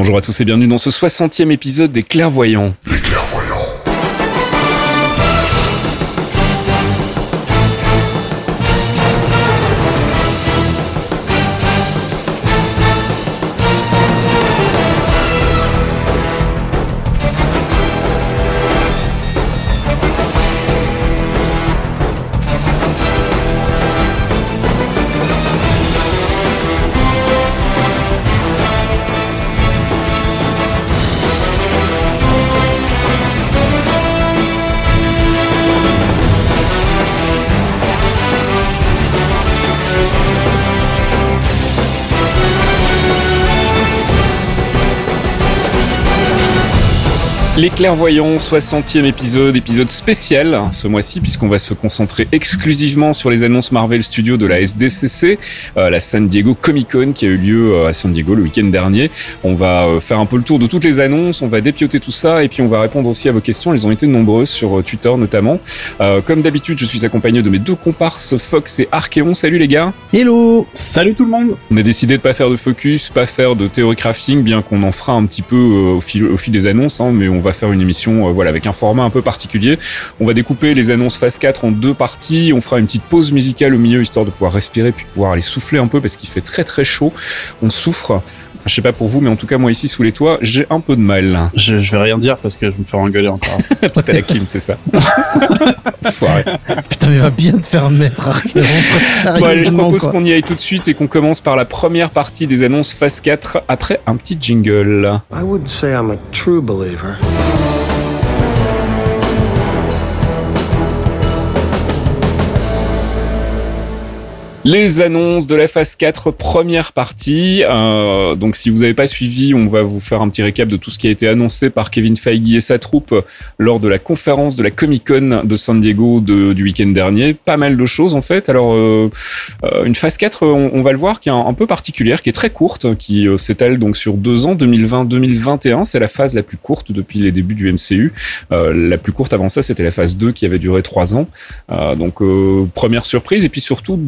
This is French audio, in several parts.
Bonjour à tous et bienvenue dans ce 60e épisode des Clairvoyants. Les clairvoyants. Les Clairvoyants, 60e épisode, épisode spécial ce mois-ci, puisqu'on va se concentrer exclusivement sur les annonces Marvel Studios de la SDCC, euh, la San Diego Comic Con qui a eu lieu euh, à San Diego le week-end dernier. On va euh, faire un peu le tour de toutes les annonces, on va dépioter tout ça, et puis on va répondre aussi à vos questions. Elles ont été nombreuses sur Twitter notamment. Euh, comme d'habitude, je suis accompagné de mes deux comparses, Fox et Archeon. Salut les gars Hello Salut tout le monde On a décidé de pas faire de focus, pas faire de théorie crafting, bien qu'on en fera un petit peu au, fil, au fil des annonces, hein, mais on va faire une émission euh, voilà avec un format un peu particulier. On va découper les annonces phase 4 en deux parties. On fera une petite pause musicale au milieu histoire de pouvoir respirer puis pouvoir aller souffler un peu parce qu'il fait très très chaud. On souffre. Je sais pas pour vous, mais en tout cas moi ici sous les toits, j'ai un peu de mal. je, je vais rien dire parce que je me fais engueuler encore. Toi t'as la clim, c'est ça. Foiré. Putain, mais va bien te faire mettre. Bon, allez, je propose qu'on y aille tout de suite et qu'on commence par la première partie des annonces phase 4 après un petit jingle. I wouldn't say I'm a true believer. Les annonces de la phase 4, première partie. Euh, donc, si vous n'avez pas suivi, on va vous faire un petit récap de tout ce qui a été annoncé par Kevin Feige et sa troupe lors de la conférence de la Comic Con de San Diego du week-end dernier. Pas mal de choses, en fait. Alors, euh, euh, une phase 4, on, va le voir, qui est un, peu particulière, qui est très courte, qui euh, s'étale donc sur deux ans, 2020-2021. C'est la phase la plus courte depuis les débuts du MCU. Euh, la plus courte avant ça, c'était la phase 2 qui avait duré trois ans. Donc, première surprise. Et puis surtout,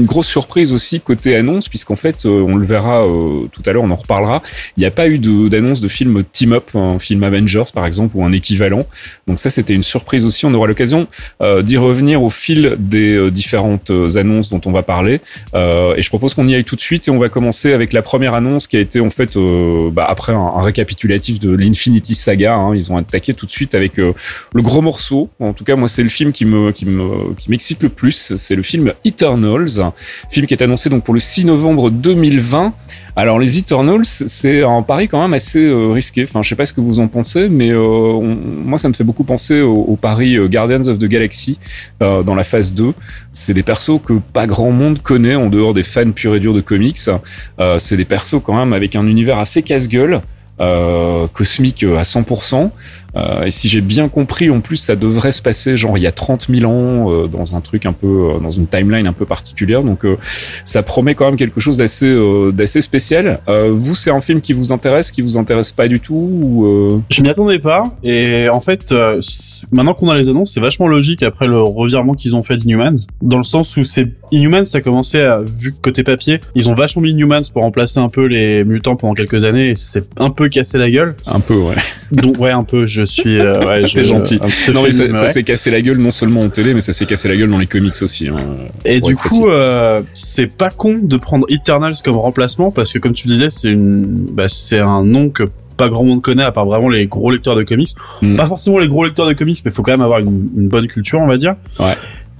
une grosse surprise aussi côté annonce, puisqu'en fait, euh, on le verra euh, tout à l'heure, on en reparlera. Il n'y a pas eu d'annonce de, film team-up, un film Avengers par exemple, ou un équivalent. Donc ça, c'était une surprise aussi. On aura l'occasion euh, d'y revenir au fil des différentes annonces dont on va parler. Et je propose qu'on y aille tout de suite et on va commencer avec la première annonce qui a été en fait bah, après un, récapitulatif de l'Infinity Saga. hein. ils ont attaqué tout de suite avec le gros morceau. En tout cas, moi, c'est le film qui me qui m'excite le plus. C'est le film Eternals, film qui est annoncé donc pour le 6 novembre 2020. Alors les Eternals, c'est un pari quand même assez euh, risqué. Enfin, je sais pas ce que vous en pensez, mais euh, moi ça me fait beaucoup penser au, pari euh, Guardians of the Galaxy dans la phase 2. C'est des persos que pas grand monde connaît en dehors des fans purs et durs de comics. C'est des persos quand même avec un univers assez casse-gueule. cosmique à 100%. Euh, et si j'ai bien compris, en plus, ça devrait se passer genre il y a 30 000 ans euh, dans un truc un peu, euh, dans une timeline un peu particulière. Donc, euh, ça promet quand même quelque chose d'assez, euh, d'assez spécial. Euh, vous, c'est un film qui vous intéresse, qui vous intéresse pas du tout ou euh, Je m'y attendais pas et en fait, euh, maintenant qu'on a les annonces, c'est vachement logique après le revirement qu'ils ont fait d'Inhumans, dans le sens où c'est Inhumans, ça a commencé à vu que côté papier, ils ont vachement mis Inhumans pour remplacer un peu les mutants pendant quelques années et ça s'est un peu cassé la gueule. un peu, ouais. Donc ouais, un peu, je suis euh, ouais, je- T'es gentil. un petit Non, mais ça, ouais. s'est cassé la gueule non seulement en télé, mais ça s'est cassé la gueule dans les comics aussi. hein. Et du coup, euh, c'est pas con de prendre Eternals comme remplacement parce que comme tu disais, c'est une, bah, c'est un nom que pas grand monde connaît à part vraiment les gros lecteurs de comics. Mm. Pas forcément les gros lecteurs de comics, mais faut quand même avoir une, une bonne culture, on va dire. Ouais.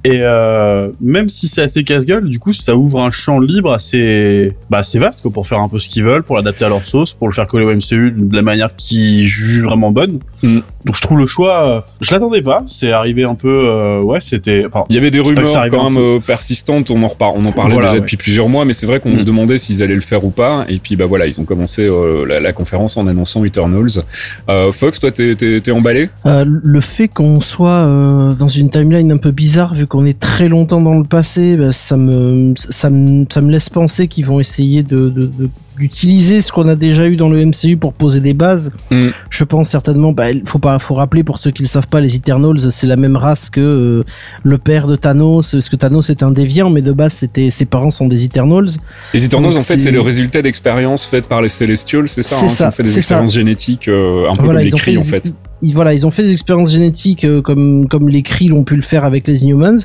Et euh, même si c'est assez casse-gueule, du coup, ça ouvre un champ libre assez, bah, assez vaste quoi, pour faire un peu ce qu'ils veulent, pour l'adapter à leur sauce, pour le faire coller au MCU de la manière qui jugent vraiment bonne. Mm. Donc je trouve le choix, euh, je l'attendais pas. C'est arrivé un peu, euh, ouais, c'était. Il y avait des rumeurs quand un même euh, persistantes, on en, repart, on en parlait Voilà, déjà ouais. depuis plusieurs mois, mais c'est vrai qu'on Mm. se demandait s'ils allaient le faire ou pas. Et puis bah voilà, ils ont commencé euh, la, la conférence en annonçant Eternals. Euh, Fox, toi, t'es, emballé? Euh, le fait qu'on soit euh, dans une timeline un peu bizarre, vu qu'on est très longtemps dans le passé, bah, ça me ça me ça me laisse penser qu'ils vont essayer de, de, de- d'utiliser ce qu'on a déjà eu dans le MCU pour poser des bases. Mm. Je pense certainement. Bah, il faut pas faut rappeler pour ceux qui le savent pas, les Eternals, c'est la même race que euh, le père de Thanos. Parce que Thanos est un déviant, mais de base c'était ses parents sont des Eternals. Les Eternals, Donc, en fait, c'est- le résultat d'expériences faites par les Celestials, c'est ça, C'est hein, ça, qui ont fait des ça. expériences génétiques euh, un peu Voilà, comme les cris, en fait. Ils- voilà, ils ont fait des expériences génétiques euh, comme comme les Kree l'ont pu le faire avec les Inhumans,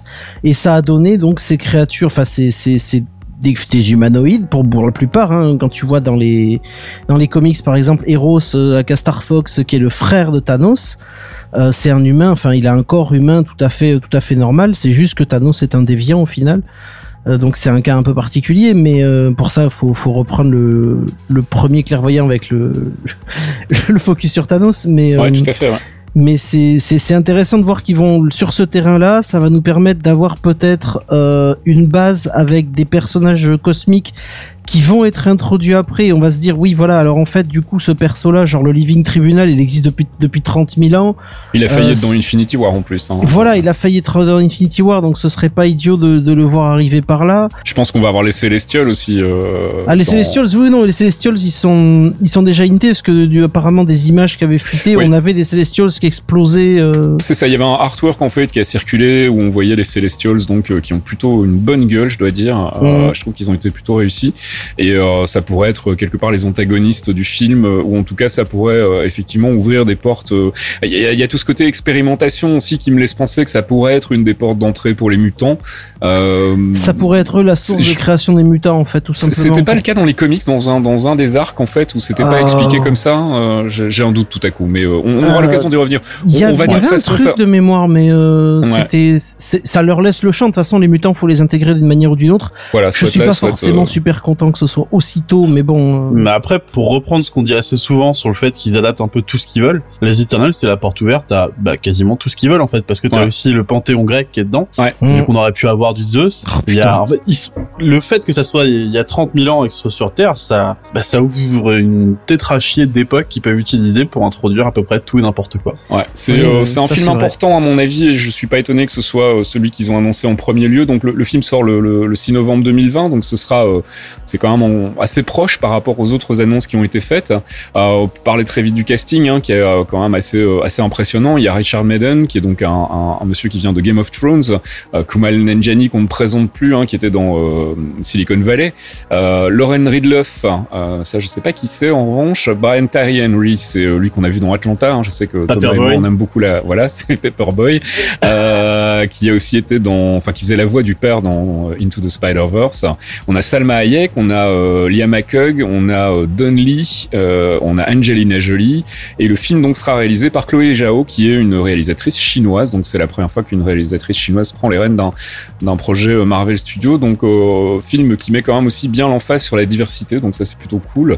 et ça a donné donc ces créatures, enfin c'est c'est des, des humanoïdes pour pour la plupart. Hein, quand tu vois dans les dans les comics par exemple Eros euh, aka Star Fox qui est le frère de Thanos. euh, c'est un humain, enfin il a un corps humain tout à fait tout à fait normal. C'est juste que Thanos est un déviant au final. Euh, donc c'est un cas un peu particulier, mais euh, pour ça faut faut reprendre le le premier clairvoyant avec le le focus sur Thanos, mais Ouais, euh, tout à fait, ouais. mais c'est c'est c'est intéressant de voir qu'ils vont sur ce terrain-là. Ça va nous permettre d'avoir peut-être euh, une base avec des personnages cosmiques qui vont être introduits après. Et on va se dire oui, voilà. Alors en fait, du coup, ce perso-là, genre le Living Tribunal, il existe depuis depuis 30 000 ans. Il a failli euh, être dans Infinity War en plus. hein. Voilà, il a failli être dans Infinity War, donc ce serait pas idiot de, de le voir arriver par là. Je pense qu'on va avoir les Celestials aussi. euh, Ah les dans- Celestials, oui non, les Celestials ils sont ils sont déjà hintés parce que du- apparemment des images qui avaient fuité, Oui. on avait des Celestials qui explosaient. euh, C'est ça, il y avait un artwork en fait qui a circulé où on voyait les Celestials donc qui ont plutôt une bonne gueule, je dois dire. Mhm. je trouve qu'ils ont été plutôt réussis et euh, ça pourrait être euh, quelque part les antagonistes du film euh, ou en tout cas ça pourrait effectivement ouvrir des portes. Il y, a, il y a tout ce côté expérimentation aussi qui me laisse penser que ça pourrait être une des portes d'entrée pour les mutants. Ça pourrait être la source de création des mutants en fait, tout simplement. C'était pas le cas dans les comics, dans un dans un des arcs en fait où c'était pas expliqué comme ça. euh, J'ai un doute tout à coup, mais on, aura l'occasion d'y revenir. Il y, a- on va y avait un truc de mémoire, mais euh, Ouais. c'était, ça leur laisse le champ. De toute façon, les mutants, faut les intégrer d'une manière ou d'une autre. Voilà, Je suis pas forcément super content que ce soit aussitôt, mais bon. euh, Mais après, pour reprendre ce qu'on dit assez souvent sur le fait qu'ils adaptent un peu tout ce qu'ils veulent, les Eternals, c'est la porte ouverte à bah, quasiment tout ce qu'ils veulent en fait, parce que t'as Ouais. aussi le panthéon grec qui est dedans, hmm. vu qu'on aurait pu avoir du Zeus. Oh, il y putain. a, en fait, ils- le fait que ça soit il y a 30 000 ans et que ce soit sur Terre, ça, bah, ça ouvre une tétrachier d'époques qu'ils peuvent utiliser pour introduire à peu près tout et n'importe quoi. Ouais, c'est Oui, euh, un film vrai. important à mon avis et je suis pas étonné que ce soit euh, celui qu'ils ont annoncé en premier lieu. Donc le, le film sort le, le, le 6 novembre 2020, donc ce sera euh, c'est quand même assez proche par rapport aux autres annonces qui ont été faites. Euh, on parler très vite du casting hein, qui est euh, quand même assez euh, assez impressionnant. Il y a Richard Madden qui est donc un, un, un monsieur qui vient de Game of Thrones, Kumail Nanjiani qu'on ne présente plus, hein, qui était dans Silicon Valley, Lauren Ridloff, ça je sais pas qui c'est en revanche, Brian Tyree Henry, c'est lui qu'on a vu dans Atlanta. hein, je sais que Thomas et moi, on aime beaucoup la voilà, c'est Paperboy euh, qui a aussi été dans enfin qui faisait la voix du père dans Into the Spider-Verse. On a Salma Hayek, on a euh, Liam McHugh, on a euh, Don Lee, euh, on a Angelina Jolie et le film donc sera réalisé par Chloé Zhao qui est une réalisatrice chinoise. Donc c'est la première fois qu'une réalisatrice chinoise prend les rênes d'un projet euh, Marvel Studios. Donc film qui met quand même aussi bien l'emphase sur la diversité. Donc ça c'est plutôt cool.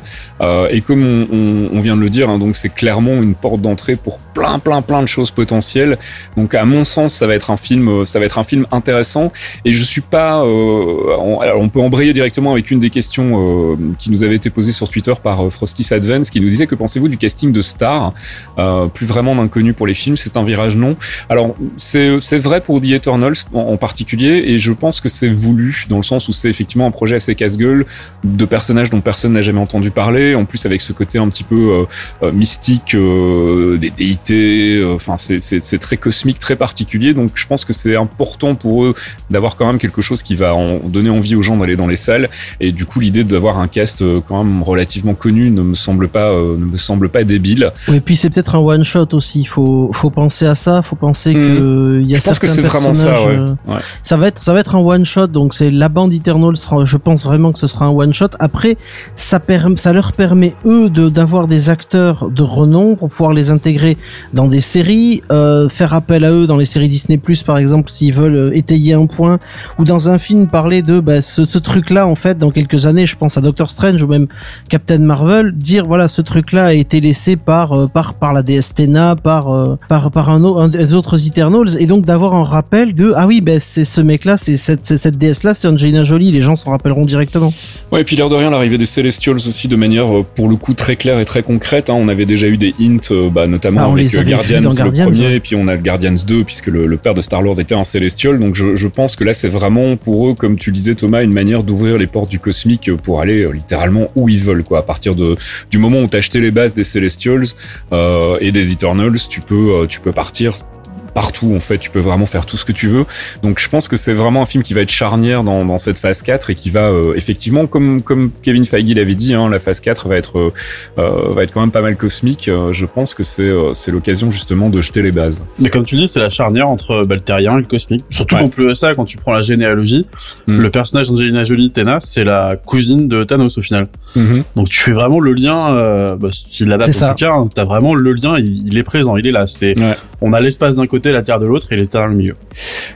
Et comme on, on, on vient de le dire, hein, donc c'est clairement une porte d'entrée pour plein plein plein de choses potentielles. Donc à mon sens, ça va être un film, ça va être un film intéressant. Et je suis pas. on, on peut embrayer directement avec une des euh, qui nous avait été posée sur Twitter par euh, Frosty Advance, qui nous disait que pensez-vous du casting de stars, euh, plus vraiment d'inconnus pour les films? C'est un virage non. Alors c'est vrai pour The Eternals en, particulier, et je pense que c'est voulu dans le sens où c'est effectivement un projet assez casse-gueule de personnages dont personne n'a jamais entendu parler. En plus avec ce côté un petit peu mystique des déités. Enfin, c'est très cosmique, très particulier. Donc, je pense que c'est important pour eux d'avoir quand même quelque chose qui va en donner envie aux gens d'aller dans les salles. Et du coup, l'idée d'avoir un cast quand même relativement connu ne me semble pas, ne me semble pas débile. Oui, et puis c'est peut-être un one shot aussi. Faut, faut penser à ça. Faut penser Mhm. que il y a Je pense que certains c'est vraiment ça, ouais. euh, Ouais. Ça va être, ça va être un one shot. Donc c'est la bande Eternal. Sera, je pense vraiment que ce sera un one shot. Après, ça permet, ça leur permet eux de d'avoir des acteurs de renom pour pouvoir les intégrer dans des séries, euh, faire appel à eux dans les séries Disney Plus par exemple s'ils veulent euh, étayer un point ou dans un film parler de bah, ce, ce truc là en fait dans quelques années je pense à Doctor Strange ou même Captain Marvel dire voilà ce truc là a été laissé par euh, par par la déesse Tena par euh, par par un, un des autres Eternals et donc d'avoir un rappel de ah oui ben c'est ce mec là c'est cette cette déesse là c'est Angelina Jolie les gens s'en rappelleront directement Ouais, et puis l'air de rien, l'arrivée des Celestials aussi de manière euh, pour le coup très claire et très concrète. hein. On avait déjà eu des hints, bah, notamment Ah, avec Guardians, le Guardians, premier, ouais. et puis on a Guardians 2 puisque le, le père de Star Lord était un Celestial. Donc je, je pense que là c'est vraiment pour eux, comme tu le disais Thomas, une manière d'ouvrir les portes du pour aller euh, littéralement où ils veulent. Quoi. À partir de du moment où t'as acheté les bases des Celestials euh, et des Eternals, tu peux euh, tu peux partir partout en fait, tu peux vraiment faire tout ce que tu veux. Donc je pense que c'est vraiment un film qui va être charnière dans, dans cette phase 4 et qui va euh, effectivement, comme, comme Kevin Feige l'avait dit, hein, la phase 4 va être, euh, euh, va être quand même pas mal cosmique. Je pense que c'est euh, c'est l'occasion justement de jeter les bases. Mais comme tu dis, c'est la charnière entre bah, le terrien et le cosmique. Surtout Ouais. qu'en plus de ça, quand tu prends la généalogie, Mm. le personnage d'Angelina Jolie, Tena, c'est la cousine de Thanos au final. Mhm. Donc tu fais vraiment le lien, euh, bah, s'il l'adapte C'est en ça. tout cas, hein, t'as vraiment le lien, il, il est présent, il est là. C'est, Ouais. On a l'espace d'un côté, la Terre de l'autre et les stars dans le milieu.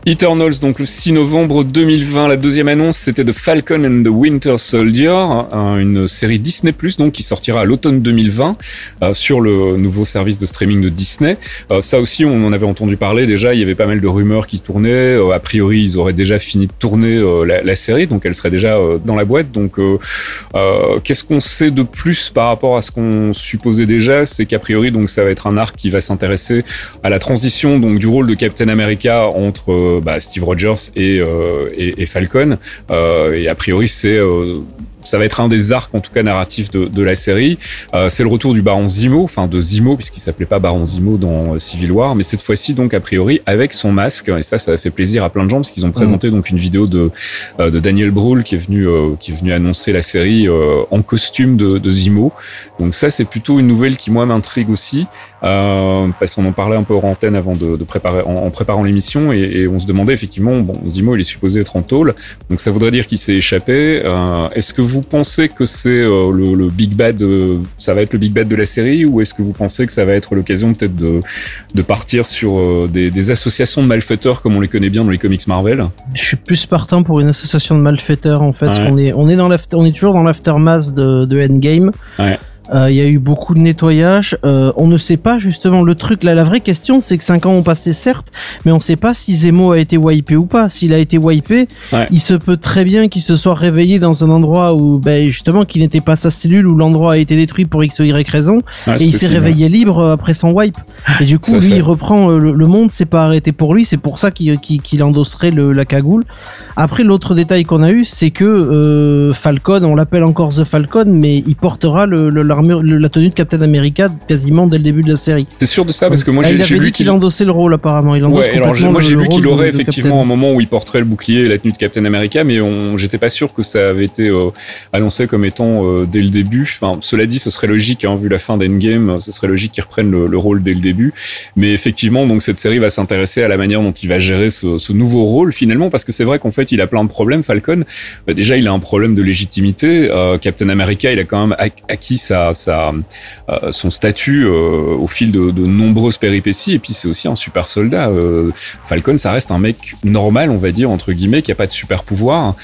Eternals, donc le 6 novembre 2020, la deuxième annonce, c'était de Falcon and the Winter Soldier, hein, une série Disney Plus donc qui sortira à l'automne 2020 euh, sur le nouveau service de streaming de Disney. Euh, ça aussi, on en avait entendu parler déjà. Il y avait pas mal de rumeurs qui tournaient. Euh, a priori, ils auraient déjà fini de tourner euh, la, série, donc elle serait déjà dans la boîte. Donc, qu'est-ce qu'on sait de plus par rapport à ce qu'on supposait déjà? C'est qu'a priori, donc ça va être un arc qui va s'intéresser à la transition donc du rôle de Captain America entre euh, bah, Steve Rogers et, euh, et, Falcon. Euh, et a priori, c'est ça va être un des arcs en tout cas narratifs de, de la série. Euh, c'est le retour du Baron Zemo, enfin de Zemo puisqu'il s'appelait pas Baron Zemo dans euh, Civil War, mais cette fois-ci donc a priori avec son masque. Et ça, ça a fait plaisir à plein de gens parce qu'ils ont présenté donc une vidéo de euh, de Daniel Brühl qui est venu euh, qui est venu annoncer la série euh, en costume de, de Zemo. Donc ça, c'est plutôt une nouvelle qui moi m'intrigue aussi euh, parce qu'on en parlait un peu hors antenne avant de, de préparer en, en préparant l'émission et, et on se demandait effectivement bon Zemo il est supposé être en tôle donc ça voudrait dire qu'il s'est échappé euh, est-ce que vous pensez que c'est euh, le, le big bad euh, ça va être le big bad de la série ou est-ce que vous pensez que ça va être l'occasion peut-être de, de partir sur euh, des, des associations de malfaiteurs comme on les connaît bien dans les comics Marvel? Je suis plus partant pour une association de malfaiteurs en fait. parce Ouais. qu'on est, on est dans on est toujours dans l'aftermath de, de Endgame. Ouais. Euh, Il y a eu beaucoup de nettoyage. Euh, on ne sait pas justement le truc. Là, la vraie question, c'est que 5 ans ont passé, certes, mais on ne sait pas si Zemo a été wipé ou pas. S'il a été wipé, Ouais. il se peut très bien qu'il se soit réveillé dans un endroit où, ben, justement, qui n'était pas sa cellule, où l'endroit a été détruit pour X ou Y raison, Ouais, et il s'est réveillé libre euh, après son wipe. Et du coup, Ça lui, fait. il reprend le, le monde, c'est pas arrêté pour lui, c'est pour ça qu'il qu'il- qu'il endosserait le, la cagoule. Après, l'autre détail qu'on a eu, c'est que euh, Falcon, on l'appelle encore The Falcon, mais il portera le, le- l'armure- le- la tenue de Captain America quasiment dès le début de la série. c'est sûr de ça parce que moi Ah, j'ai lu qu'il endossait le rôle apparemment. Il endosse Ouais, alors j'ai- complètement moi j'ai lu qu'il aurait de- effectivement un moment où il porterait le bouclier et la tenue de Captain America, mais j'étais pas sûr que ça avait été euh, annoncé comme étant euh, dès le début. Enfin, cela dit, ce serait logique, hein, vu la fin d'Endgame, ce serait logique qu'il reprenne le, le rôle dès le début. Mais effectivement, donc cette série va s'intéresser à la manière dont il va gérer ce, ce nouveau rôle finalement, parce que c'est vrai qu'en fait il a plein de problèmes. Falcon, Bah, déjà il a un problème de légitimité. Euh, Captain America, il a quand même ac- acquis euh, son statut euh, au fil de, nombreuses péripéties, et puis c'est aussi un super soldat. Falcon, ça reste un mec normal, on va dire entre guillemets, qui a pas de super pouvoir.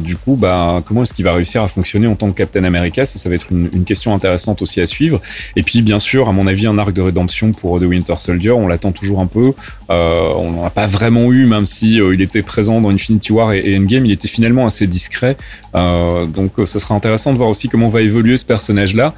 Du coup, bah, comment est-ce qu'il va réussir à fonctionner en tant que Captain America? Ça, ça va être une, question intéressante aussi à suivre. Et puis, bien sûr, à mon avis, un arc de rédemption pour The Winter Soldier, on l'attend toujours un peu. On n'en a pas vraiment eu, même si il était présent dans Infinity Et, Endgame, il était finalement assez discret. Euh, donc, euh, ce sera intéressant de voir aussi comment va évoluer ce personnage-là.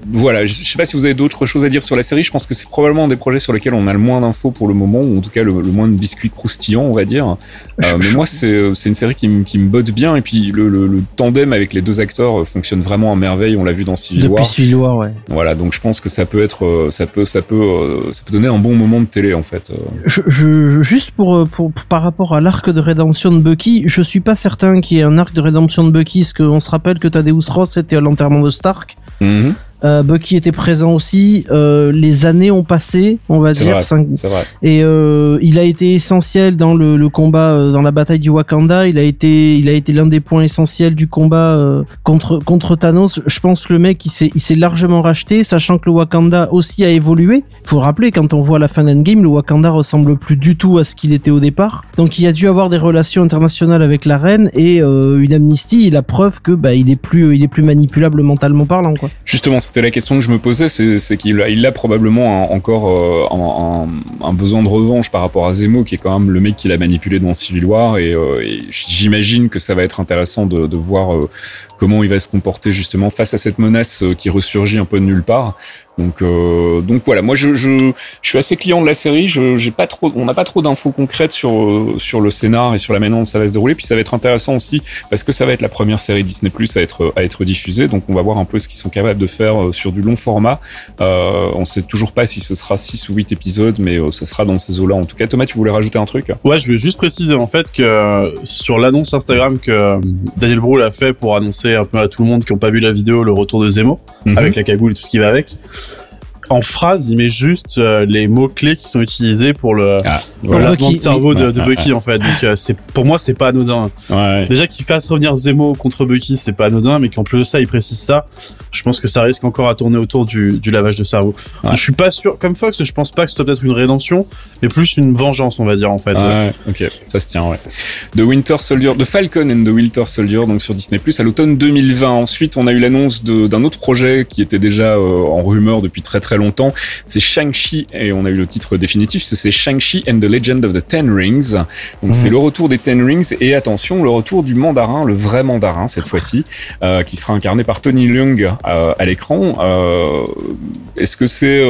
Euh, voilà, je sais pas si vous avez d'autres choses à dire sur la série. Je pense que c'est probablement un des projets sur lesquels on a le moins d'infos pour le moment, ou en tout cas le, moins de biscuits croustillants, on va dire. Euh, mais moi, c'est une série qui, me, qui botte bien, et puis le, le, tandem avec les deux acteurs fonctionne vraiment à merveille. On l'a vu dans Civil War. Depuis Civil War, ouais. Voilà, donc je pense que ça peut être, ça peut, ça peut, ça peut donner un bon moment de télé en fait. Je, je, juste pour, pour, par rapport à l'arc de rédemption de Bucky, je suis pas certain qu'il y ait un arc de rédemption de Bucky, parce qu'on se rappelle que Thaddeus Ross était à l'enterrement de Stark? Mhm. Euh, Bucky était présent aussi. Euh, les années ont passé, on va dire. vrai. Et euh, il a été essentiel dans le, le combat, euh, dans la bataille du Wakanda. Il a été, il a été l'un des points essentiels du combat euh, contre contre Thanos. Je pense que le mec, il s'est, il s'est largement racheté, sachant que le Wakanda aussi a évolué. Il faut rappeler quand on voit la fin d'Endgame, le Wakanda ressemble plus du tout à ce qu'il était au départ. Donc il a dû avoir des relations internationales avec la reine et une amnistie. La preuve que bah il est plus, il est plus manipulable mentalement parlant quoi. Justement c'était la question que je me posais, c'est qu'il a, probablement encore euh, un, besoin de revanche par rapport à Zemo, qui est quand même le mec qui l'a manipulé dans Civil War, et, euh, j'imagine que ça va être intéressant de, voir euh, comment il va se comporter justement face à cette menace qui ressurgit un peu de nulle part. Donc, euh, donc voilà, moi je, je, je, suis assez client de la série. Je, pas trop, on n'a pas trop d'infos concrètes sur euh, sur le scénar et sur la manière dont ça va se dérouler. Puis ça va être intéressant aussi parce que ça va être la première série Disney Plus à être à être diffusée. Donc on va voir un peu ce qu'ils sont capables de faire euh, sur du long format. Euh, on sait toujours pas si ce sera 6 ou 8 épisodes, mais euh, ça sera dans ces eaux-là. En tout cas, Thomas, tu voulais rajouter un truc? Ouais, je voulais juste préciser en fait que sur l'annonce Instagram que Daniel Brühl a fait pour annoncer un peu à tout le monde qui n'ont pas vu la vidéo le retour de Zemo mhm. avec la cagoule et tout ce qui va avec en phrase, il met juste euh, les mots clés qui sont utilisés pour le ah, de cerveau de, Bucky en fait. Donc euh, c'est pour moi c'est pas anodin. Déjà qu'il fasse revenir Zemo contre Bucky, c'est pas anodin, mais qu'en plus de ça il précise ça, je pense que ça risque encore à tourner autour du, du lavage de cerveau. Je suis pas sûr, comme Fox, je pense pas que ce soit peut-être une rédemption, mais plus une vengeance on va dire en fait. Ouais, ok, ça se tient ouais. The Winter Soldier, The Falcon and the Winter Soldier, donc sur Disney Plus à l'automne 2020. Ensuite on a eu l'annonce d'un autre projet qui était déjà euh, en rumeur depuis très très longtemps. C'est Shang-Chi, et on a eu le titre définitif, c'est Shang-Chi and the Legend of the Ten Rings. Donc c'est mhm. le retour des Ten Rings, et attention, le retour du mandarin, le vrai mandarin cette fois-ci, euh, qui sera incarné par Tony Leung euh, à l'écran. Euh, est-ce que c'est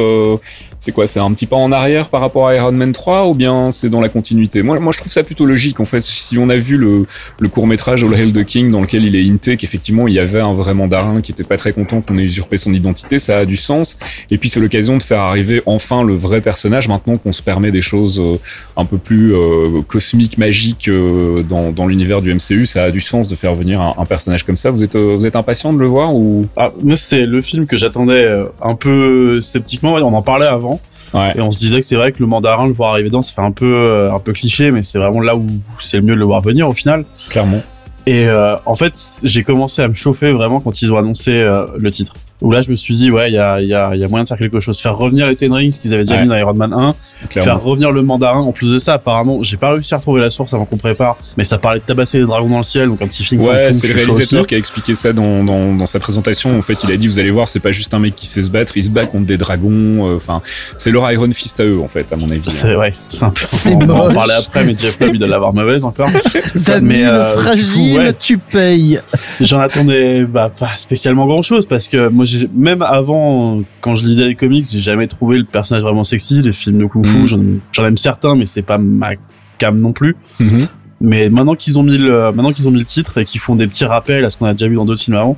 c'est quoi C'est un petit pas en arrière par rapport à Iron Man 3 ou bien c'est dans la continuité? Moi, moi, je trouve ça plutôt logique. En fait, si on a vu le, le court métrage All Hail the King dans lequel il est hinté qu'effectivement il y avait un vrai mandarin qui était pas très content qu'on ait usurpé son identité, ça a du sens. Et puis c'est l'occasion de faire arriver enfin le vrai personnage maintenant qu'on se permet des choses euh, un peu plus euh, cosmiques, magiques euh, dans, dans l'univers du MCU. Ça a du sens de faire venir un, personnage comme ça. Vous êtes, vous êtes impatient de le voir ou? Ah, Moi, c'est le film que j'attendais un peu sceptiquement. On en parlait avant. Et on se disait que c'est vrai que le mandarin, le voir arriver dedans, ça fait un peu, euh, un peu cliché, mais c'est vraiment là où c'est le mieux de le voir venir au final. Clairement. Et euh, en fait, j'ai commencé à me chauffer vraiment quand ils ont annoncé euh, le titre où là je me suis dit ouais il y a, y, a, y a moyen de faire quelque chose. Faire revenir les Ten Rings qu'ils avaient déjà mis dans Iron Man 1 faire revenir le mandarin en plus de ça apparemment j'ai pas réussi à retrouver la source avant qu'on prépare mais ça parlait de tabasser les dragons dans le ciel donc un petit film ouais c'est le réalisateur qui a expliqué ça dans, dans, dans, sa présentation. En fait il a dit vous allez voir c'est pas juste un mec qui sait se battre il se bat contre des dragons euh, enfin c'est leur Iron Fist à eux en fait à mon avis c'est vrai c'est un peu on va en parler après mais Jeff Lubb il doit l'avoir mauvaise encore. Mais euh, fragile tu payes. J'en attendais bah, pas spécialement grand chose parce que moi même avant, quand je lisais les comics, j'ai jamais trouvé le personnage vraiment sexy. Les films de kung fu, mhm. j'en aime certains, mais c'est pas ma cam non plus. Mhm. Mais maintenant qu'ils ont mis le, maintenant qu'ils ont mis le titre et qu'ils font des petits rappels à ce qu'on a déjà vu dans d'autres films avant,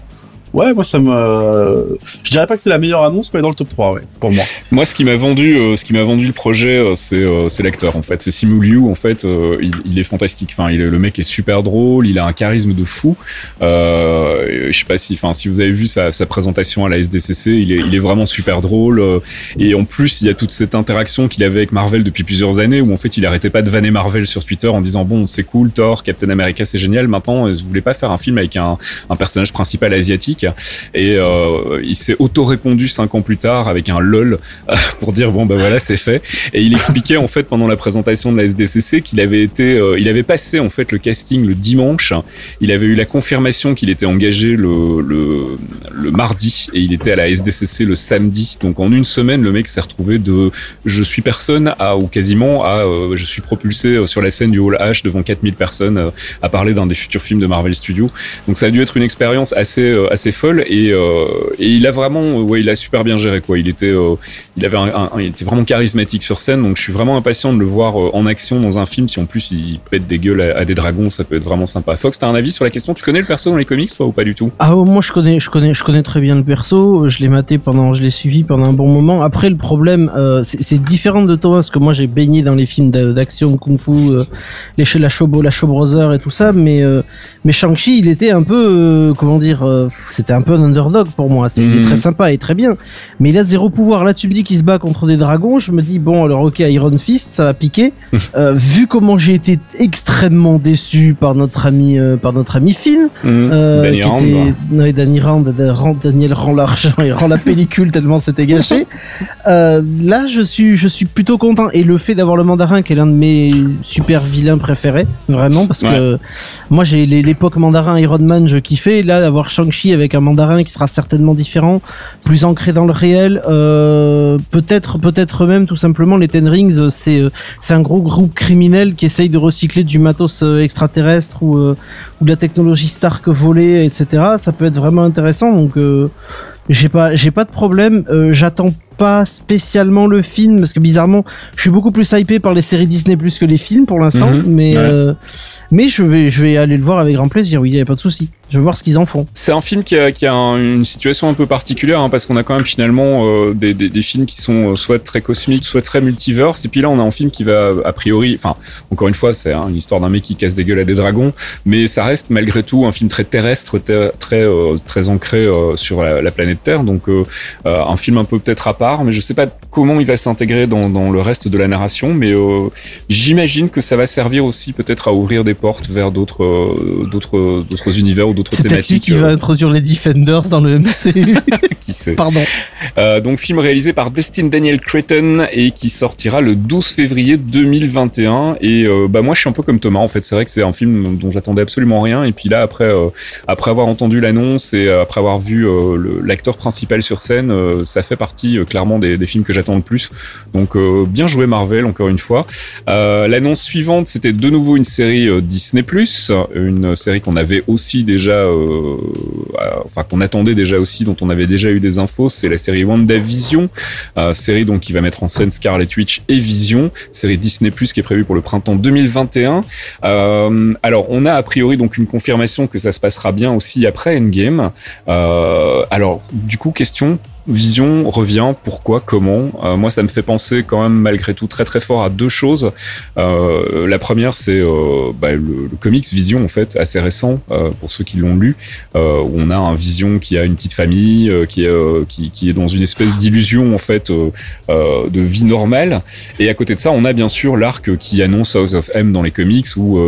Ouais, moi ça me. Je dirais pas que c'est la meilleure annonce, mais dans le top 3, ouais, pour moi. Moi, ce qui m'a vendu, euh, ce qui m'a vendu le projet, euh, c'est euh, l'acteur en fait. C'est Simu Liu en fait. il, il, est fantastique. Enfin, il est, le mec est super drôle. Il a un charisme de fou. je sais pas si, enfin, si vous avez vu sa, sa présentation à la SDCC, il est il est vraiment super drôle. et en plus, il y a toute cette interaction qu'il avait avec Marvel depuis plusieurs années, où en fait, il arrêtait pas de vanner Marvel sur Twitter en disant bon, c'est cool, Thor, Captain America, c'est génial. Maintenant, vous voulez pas faire un film avec un un personnage principal asiatique? Et euh, il s'est auto-répondu cinq ans plus tard avec un lol euh, pour dire bon ben voilà c'est fait. Et il expliquait en fait pendant la présentation de la SDCC qu'il avait été, euh, il avait passé en fait le casting le dimanche. Il avait eu la confirmation qu'il était engagé le, le, mardi et il était à la SDCC le samedi. Donc en une semaine le mec s'est retrouvé de je suis personne à ou quasiment à je suis propulsé sur la scène du Hall H devant 4000 personnes à parler d'un des futurs films de Marvel Studios. Donc ça a dû être une expérience assez assez folle et, euh, et il a vraiment, ouais, il a super bien géré quoi. Il était, euh, il avait, un, il était vraiment charismatique sur scène, donc je suis vraiment impatient de le voir euh, en action dans un film. Si en plus il pète des gueules à, des dragons, ça peut être vraiment sympa. Fox, t'as un avis sur la question? Tu connais le perso dans les comics, toi ou pas du tout? Ah oh, moi je connais je connais je connais très bien le perso, je l'ai maté pendant je l'ai suivi pendant un bon moment. Après le problème c'est différent de Thomas parce que moi j'ai baigné dans les films d'a- d'action kung-fu les la Show la Show et tout ça mais mais Shang-Chi il était un peu comment dire c'était un peu un underdog pour moi, c'est il est Mhm. très sympa et très bien. Mais il a zéro pouvoir. Là tu me dis qu'il se bat contre des dragons, je me dis bon alors OK Iron Fist ça va piquer. Euh, vu comment j'ai été extrêmement déçu par notre ami euh, par notre ami Finn euh, Danny qui Rand. était- ouais, Danny Rand, Da- Rand- Daniel rend l'argent et rend la pellicule tellement c'était gâché. Euh, là, je suis, je suis plutôt content et le fait d'avoir le mandarin qui est l'un de mes super vilains préférés, vraiment, parce que moi j'ai l'époque mandarin Iron Man, je kiffais. Là, d'avoir Shang-Chi avec un mandarin qui sera certainement différent, plus ancré dans le réel, euh, peut-être, peut-être même tout simplement les Ten Rings, c'est, euh, c'est un gros groupe criminel qui essaye de recycler du matos euh, extraterrestre ou euh, ou de la technologie Stark volée, etc. Ça peut être vraiment intéressant. Donc, euh, j'ai pas, j'ai pas de problème. Euh, J'attends pas spécialement le film parce que bizarrement, je suis beaucoup plus hypé par les séries Disney plus que les films pour l'instant. Mhm. mais, Ouais. euh, mais je vais, je vais aller le voir avec grand plaisir. Oui, y a pas de souci. Je vais voir ce qu'ils en font. C'est un film qui a, qui a un- une situation un peu particulière hein, parce qu'on a quand même finalement euh, des, des, des films qui sont euh, soit très cosmiques, soit très multiverse. Et puis là, on a un film qui va a priori, enfin encore une fois, c'est hein, une histoire d'un mec qui casse des gueules à des dragons, mais ça reste malgré tout un film très terrestre, très très, euh, très ancré sur la, la planète Terre. Donc un film un peu peut-être à part, mais je sais pas comment il va s'intégrer dans, dans le reste de la narration, mais euh, j'imagine que ça va servir aussi peut-être à ouvrir des portes vers d'autres euh, d'autres d'autres univers ou d'autres C'est thématiques. qui euh, va introduire les Defenders dans le MCU. qui sait. Pardon. Euh, donc film réalisé par Destin Daniel Cretton et qui sortira le 12 février 2021 et euh, bah moi je suis un peu comme Thomas en fait c'est vrai que c'est un film dont j'attendais absolument rien et puis là après euh, après avoir entendu l'annonce et euh, après avoir vu euh, l'acteur principal sur scène euh, ça fait partie euh, clairement des, films que j'attends le plus. Donc euh, bien joué Marvel encore une fois. Euh, l'annonce suivante c'était de nouveau une série euh, Disney une série qu'on avait aussi déjà enfin qu'on attendait déjà aussi dont on avait déjà eu des infos. C'est la série WandaVision série donc qui va mettre en scène Scarlet Witch et Vision série Disney qui est prévue pour le printemps 2021 euh, alors on a a priori donc une confirmation que ça se passera bien aussi après Endgame. Alors du coup question Vision revient, pourquoi, comment Euh, Moi, ça me fait penser quand même malgré tout très très fort à deux choses. Euh, la première, c'est euh, bah, le, comics Vision en fait, assez récent pour ceux qui l'ont lu, où on a un Vision qui a une petite famille, qui, est, qui, est dans une espèce d'illusion en fait de vie normale. Et à côté de ça, on a bien sûr l'arc qui annonce House of M dans les comics où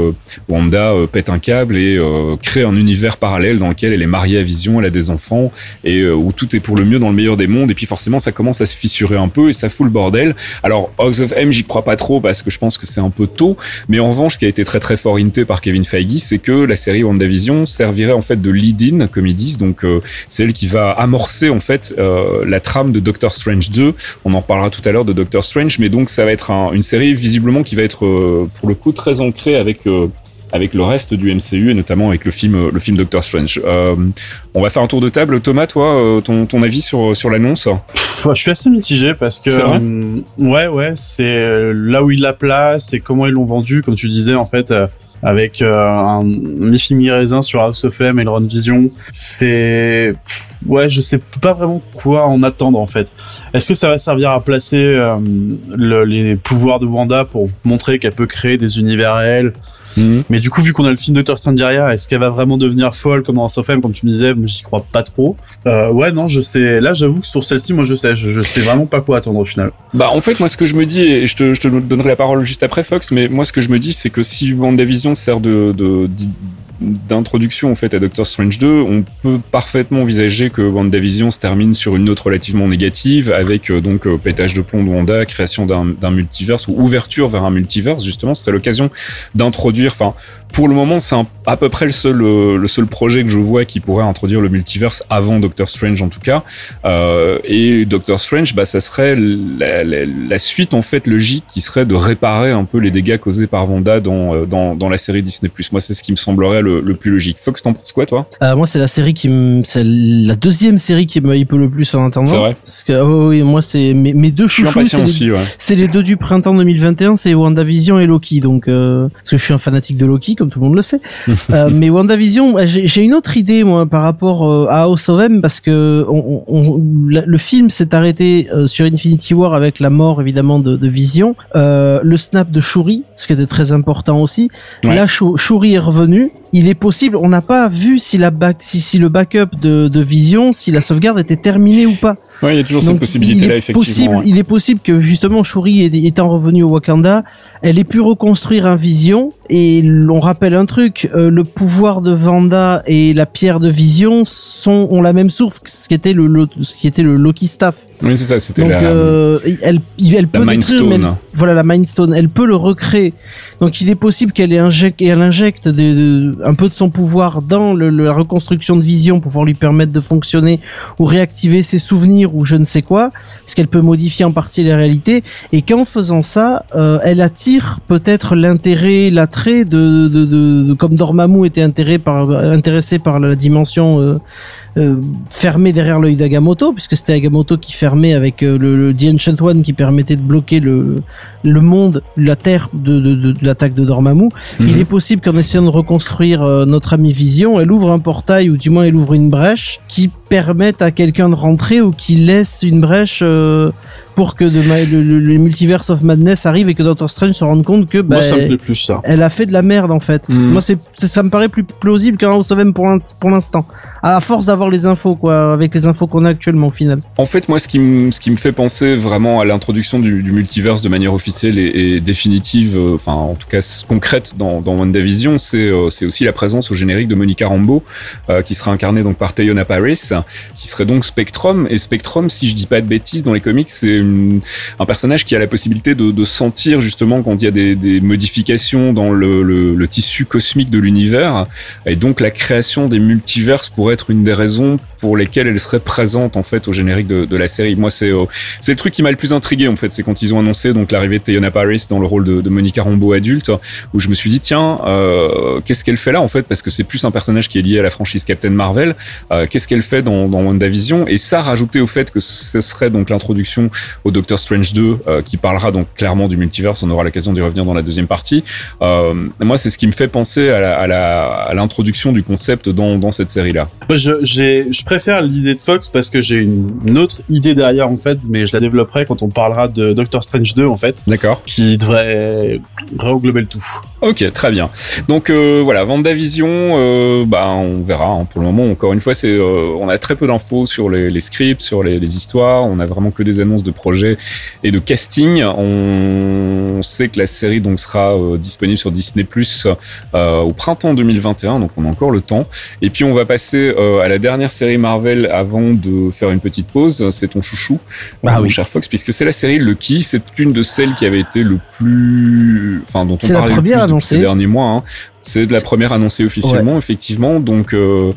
Wanda pète un câble et crée un univers parallèle dans lequel elle est mariée à Vision, elle a des enfants et où tout est pour le mieux dans le meilleur des mondes. Et puis forcément, ça commence à se fissurer un peu et ça fout le bordel. Alors House of M, j'y crois pas trop parce que je pense que c'est un peu tôt. Mais en revanche, qui a été très très fort hinté par Kevin Feige, c'est que la série WandaVision servirait en fait de lead-in, comme ils disent. Donc euh, c'est elle qui va amorcer en fait euh, la trame de Doctor Strange 2. On en parlera tout à l'heure de Doctor Strange, mais donc ça va être un- une série visiblement qui va être euh, pour le coup très ancrée avec euh, avec le reste du MCU et notamment avec le film le film Doctor Strange. Euh, on va faire un tour de table. Thomas, toi, euh, ton, ton avis sur sur l'annonce je suis assez mitigé parce que euh, ouais ouais c'est là où il la place et comment ils l'ont vendu comme tu disais en fait euh, avec un mi-film mi-raisin sur House of M et le Run Vision c'est ouais je sais pas vraiment quoi en attendre en fait est-ce que ça va servir à placer euh, le- les pouvoirs de Wanda pour montrer qu'elle peut créer des univers réels mais du coup, vu qu'on a le film Doctor Strange derrière, est-ce qu'elle va vraiment devenir folle comme dans House of M, comme tu me disais? J'y crois pas trop. Euh, ouais, non, je sais. Là, j'avoue que sur celle-ci, moi, je sais. Je, je sais vraiment pas quoi attendre au final. Bah en fait moi ce que je me dis et je te, je te donnerai la parole juste après Fox mais moi ce que je me dis c'est que si WandaVision sert de, de, d'i- d'introduction en fait à Doctor Strange 2 on peut parfaitement envisager que WandaVision se termine sur une note relativement négative avec euh, donc euh, pétage de plomb de Wanda création d'un multiverse ou ouverture vers un multiverse justement. Ce serait l'occasion d'introduire enfin pour le moment c'est à peu près le seul euh, le seul projet que je vois qui pourrait introduire le multiverse avant Doctor Strange en tout cas euh, et Doctor Strange, bah, ça serait la, la- la suite en fait logique qui serait de réparer un peu les dégâts causés par Wanda dans, euh, dans, dans la série Disney+. Moi, c'est ce qui me semblerait le, le plus logique. Fox, t'en penses quoi, toi? Euh, moi, c'est la série qui c'est la deuxième série qui me hype le plus en attendant. C'est vrai? Parce que, oh, oui, moi, c'est mes, mes deux chouchous, c'est les, ouais. les deux du printemps 2021, c'est WandaVision et Loki. Donc, euh, parce que je suis un fanatique de Loki, comme tout le monde le sait. euh, mais WandaVision, ouais, j'ai une autre idée, moi, par rapport euh, à House of M, parce que on, on- le film s'est arrêté euh, sur Infinity War avec la mort, évidemment, de, de Vision, euh, le snap de Shuri, ce qui était très important aussi. Ouais. Là, Shuri est revenu. Il est possible, on n'a pas vu si la back, si, si le backup de, de Vision, si la sauvegarde était terminée ou pas. Ouais, il y a toujours Donc, cette possibilité-là, effectivement. Possible, ouais. Il est possible que justement Shuri étant revenue au Wakanda, elle ait pu reconstruire un Vision. Et l'on rappelle un truc, euh, le pouvoir de Vanda et la pierre de Vision sont ont la même source, ce qui était le, le- ce qui était le Loki Staff. Oui, c'est ça, c'était Donc la, euh, elle, elle peut la Mind détruire, mais elle- Stone. voilà la Mind Stone, elle peut le recréer. Donc il est possible qu'elle ait injecte, elle injecte de- de- un peu de son pouvoir dans le- la reconstruction de Vision pour pouvoir lui permettre de fonctionner ou réactiver ses souvenirs ou je ne sais quoi, parce qu'elle peut modifier en partie les réalités et qu'en faisant ça, euh, elle attire peut-être l'intérêt, l'attrait de, de, de, de- comme Dormammu était intéressé par intéressé par la dimension euh, euh, fermée derrière l'œil d'Agamotto, puisque c'était Agamotto qui fermait avec euh, le, le The Ancient One qui permettait de bloquer le, le monde, la Terre de, l'attaque de Dormammu. Mhm. Il est possible qu'en essayant de reconstruire notre ami Vision, elle ouvre un portail ou du moins elle ouvre une brèche qui permette à quelqu'un de rentrer ou qui laisse une brèche euh, pour que de ma- le, le- le Multiverse of Madness arrive et que Doctor Strange se rende compte que bah, Moi, ça me plaît plus, ça. elle a fait de la merde en fait. Mhm. Moi, c'est, ça me paraît plus plausible qu'un House of M pour l'instant. À force d'avoir les infos, quoi, avec les infos qu'on a actuellement au final. En fait, moi, ce qui, me- fait penser vraiment à l'introduction du, du multiverse de manière officielle et, définitive, euh, enfin, en tout cas concrète dans, dans WandaVision, c'est euh, c'est aussi la présence au générique de Monica Rambeau, euh, qui sera incarnée donc par Teyona Paris, qui serait donc Spectrum. Et Spectrum, si je dis pas de bêtises, dans les comics, c'est un personnage qui a la possibilité de, sentir justement quand il y a des, modifications dans le- le tissu cosmique de l'univers. Et donc, la création des multiverses pourrait être une des raisons pour lesquelles elle serait présente en fait au générique de, la série. Moi, c'est euh, c'est le truc qui m'a le plus intrigué en fait, c'est quand ils ont annoncé donc l'arrivée de Teyona Paris dans le rôle de, Monica Rambeau adulte, où je me suis dit tiens, euh, qu'est-ce qu'elle fait là en fait? Parce que c'est plus un personnage qui est lié à la franchise Captain Marvel. Euh, qu'est-ce qu'elle fait dans, dans WandaVision? Et ça, rajouté au fait que ce serait donc l'introduction au Doctor Strange 2, euh, qui parlera donc clairement du multiverse. On aura l'occasion d'y revenir dans la deuxième partie. Euh, moi, c'est ce qui me fait penser à la- à la- à l'introduction du concept dans, dans cette série-là. Moi, je, préfère l'idée de Fox parce que j'ai une, une autre idée derrière, en fait, mais je la développerai quand on parlera de Doctor Strange 2, en fait, D'accord. qui devrait englober le tout. Ok, très bien. Donc euh, voilà, Vendavision, euh, bah on verra. hein. Pour le moment, encore une fois, c'est euh, on a très peu d'infos sur les, les scripts, sur les, les histoires. On a vraiment que des annonces de projets et de casting. On sait que la série donc sera euh, disponible sur Disney Plus au printemps 2021, donc on a encore le temps. Et puis on va passer euh, à la dernière série Marvel avant de faire une petite pause. C'est ton chouchou, Ah mon oui. cher Fox, puisque c'est la série Lucky. C'est une de celles qui avait été le plus, enfin dont on la parlait le plus première depuis annoncée. ces derniers mois. hein. C'est de la première annoncée officiellement, effectivement. Donc, euh,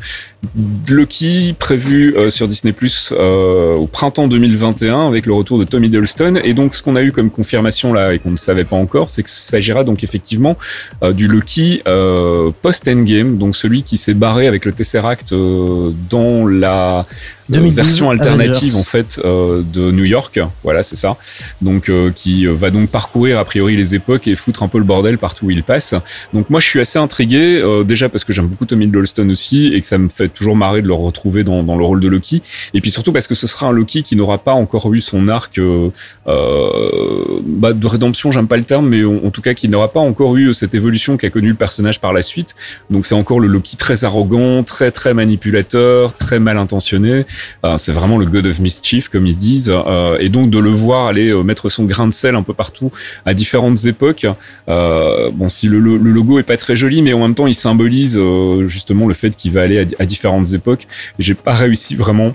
Loki prévu euh, sur Disney Plus euh, au printemps 2021 avec le retour de Tom Hiddleston. Et donc, ce qu'on a eu comme confirmation là et qu'on ne savait pas encore, c'est que s'agira donc effectivement euh, du Loki euh, post-Endgame, donc celui qui s'est barré avec le Tesseract euh, dans la 2012 version alternative Avengers. en fait euh, de New York. Voilà, c'est ça. Donc, euh, qui va donc parcourir a priori les époques et foutre un peu le bordel partout où il passe. Donc moi je suis assez intrigué euh, déjà parce que j'aime beaucoup Tommy Hiddleston aussi et que ça me fait toujours marrer de le retrouver dans, le rôle de Loki. Et puis surtout parce que ce sera un Loki qui n'aura pas encore eu son arc euh, euh, bah, de rédemption j'aime pas le terme mais en, tout cas qui n'aura pas encore eu cette évolution qu'a connu le personnage par la suite. Donc c'est encore le Loki très arrogant très très manipulateur très mal intentionné. C'est vraiment le God of Mischief comme ils se disent et donc de le voir aller mettre son grain de sel un peu partout à différentes époques bon, si le logo est pas très joli, mais en même temps, il symbolise euh, justement le fait qu'il va aller à, à différentes époques. J'ai pas réussi vraiment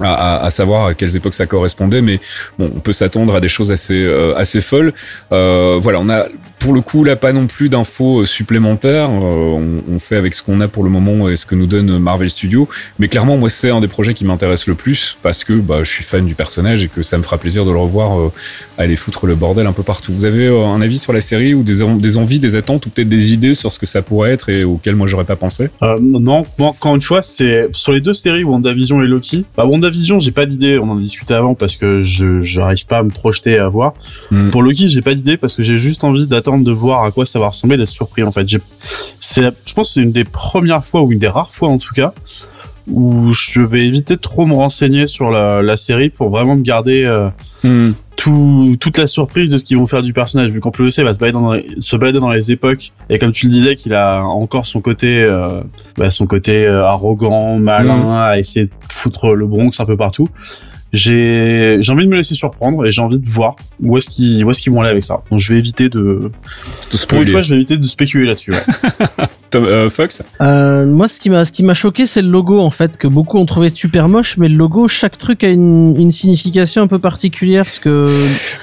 à, à- savoir à quelles époques ça correspondait, mais bon, on peut s'attendre à des choses assez euh, assez folles. Euh, voilà, on a pour le coup, là, pas non plus d'infos supplémentaires. On, on, fait avec ce qu'on a pour le moment et ce que nous donne Marvel Studios. Mais clairement, moi, c'est un des projets qui m'intéresse le plus parce que bah, je suis fan du personnage et que ça me fera plaisir de le revoir aller foutre le bordel un peu partout. Vous avez un avis sur la série ou des, envies, des attentes ou peut-être des idées sur ce que ça pourrait être et auxquelles moi j'aurais pas pensé? Non, encore une fois, c'est sur les deux séries WandaVision et Loki. Bah, WandaVision, j'ai pas d'idée. On en a discuté avant parce que je j'arrive pas à me projeter à voir. Hmm. Pour Loki, j'ai pas d'idée parce que j'ai juste envie d'attendre de voir à quoi ça va ressembler, d'être surpris en fait. C'est, je pense, que c'est une des premières fois ou une des rares fois en tout cas où je vais éviter de trop me renseigner sur la, la série pour vraiment me garder euh, hmm. tout, toute la surprise de ce qu'ils vont faire du personnage vu qu'en plus va se balader dans les, se balader dans les époques et comme tu le disais qu'il a encore son côté euh, bah, son côté euh, arrogant malin hmm. à essayer de foutre le Bronx un peu partout j'ai j'ai envie de me laisser surprendre et j'ai envie de voir où est-ce qu'ils où est-ce qu'ils vont aller avec ça. Donc je vais éviter de, de pour une fois je vais éviter de spéculer là-dessus. Ouais. Euh, Fox euh, Moi, ce qui m'a, ce qui m'a choqué, c'est le logo en fait que beaucoup ont trouvé super moche, mais le logo, chaque truc a une, une signification un peu particulière, parce que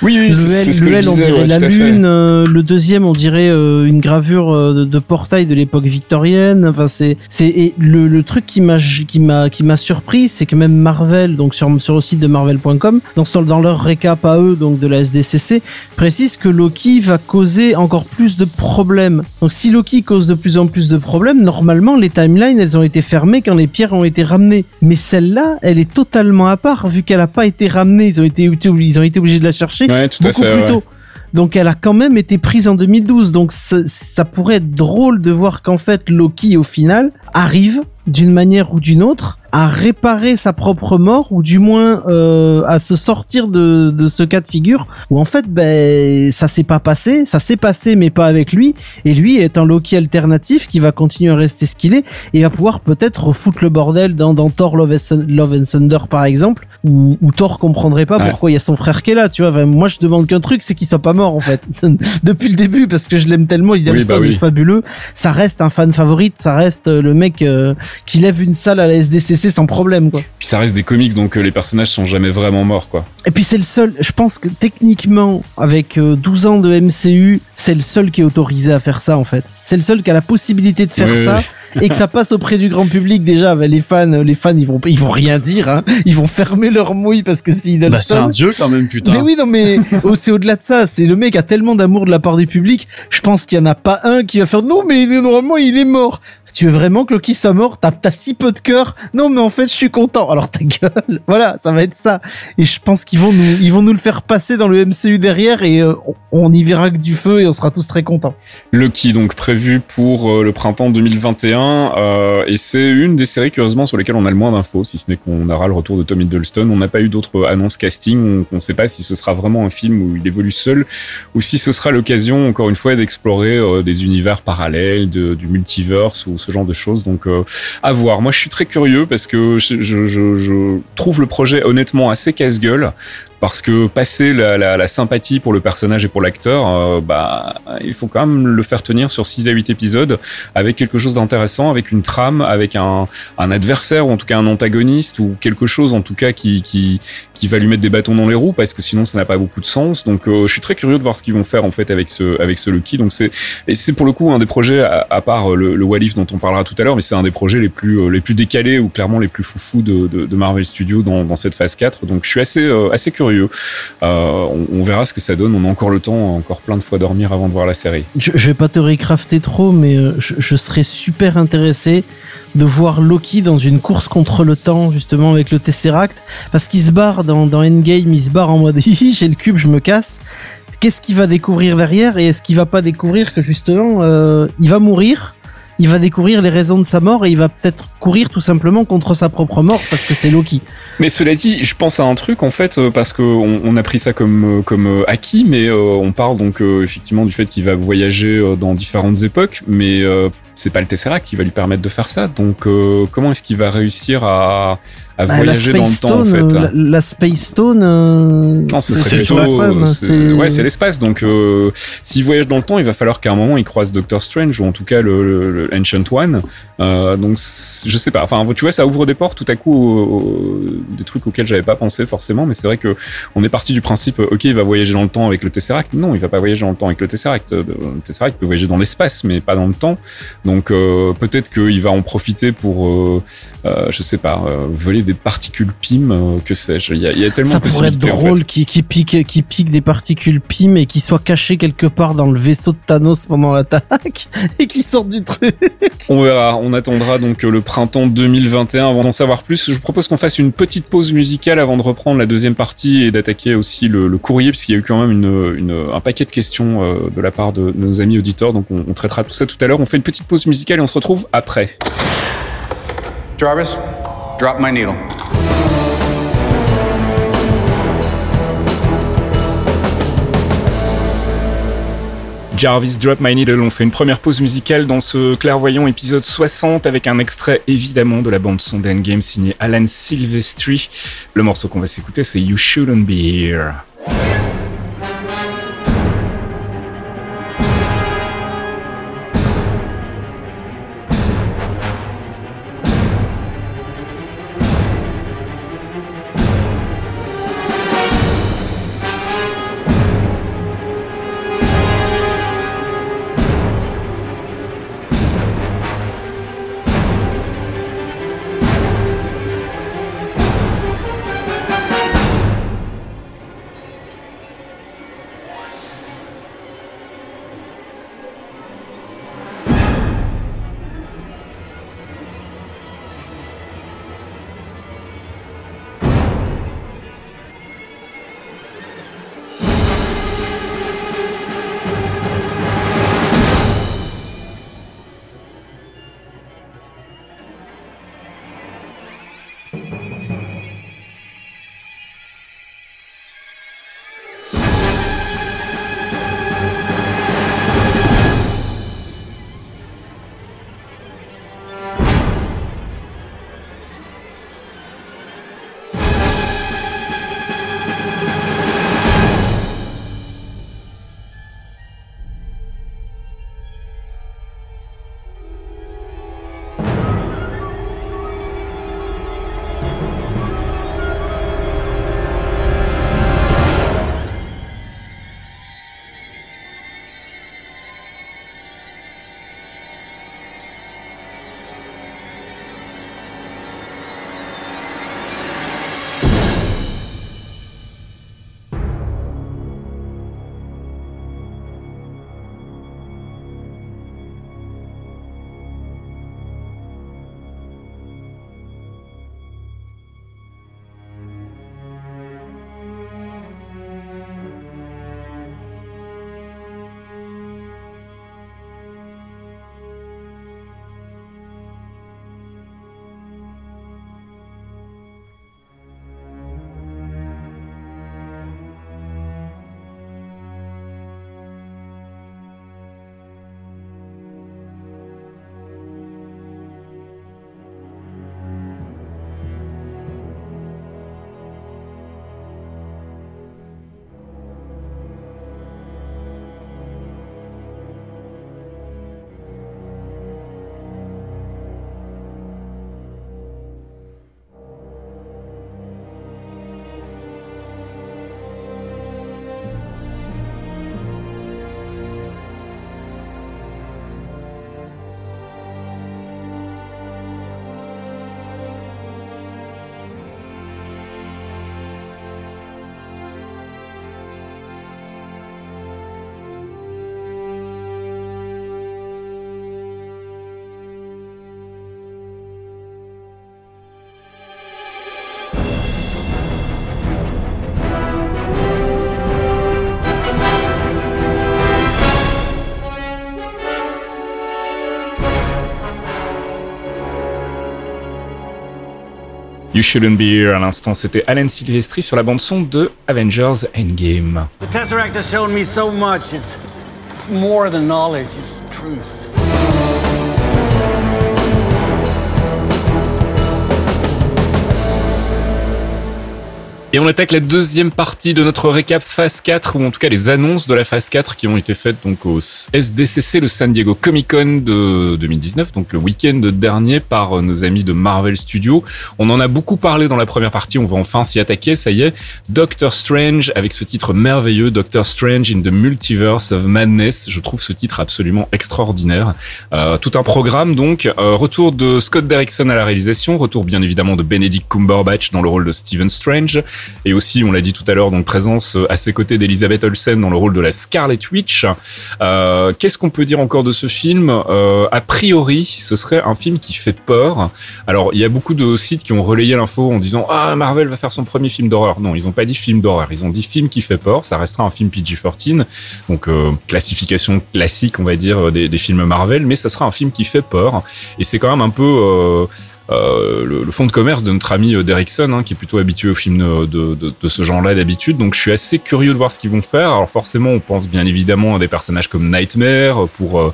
oui, oui le L, on dirait la lune, euh, le deuxième, on dirait une gravure de, de, portail de l'époque victorienne. Enfin, c'est, c'est et le, le truc qui m'a, qui m'a, qui m'a surpris, c'est que même Marvel, donc sur sur le site de Marvel.com, dans dans leur récap à eux, donc de la SDCC, précise que Loki va causer encore plus de problèmes. Donc si Loki cause de plus en plus de problèmes, normalement les timelines elles ont été fermées quand les pierres ont été ramenées. Mais celle-là, elle est totalement à part vu qu'elle a pas été ramenée. Ils ont été, ils ont été obligés de la chercher beaucoup plus tôt. Donc elle a quand même été prise en 2012. Donc ça, ça pourrait être drôle de voir qu'en fait Loki au final arrive d'une manière ou d'une autre à réparer sa propre mort ou du moins euh, à se sortir de, de ce cas de figure où en fait ben ça s'est pas passé, ça s'est passé mais pas avec lui et lui est un Loki alternatif qui va continuer à rester ce qu'il est et va pouvoir peut-être refoutre le bordel dans, dans Thor Love and, Thunder par exemple où, où Thor comprendrait pas pourquoi il y a son frère qui est là tu vois. Moi je demande qu'un truc c'est qu'il soit pas mort en fait. Depuis le début parce que je l'aime tellement il oui, bah est fabuleux. Ça reste un fan favorite ça reste le mec euh, qui lève une salle à la SDCC sans problème, quoi. Puis ça reste des comics, donc euh, les personnages sont jamais vraiment morts, quoi. Et puis c'est le seul, je pense que techniquement, avec 12 euh, ans de MCU, c'est le seul qui est autorisé à faire ça, en fait. C'est le seul qui a la possibilité de faire ça et que ça passe auprès du grand public déjà bah, les fans les fans ils vont ils vont rien dire hein. ils vont fermer leur mouille parce que s'ils bah, c'est un dieu quand même putain mais oui non mais oh, c'est au-delà de ça c'est le mec a tellement d'amour de la part du public je pense qu'il y en a pas un qui va faire non mais normalement il est mort tu veux vraiment que Loki soit mort? T'as as si peu de cœur? Non, mais en fait, je suis content. Alors ta gueule. Voilà, ça va être ça. Et je pense qu'ils vont nous, ils vont nous le faire passer dans le MCU derrière et euh, on y verra que du feu et on sera tous très contents. Loki, donc prévu pour euh, le printemps 2021, euh, et c'est une des séries curieusement sur lesquelles on a le moins d'infos, si ce n'est qu'on aura le retour de Tom Hiddleston. On n'a pas eu d'autres annonces casting. On ne sait pas si ce sera vraiment un film où il évolue seul ou si ce sera l'occasion, encore une fois, d'explorer des univers parallèles, du multiverse ou ce genre de choses. Donc euh, à voir. Moi, je suis très curieux parce que je, je, je trouve le projet honnêtement assez casse-gueule parce que passer la, sympathie pour le personnage et pour l'acteur, euh, bah, il faut quand même le faire tenir sur 6 à 8 épisodes avec quelque chose d'intéressant, avec une trame, avec un, adversaire ou en tout cas un antagoniste ou quelque chose en tout cas qui, va lui mettre des bâtons dans les roues parce que sinon ça n'a pas beaucoup de sens. Donc euh, je suis très curieux de voir ce qu'ils vont faire en fait avec ce, Lucky. Donc c'est, et c'est pour le coup un des projets, à, part le, le Walif dont on parlera tout à l'heure, mais c'est un des projets les plus, euh, décalés ou clairement les plus foufous de, Marvel Studios dans, cette phase 4. Donc je suis assez curieux euh, on, verra ce que ça donne. On a encore le temps, encore plein de fois dormir avant de voir la série. Je, vais pas te recrafter trop, mais euh, je, serais super intéressé de voir Loki dans une course contre le temps, justement avec le Tesseract, parce qu'il se barre dans, Endgame, il se barre en mode j'ai le cube, je me casse. Qu'est-ce qu'il va découvrir derrière et est-ce qu'il va pas découvrir que justement euh, il va mourir il va découvrir les raisons de sa mort et il va peut-être courir tout simplement contre sa propre mort parce que c'est Loki. Mais cela dit, je pense à un truc en fait euh, parce que on, a pris ça comme euh, euh, acquis, mais on parle donc effectivement du fait qu'il va voyager dans différentes époques, mais c'est pas le Tesseract qui va lui permettre de faire ça. Donc, comment est-ce qu'il va réussir à, à Bah, voyager dans le temps, en fait euh, la, la Space Stone, euh, non, ce c'est plutôt. Ouais, c'est l'espace. Donc, euh, s'il voyage dans le temps, il va falloir qu'à un moment il croise Doctor Strange ou en tout cas le, le- le Ancient One. Euh, donc, je sais pas. Enfin, tu vois, ça ouvre des portes tout à coup, au- au- des trucs auxquels j'avais pas pensé forcément. Mais c'est vrai que on est parti du principe, ok, il va voyager dans le temps avec le Tesseract. Non, il va pas voyager dans le temps avec le Tesseract. Le Tesseract peut voyager dans l'espace, mais pas dans le temps. Donc, peut-être qu'il va en profiter pour, je sais pas, euh, des particules PIM, euh, que sais-je. Il y a, il y a tellement ça de pourrait être possibilités. en fait. drôle qui, qui pique qui pique des particules PIM et qui soit caché quelque part dans le vaisseau de Thanos pendant l'attaque et qui sortent du truc. On verra, on attendra donc euh, le printemps 2021 avant d'en savoir plus. Je vous propose qu'on fasse une petite pause musicale avant de reprendre la deuxième partie et d'attaquer aussi le, le courrier, puisqu'il y a eu quand même une, une- un paquet de questions euh, de la part de nos amis auditeurs. Donc on, on traitera tout ça tout à l'heure. On fait une petite pause musicale et on se retrouve après. Jarvis, drop my needle. Jarvis Drop My Needle, on fait une première pause musicale dans ce clairvoyant épisode 60 avec un extrait évidemment de la bande son d'Endgame signé Alan Silvestri. Le morceau qu'on va s'écouter c'est You Shouldn't Be Here. You Shouldn't Be Here. À l'instant, c'était Alan Silvestri sur la bande-son de Avengers Endgame. The Tesseract has shown me so much. It's, it's more than knowledge, it's truth. Et on attaque la deuxième partie de notre récap phase 4, ou en tout cas les annonces de la phase 4 qui ont été faites donc au SDCC, le San Diego Comic Con de 2019, donc le week-end dernier par nos amis de Marvel Studios. On en a beaucoup parlé dans la première partie, on va enfin s'y attaquer, ça y est. Doctor Strange, avec ce titre merveilleux, Doctor Strange in the Multiverse of Madness. Je trouve ce titre absolument extraordinaire. Euh, tout un programme donc, euh, retour de Scott Derrickson à la réalisation, retour bien évidemment de Benedict Cumberbatch dans le rôle de Stephen Strange, et aussi, on l'a dit tout à l'heure, donc présence euh, à ses côtés d'Elizabeth Olsen dans le rôle de la Scarlet Witch. Euh, Qu'est-ce qu'on peut dire encore de ce film? Euh, A priori, ce serait un film qui fait peur. Alors, il y a beaucoup de sites qui ont relayé l'info en disant ah Marvel va faire son premier film d'horreur. Non, ils n'ont pas dit film d'horreur, ils ont dit film qui fait peur. Ça restera un film PG-13, donc classification classique, on va dire, des, des, films Marvel, mais ça sera un film qui fait peur. Et c'est quand même un peu euh, le, le, fonds de commerce de notre ami euh, Derrickson, hein, qui est plutôt habitué aux films de, de, de ce genre-là d'habitude. Donc je suis assez curieux de voir ce qu'ils vont faire. Alors forcément, on pense bien évidemment à des personnages comme Nightmare pour euh,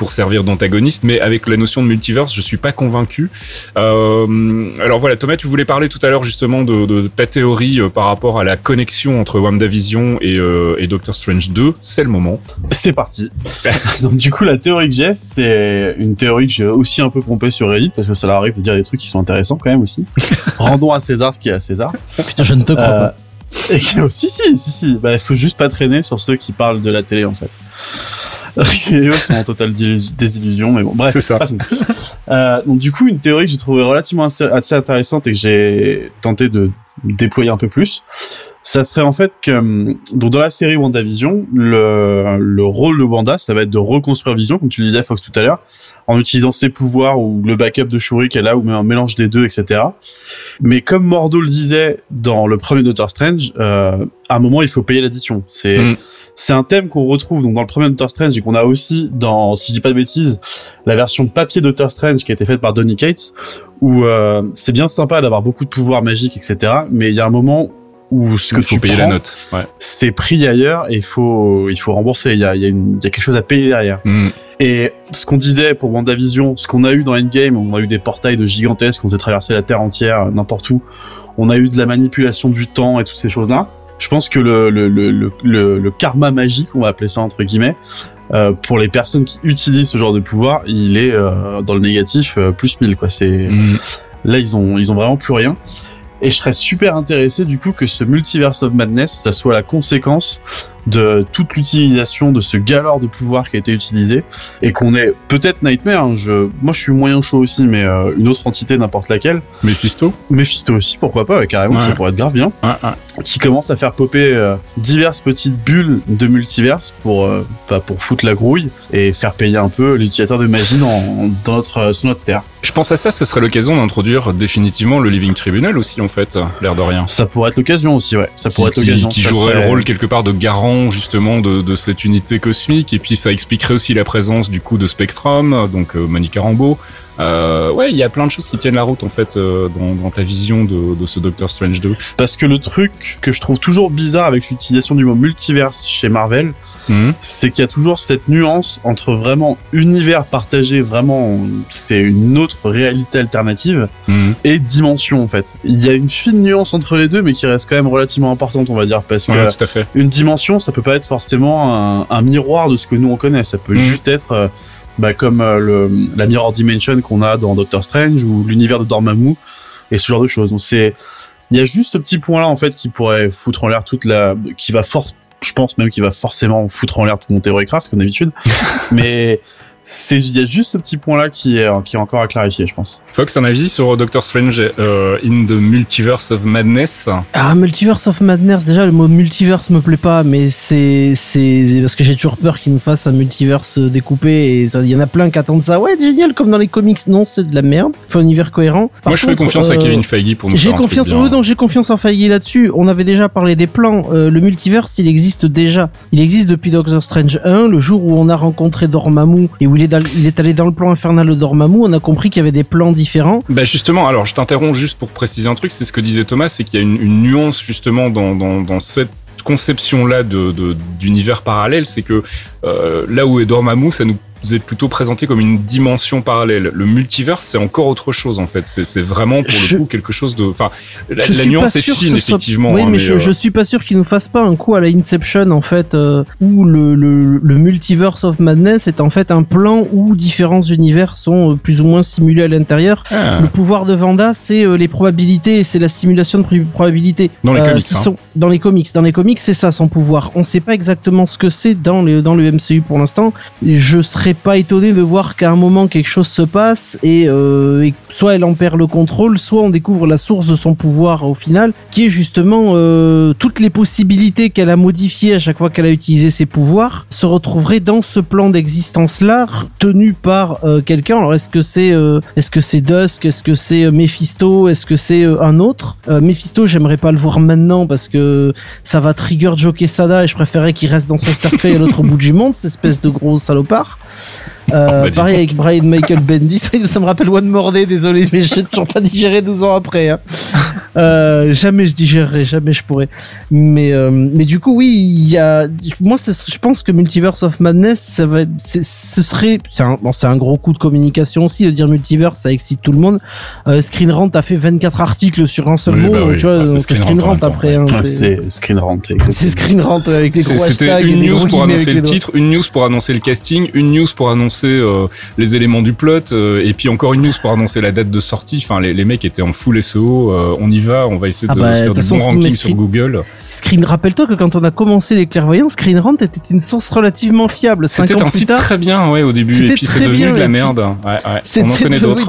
pour servir d'antagoniste, mais avec la notion de multiverse, je suis pas convaincu. Euh, alors voilà, Thomas, tu voulais parler tout à l'heure justement de, de, ta théorie par rapport à la connexion entre WandaVision et, euh, et Doctor Strange 2. C'est le moment. C'est parti. Donc du coup, la théorie que j'ai, c'est une théorie que j'ai aussi un peu pompée sur Reddit parce que ça leur arrive de dire des trucs qui sont intéressants quand même aussi. Rendons à César ce qui est à César. Putain, je ne te crois Euh, pas. Et que, si, si, si, si. Bah, faut juste pas traîner sur ceux qui parlent de la télé, en fait. Et eux sont en totale désillusion, mais bon, bref. C'est ça. Euh, donc, du coup, une théorie que j'ai trouvée relativement assez, assez intéressante et que j'ai tenté de déployer un peu plus, ça serait en fait que, hum, donc dans la série WandaVision, le, le rôle de Wanda, ça va être de reconstruire Vision, comme tu le disais, Fox, tout à l'heure, en utilisant ses pouvoirs ou le backup de Shuri qu'elle a, ou même un mélange des deux, etc. Mais comme Mordo le disait dans le premier Doctor Strange, euh, à un moment, il faut payer l'addition. C'est Mm. c'est un thème qu'on retrouve donc dans le premier Doctor Strange et qu'on a aussi dans, si je dis pas de bêtises, la version papier Doctor Strange qui a été faite par Donny Cates, où euh, c'est bien sympa d'avoir beaucoup de pouvoirs magiques, etc. Mais il y a un moment où ce que Il faut tu payer prends, la note. Ouais. c'est pris ailleurs et il faut il faut rembourser. Il y a il y a, une- il y a quelque chose à payer derrière. Mm. Et ce qu'on disait pour WandaVision, ce qu'on a eu dans Endgame, on a eu des portails de gigantesques, on s'est traversé la Terre entière, n'importe où. On a eu de la manipulation du temps et toutes ces choses-là. Je pense que le, le, le, le, le- karma magique, on va appeler ça entre guillemets, euh, pour les personnes qui utilisent ce genre de pouvoir, il est euh, dans le négatif euh, plus 1000 quoi. C'est Mm. là ils ont ils ont vraiment plus rien. Et je serais super intéressé du coup que ce Multiverse of Madness, ça soit la conséquence de toute l'utilisation de ce galore de pouvoir qui a été utilisé et qu'on ait peut-être Nightmare. hein, je, moi, je suis moyen chaud aussi, mais euh, une autre entité, n'importe laquelle. Mephisto Mephisto aussi, pourquoi pas ouais, Carrément, Ouais. ça pourrait être grave bien. Ouais. Qui commence à faire popper euh, diverses petites bulles de multiverse pour euh, bah, pour foutre la grouille et faire payer un peu les utilisateurs de magie dans, dans notre euh, sur notre terre. Je pense à ça, ce serait l'occasion d'introduire définitivement le Living Tribunal aussi, en fait, l'air de rien. Ça pourrait être l'occasion aussi, ouais. Ça pourrait être qui, l'occasion. qui Ça jouerait serait- le rôle quelque part de garant justement de, cette unité cosmique. Et puis ça expliquerait aussi la présence du coup de Spectrum donc euh, Monica Rambeau. Euh, ouais il y a plein de choses qui tiennent la route en fait euh, dans, dans ta vision de, de ce Doctor Strange 2 Parce que le truc que je trouve toujours bizarre avec l'utilisation du mot multiverse chez Marvel, Mhm. c'est qu'il y a toujours cette nuance entre vraiment univers partagé, vraiment c'est une autre réalité alternative, Mhm. et dimension en fait. Il y a une fine nuance entre les deux, mais qui reste quand même relativement importante, on va dire, parce que Ouais, fait une dimension, ça peut pas être forcément un, un miroir de ce que nous on connaît. Ça peut Mhm. juste être euh, bah, comme euh, le, la mirror dimension qu'on a dans Doctor Strange ou l'univers de Dormammu et ce genre de choses. Donc c'est, il y a juste ce petit point là en fait qui pourrait foutre en l'air toute la, qui va force, je pense même qu'il va forcément foutre en l'air tout mon Craft comme d'habitude. Mais c'est, il y a juste ce petit point là qui est, qui est encore à clarifier, je pense. Fox un avis sur Doctor Strange euh, in the Multiverse of Madness? Ah, Multiverse of Madness, déjà le mot multiverse me plaît pas, mais c'est c'est parce que j'ai toujours peur qu'ils nous fassent un multiverse euh, découpé et il y en a plein qui attendent ça. Ouais, génial, comme dans les comics. Non, c'est de la merde. Faut un univers cohérent. Par moi je fais confiance à euh, Kevin Feige pour nous J'ai confiance en eux, donc j'ai confiance en Feige là-dessus. On avait déjà parlé des plans. Euh, le multiverse, il existe déjà. Il existe depuis Doctor Strange 1, le jour où on a rencontré Dormammu et il est, allé dans le plan infernal de Dormammu. On a compris qu'il y avait des plans différents. Bah justement, alors je t'interromps juste pour préciser un truc, c'est ce que disait Thomas, c'est qu'il y a une, nuance justement dans, cette conception-là de, de- d'univers parallèle, c'est que euh, là où est Dormammu, ça nous est plutôt présenté comme une dimension parallèle. Le multiverse, c'est encore autre chose en fait. C'est vraiment pour Je- le coup quelque chose de. Enfin, la, nuance est fine soit- effectivement. Oui, hein, mais, je, euh, je suis pas sûr qu'ils nous fassent pas un coup à la Inception en fait, euh, où le, le, le multiverse of madness est en fait un plan où différents univers sont euh, plus ou moins simulés à l'intérieur. ah, Le pouvoir de Vanda, c'est euh, les probabilités, et c'est la simulation de probabilités. Dans les Euh, comics, hein. sont- dans les comics, dans les comics, c'est ça son pouvoir. On sait pas exactement ce que c'est dans le dans le MCU pour l'instant. Je serais pas étonné de voir qu'à un moment quelque chose se passe et, euh, et soit elle en perd le contrôle, soit on découvre la source de son pouvoir au final, qui est justement euh, toutes les possibilités qu'elle a modifiées à chaque fois qu'elle a utilisé ses pouvoirs se retrouveraient dans ce plan d'existence là tenu par euh, quelqu'un. Alors est-ce que c'est est-ce que c'est Dusk, est-ce que c'est Mephisto, est-ce que c'est un autre? Mephisto, j'aimerais pas le voir maintenant parce que ça va trigger Joe Quesada et je préférais qu'il reste dans son cercueil à l'autre bout du monde, cette espèce de gros salopard. Tschüss. Euh, Oh, bah, pareil avec Brian Michael Bendis, ça me rappelle One More Day, désolé, mais j'ai toujours pas digéré 12 ans après. hein. Euh, jamais je digérerai, jamais je pourrais. Mais, euh, mais du coup, oui, il y a. Moi, je pense que Multiverse of Madness, ça va, ce serait. C'est un, bon, c'est un gros coup de communication aussi de dire Multiverse, ça excite tout le monde. Euh, Screen Rant a fait 24 articles sur un seul Oui, mot, bah oui. tu vois, Ah, c'est Screen Screen Rant après. hein, c'est- Screen Rant, c'est. Screen Rant avec les gros C'était hashtags et une news pour annoncer le titre, une news pour annoncer le casting, une news pour annoncer euh, les éléments du plot, euh, et puis encore une news pour annoncer la date de sortie. Enfin, les, les mecs étaient en full SEO. euh, on y va, on va essayer Ah de bah, faire du bon ranking sur Google. Screen, rappelle-toi que quand on a commencé les clairvoyants, Screen Rant était une source relativement fiable. C'était un site tard, très bien, ouais, au début, et puis c'est devenu bien, de la merde. Ouais, ouais. On en connaît oui, d'autres.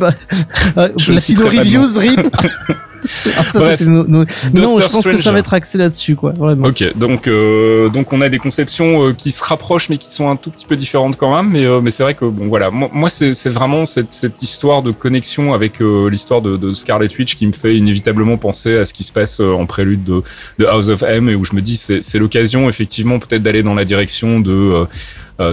bah, citerai pas de Reviews, RIP. Ah, ça, Bref. c'était nos- nos- Non, je pense que ça va être axé là-dessus, quoi. Vraiment. Ok, donc euh, donc on a des conceptions euh, qui se rapprochent mais qui sont un tout petit peu différentes quand même. Mais euh, mais c'est vrai que bon voilà, moi, moi, c'est vraiment cette cette histoire de connexion avec euh, l'histoire de, de Scarlet Witch qui me fait inévitablement penser à ce qui se passe euh, en prélude de, de House of M et où je me dis c'est c'est l'occasion effectivement peut-être d'aller dans la direction de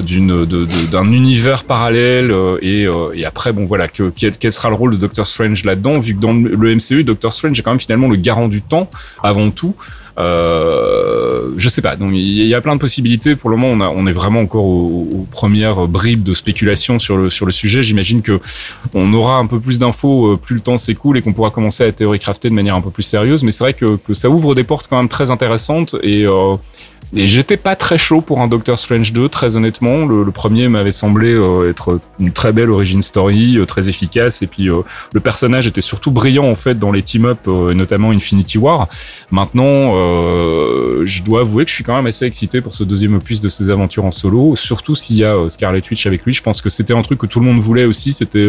de- d'un univers parallèle euh, et, euh, et après bon voilà que quel, sera le rôle de Doctor Strange là-dedans vu que dans le MCU Doctor Strange est quand même finalement le garant du temps avant tout euh, je sais pas. Donc il y a plein de possibilités. Pour le moment, on, est vraiment encore aux, premières bribes de spéculation sur le sur le sujet. J'imagine que on aura un peu plus d'infos euh, plus le temps s'écoule et qu'on pourra commencer à théorie crafter de manière un peu plus sérieuse. Mais c'est vrai que, ça ouvre des portes quand même très intéressantes et euh, et j'étais pas très chaud pour un Doctor Strange 2, très honnêtement. Le, premier m'avait semblé euh, être une très belle origin story, euh, très efficace, et puis euh, le personnage était surtout brillant en fait dans les team-up, notamment Infinity War. Maintenant, je dois avouer que je suis quand même assez excité pour ce deuxième opus de ses aventures en solo, surtout s'il y a Scarlet Witch avec lui. Je pense que c'était un truc que tout le monde voulait aussi. C'était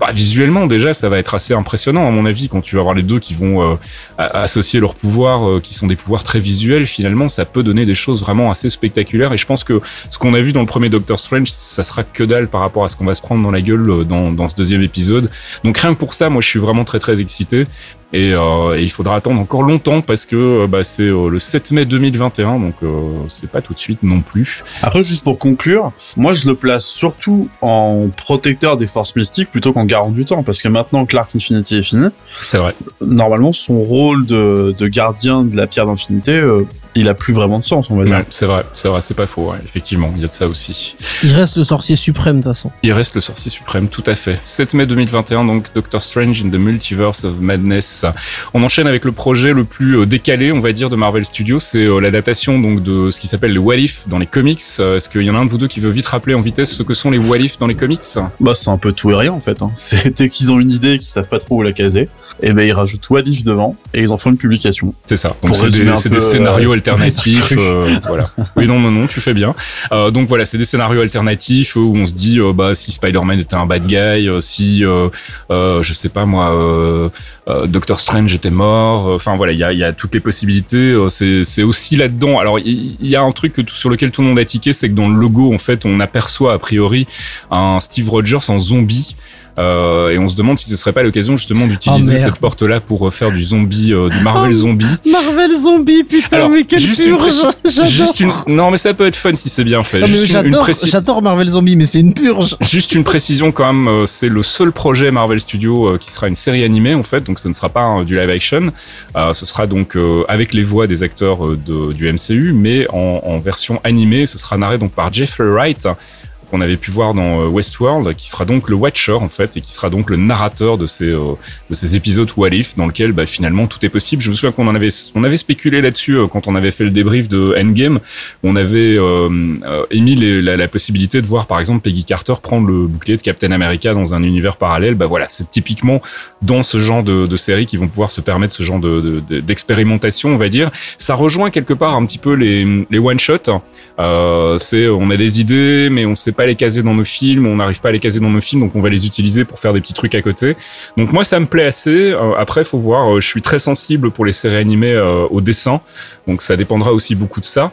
bah, visuellement déjà, ça va être assez impressionnant à mon avis quand tu vas voir les deux qui vont euh, associer leurs pouvoirs, euh, qui sont des pouvoirs très visuels. Finalement, ça peut donner des choses vraiment assez spectaculaires. Et je pense que ce qu'on a vu dans le premier Doctor Strange, ça sera que dalle par rapport à ce qu'on va se prendre dans la gueule euh, dans, dans ce deuxième épisode. Donc rien que pour ça, moi, je suis vraiment très très excité. Et, euh, et il faudra attendre encore longtemps parce que euh, bah, c'est euh, le 7 mai 2021, donc euh, c'est pas tout de suite non plus. Après, juste pour conclure, moi je le place surtout en protecteur des forces mystiques plutôt qu'en garant du temps, parce que maintenant que l'arc Infinity est fini, C'est vrai. normalement son rôle de, de gardien de la pierre d'infinité, il a plus vraiment de sens, on va dire. Ouais, c'est vrai, c'est vrai, c'est pas faux. ouais. Effectivement, il y a de ça aussi. Il reste le sorcier suprême, de toute façon. Il reste le sorcier suprême, tout à fait. 7 mai 2021, donc Doctor Strange in the Multiverse of Madness. On enchaîne avec le projet le plus euh, décalé, on va dire, de Marvel Studios. C'est euh, l'adaptation donc de ce qui s'appelle les What If dans les comics. Euh, Est-ce qu'il y en a un de vous deux qui veut vite rappeler en vitesse ce que sont les What If dans les comics? Bah c'est un peu tout et rien en fait. Hein. C'est dès qu'ils ont une idée et qu'ils savent pas trop où la caser, et ben ils rajoutent What If devant et ils en font une publication. C'est ça. Donc c'est des, un c'est peu, des scénarios euh, alternatifs. cru. euh, voilà. Oui, non, non, non, tu fais bien. Euh, donc voilà, c'est des scénarios alternatifs où on se dit, euh, bah si Spider-Man était un bad guy, si je sais pas moi, Doctor Strange était mort. Enfin voilà, il y a, y a toutes les possibilités. euh, c'est, aussi là-dedans. Alors il y, a un truc que tout- sur lequel tout le monde a tiqué, c'est que dans le logo, en fait, on aperçoit a priori un Steve Rogers en zombie. Euh, et on se demande si ce serait pas l'occasion justement d'utiliser Oh, cette porte-là pour euh, faire du zombie, euh, du Marvel Oh, zombie. Marvel Zombie, putain, Alors, mais quelle juste purge Juste une... Non, mais ça peut être fun si c'est bien fait. J'adore préci- Marvel Zombie, mais c'est une purge Juste une précision quand même, c'est le seul projet Marvel Studios euh, qui sera une série animée en fait, donc ce ne sera pas du live action. Euh, ce sera donc avec les voix des acteurs de, du MCU, mais en, en version animée. Ce sera narré donc par Jeffrey Wright qu'on avait pu voir dans Westworld, qui fera donc le Watcher en fait et qui sera donc le narrateur de ces de ces épisodes What If dans lequel bah, finalement tout est possible. Je me souviens qu'on en avait on avait spéculé là-dessus quand on avait fait le débrief de Endgame. On avait émis la, la, possibilité de voir par exemple Peggy Carter prendre le bouclier de Captain America dans un univers parallèle. Bah voilà, c'est typiquement dans ce genre de, de séries qui vont pouvoir se permettre ce genre de d'expérimentation, on va dire. Ça rejoint quelque part un petit peu les, les one shot. Euh, c'est on a des idées, mais on sait pas les caser dans nos films, on n'arrive pas à les caser dans nos films, donc on va les utiliser pour faire des petits trucs à côté. Donc moi, ça me plaît assez. Euh, après, faut voir. Euh, je suis très sensible pour les séries animées euh, au dessin, donc ça dépendra aussi beaucoup de ça.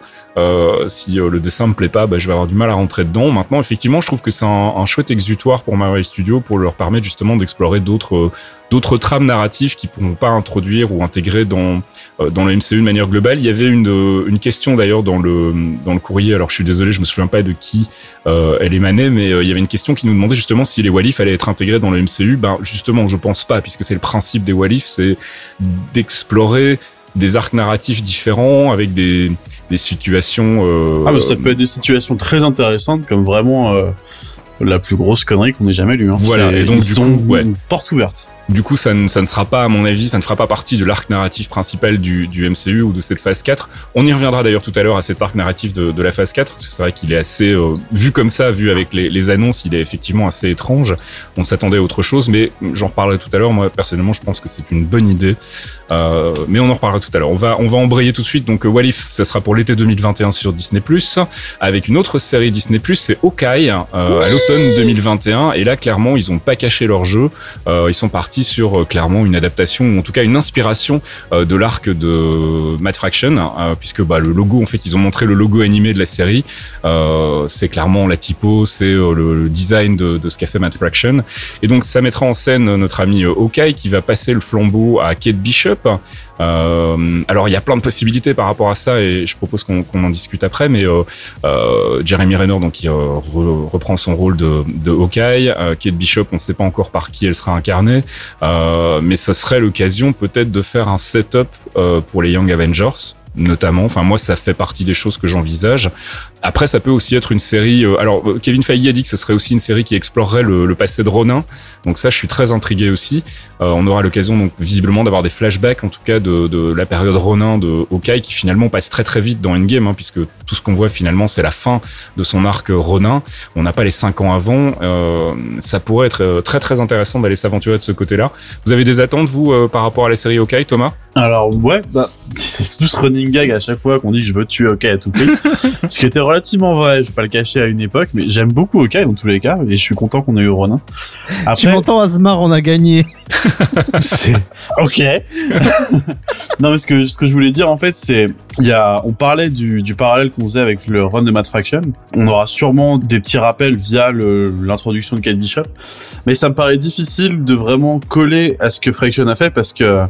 Si le dessin me plaît pas, bah, je vais avoir du mal à rentrer dedans. Maintenant, effectivement, je trouve que c'est un, un, chouette exutoire pour Marvel Studios pour leur permettre justement d'explorer d'autres d'autres trames narratives qui pourront pas introduire ou intégrer dans euh, dans le MCU de manière globale. Il y avait une euh, une question d'ailleurs dans le dans le courrier. Alors je suis désolé, je me souviens pas de qui euh, elle émanait, mais il y avait une question qui nous demandait justement si les Walif allaient être intégrés dans le MCU. Ben justement, je pense pas, puisque c'est le principe des Walif, c'est d'explorer des arcs narratifs différents avec des des situations. Euh, ah, mais ça peut être des situations très intéressantes, comme vraiment. la plus grosse connerie qu'on ait jamais lue. Hein. Voilà, et donc du coup, ouais. porte ouverte. Du coup, ça ne, sera pas, à mon avis, ça ne fera pas partie de l'arc narratif principal du, MCU ou de cette phase 4. On y reviendra d'ailleurs tout à l'heure à cet arc narratif de, la phase 4, parce que c'est vrai qu'il est assez, euh, vu comme ça, vu avec les, annonces, il est effectivement assez étrange. On s'attendait à autre chose, mais j'en reparlerai tout à l'heure. Moi, personnellement, je pense que c'est une bonne idée. Euh, mais on en reparlera tout à l'heure. On va, embrayer tout de suite. Donc, Walif, ça sera pour l'été 2021 sur Disney+, avec une autre série Disney+, c'est Hawkeye, euh, à l'automne 2021. Et là, clairement, ils ont pas caché leur jeu. Euh, ils sont partis sur, clairement, une adaptation, ou en tout cas une inspiration euh, de l'arc de Matt Fraction, euh, puisque bah, le logo, en fait, ils ont montré le logo animé de la série. Euh, c'est clairement la typo, c'est le, design de, de, ce qu'a fait Matt Fraction. Et donc, ça mettra en scène notre ami Hawkeye qui va passer le flambeau à Kate Bishop. Euh, alors il y a plein de possibilités par rapport à ça et je propose qu'on en discute après. Mais euh, euh, Jeremy Renner donc il reprend son rôle de, de Hawkeye. Kate Bishop, on ne sait pas encore par qui elle sera incarnée, mais ça serait l'occasion peut-être de faire un setup pour les Young Avengers notamment. Enfin, moi, ça fait partie des choses que j'envisage. Après, ça peut aussi être une série. Euh, alors, euh, Kevin Feige a dit que ce serait aussi une série qui explorerait le, le passé de Ronin. Donc ça, je suis très intrigué aussi. Euh, on aura l'occasion, donc visiblement, d'avoir des flashbacks, en tout cas, de, de, la période Ronin de Hawkeye, qui finalement passe très très vite dans Endgame, hein, puisque tout ce qu'on voit finalement, c'est la fin de son arc Ronin. On n'a pas les cinq ans avant. Euh, ça pourrait être très très intéressant d'aller s'aventurer de ce côté-là. Vous avez des attentes, vous, par rapport à la série Hawkeye, Thomas? Alors ouais, bah, c'est tout ce running gag à chaque fois qu'on dit que je veux tuer Hawkeye à tout prix. ce qui était relativement vrai, je vais pas le cacher à une époque, mais j'aime beaucoup Hawkeye dans tous les cas, et je suis content qu'on ait eu Ronin. Après... Tu m'entends, Asmar, on a gagné. ok. non, mais ce que, ce que je voulais dire, en fait, c'est, il y a, on parlait du, du parallèle qu'on faisait avec le run de Matt Fraction. On aura sûrement des petits rappels via l'introduction de Kate Bishop, mais ça me paraît difficile de vraiment coller à ce que Fraction a fait parce que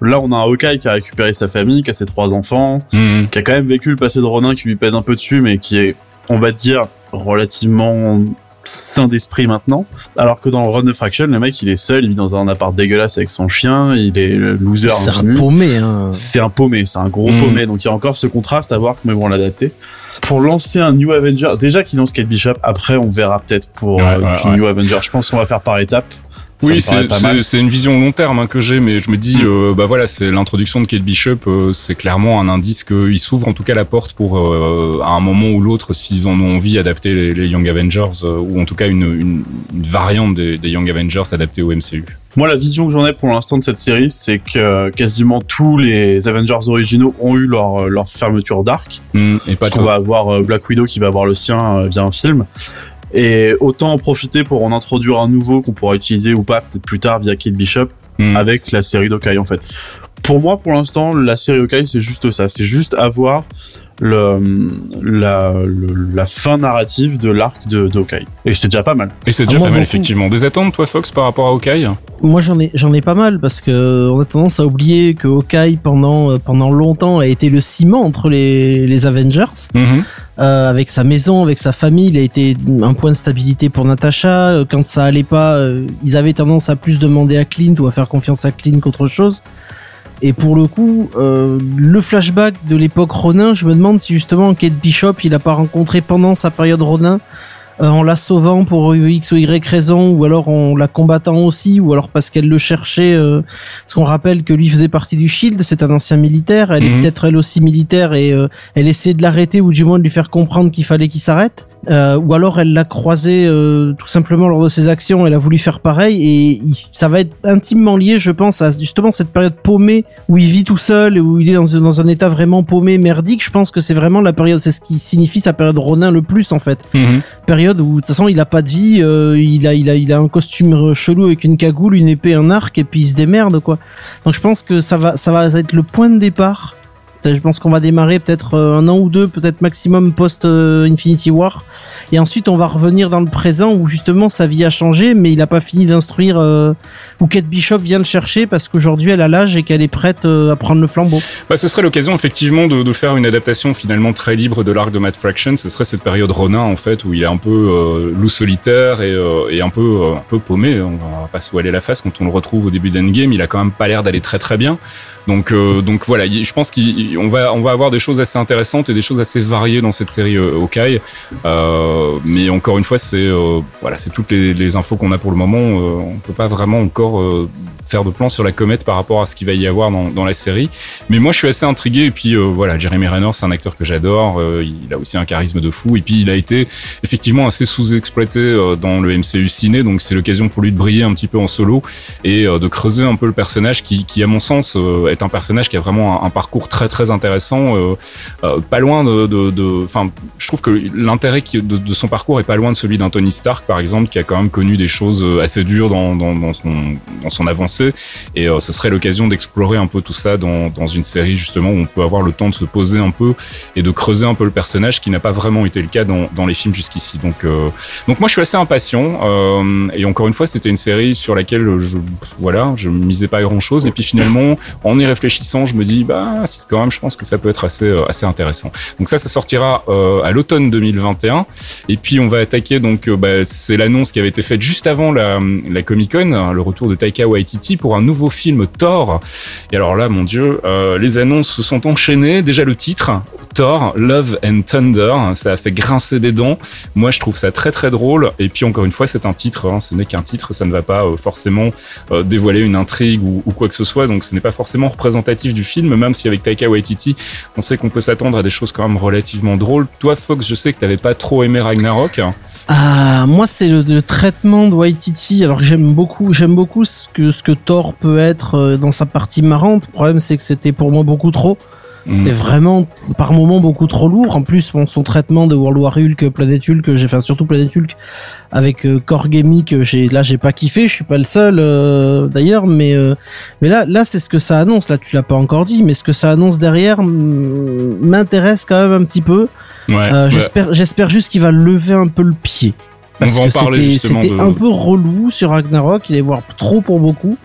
Là, on a un Hawkeye qui a récupéré sa famille, qui a ses trois enfants, mmh. qui a quand même vécu le passé de Ronin qui lui pèse un peu dessus, mais qui est, on va dire, relativement sain d'esprit maintenant. Alors que dans le Run of Fraction, le mec, il est seul, il vit dans un appart dégueulasse avec son chien, il est loser C'est un paumé, hein. C'est un paumé, c'est un gros mmh. paumé. Donc il y a encore ce contraste à voir comment ils vont l'adapter. Pour lancer un New Avenger, déjà qu'il lance Kate Bishop, après on verra peut-être pour ouais, euh, ouais, New Avenger. Je pense qu'on va faire par étapes. Oui, c'est une vision long terme hein, que j'ai, mais je me dis, mm. euh, bah voilà, c'est l'introduction de Kate Bishop, euh, c'est clairement un indice qu'il s'ouvre en tout cas la porte pour, euh, à un moment ou l'autre, s'ils en ont envie, adapter les, les Young Avengers, euh, ou en tout cas une, une, une variante des, des, Young Avengers adaptée au MCU. Moi, la vision que j'en ai pour l'instant de cette série, c'est que quasiment tous les Avengers originaux ont eu leur, leur fermeture d'arc. Mm, et pas Parce qu'on va avoir Black Widow qui va avoir le sien via un film. Et autant en profiter pour en introduire un nouveau qu'on pourra utiliser ou pas peut-être plus tard via Kate Bishop mm. avec la série d'Okai en fait. Pour moi, pour l'instant, la série Okai, c'est juste ça. C'est juste avoir le, la, le, la fin narrative de l'arc de d'Okai. Et c'est déjà pas mal. Et c'est déjà ah, pas mal, effectivement. Des attentes, toi, Fox, par rapport à Okai? Moi, j'en ai, j'en ai pas mal parce que on a tendance à oublier que Okai, pendant, pendant longtemps, a été le ciment entre les, les Avengers. Mm -hmm. Euh, avec sa maison, avec sa famille, il a été un point de stabilité pour Natasha. Quand ça allait pas, euh, ils avaient tendance à plus demander à Clint ou à faire confiance à Clint qu'autre chose. Et pour le coup, euh, le flashback de l'époque Ronin, je me demande si justement Kate Bishop, il a pas rencontré pendant sa période Ronin euh, en la sauvant pour X ou Y raison, ou alors en la combattant aussi, ou alors parce qu'elle le cherchait. Euh, parce qu'on rappelle que lui faisait partie du Shield, c'est un ancien militaire. Elle est Mhm. peut-être elle aussi militaire et euh, elle essayait de l'arrêter ou du moins de lui faire comprendre qu'il fallait qu'il s'arrête. Euh, ou alors elle l'a croisé euh, tout simplement lors de ses actions, elle a voulu faire pareil et il- ça va être intimement lié, je pense, à justement cette période paumée où il vit tout seul et où il est dans, dans un état vraiment paumé, merdique. Je pense que c'est vraiment la période, c'est ce qui signifie sa période Ronin le plus en fait. Mhm. Période où de toute façon il a pas de vie, euh, il a il a il a un costume chelou avec une cagoule, une épée, un arc et puis il se démerde quoi. Donc je pense que ça va ça va être le point de départ. Je pense qu'on va démarrer peut-être euh, un an ou deux, peut-être maximum post euh, Infinity War, et ensuite on va revenir dans le présent où justement sa vie a changé, mais il a pas fini d'instruire euh, Kate Bishop vient le chercher parce qu'aujourd'hui elle a l'âge et qu'elle est prête euh, à prendre le flambeau. Bah, ce serait l'occasion effectivement de, faire une adaptation finalement très libre de l'arc de Matt Fraction. Ce serait cette période Ronin en fait où il est un peu loup solitaire et, un peu un peu paumé. On va pas se voiler la face quand on le retrouve au début d'Endgame. Il a quand même pas l'air d'aller très très bien. Donc euh, donc voilà, il- je pense qu'on va avoir des choses assez intéressantes et des choses assez variées dans cette série euh. Euh, mais encore une fois, c'est euh, voilà, toutes les, infos qu'on a pour le moment. On peut pas vraiment encore faire de plan sur la comète par rapport à ce qu'il va y avoir dans, la série. Mais moi, je suis assez intrigué. Et puis, euh, voilà, Jeremy Renner, c'est un acteur que j'adore. Euh, il a aussi un charisme de fou. Et puis, il a été effectivement assez sous-exploité euh, dans le MCU ciné. Donc, c'est l'occasion pour lui de briller un petit peu en solo et de creuser un peu le personnage qui, à mon sens, est un personnage qui a vraiment un, parcours très, très intéressant. Pas loin de... Enfin, je trouve que l'intérêt de, son parcours est pas loin de celui d'un Tony Stark, par exemple, qui a quand même connu des choses assez dures dans, dans son avancée. Et euh, ce serait l'occasion d'explorer un peu tout ça dans, dans une série justement où on peut avoir le temps de se poser un peu et de creuser un peu le personnage qui n'a pas vraiment été le cas dans, dans les films jusqu'ici. Donc, euh, donc moi je suis assez impatient euh, et encore une fois c'était une série sur laquelle je voilà je misais pas grand chose et puis finalement en y réfléchissant je me dis bah c'est quand même je pense que ça peut être assez euh, assez intéressant. Donc ça ça sortira à l'automne 2021 et puis on va attaquer donc bah, c'est l'annonce qui avait été faite juste avant la, la Comic Con, hein, le retour de Taika Waititi pour un nouveau film Thor. Et alors là, mon Dieu, euh, les annonces se sont enchaînées. Déjà le titre, Thor, Love and Thunder, ça a fait grincer des dents. Moi, je trouve ça très très drôle. Et puis encore une fois, c'est un titre, hein, ce n'est qu'un titre, ça ne va pas euh, forcément euh, dévoiler une intrigue ou, quoi que ce soit. Donc ce n'est pas forcément représentatif du film, même si avec Taika Waititi, on sait qu'on peut s'attendre à des choses quand même relativement drôles. Toi, Fox, je sais que t'avais pas trop aimé Ragnarok. Ah, moi c'est le, le traitement de Waititi. Alors que j'aime beaucoup, j'aime beaucoup ce que ce que Thor peut être euh, dans sa partie marrante. Le problème c'est que c'était pour moi beaucoup trop. Mm. C'était vraiment par moments beaucoup trop lourd. En plus, bon, son traitement de World War Hulk, Planet Hulk, j'ai enfin surtout Planet Hulk avec euh, Core Gaming, que j'ai là j'ai pas kiffé. Je suis pas le seul euh, d'ailleurs, mais euh, mais là là c'est ce que ça annonce. Là tu l'as pas encore dit, mais ce que ça annonce derrière m'intéresse quand même un petit peu. Ouais. Euh, Ouais. j'espère j'espère juste qu'il va lever un peu le pied. Parce On va en que parler c'était de- un peu relou sur Ragnarok, il est voir trop pour beaucoup.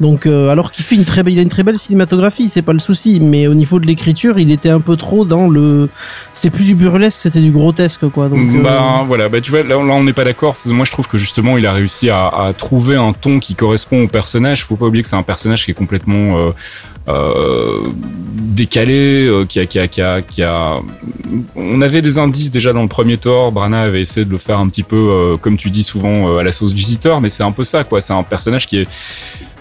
Donc euh, alors qu'il fait une très belle, il a une très belle cinématographie, c'est pas le souci, mais au niveau de l'écriture, il était un peu trop dans le, c'est plus du burlesque, c'était du grotesque quoi. Donc euh, bah voilà, bah tu vois, là, là on n'est pas d'accord. Moi je trouve que justement il a réussi à, à trouver un ton qui correspond au personnage. Faut pas oublier que c'est un personnage qui est complètement décalé, euh, qui a. On avait des indices déjà dans le premier Thor. Brana avait essayé de le faire un petit peu, euh, comme tu dis souvent, euh, à la sauce visiteur, mais c'est un peu ça quoi. C'est un personnage qui est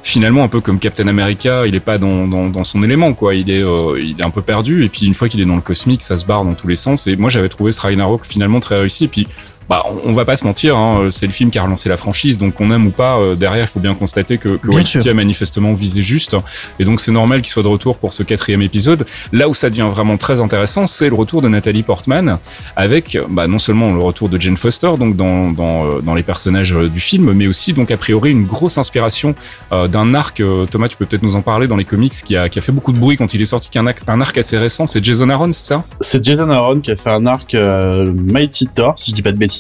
finalement un peu comme Captain America, il est pas dans, son élément quoi. Il est euh, il est un peu perdu et puis une fois qu'il est dans le cosmique, ça se barre dans tous les sens. Et moi j'avais trouvé ce finalement très réussi. Et puis bah, on, on va pas se mentir, hein, c'est le film qui a relancé la franchise, donc qu'on aime ou pas, euh, derrière, il faut bien constater que, que Waititi a manifestement visé juste, et donc c'est normal qu'il soit de retour pour ce quatrième épisode. Là où ça devient vraiment très intéressant, c'est le retour de Nathalie Portman, avec bah, non seulement le retour de Jane Foster, donc dans, dans, euh, dans les personnages euh, du film, mais aussi donc a priori une grosse inspiration euh, d'un arc. euh, Thomas, tu peux peut-être nous en parler dans les comics, qui a, qui a fait beaucoup de bruit quand il est sorti, qui est un, arc- un arc assez récent. C'est Jason Aaron, c'est ça? C'est Jason Aaron qui a fait un arc euh, Mighty Thor, si je dis pas de bêtises,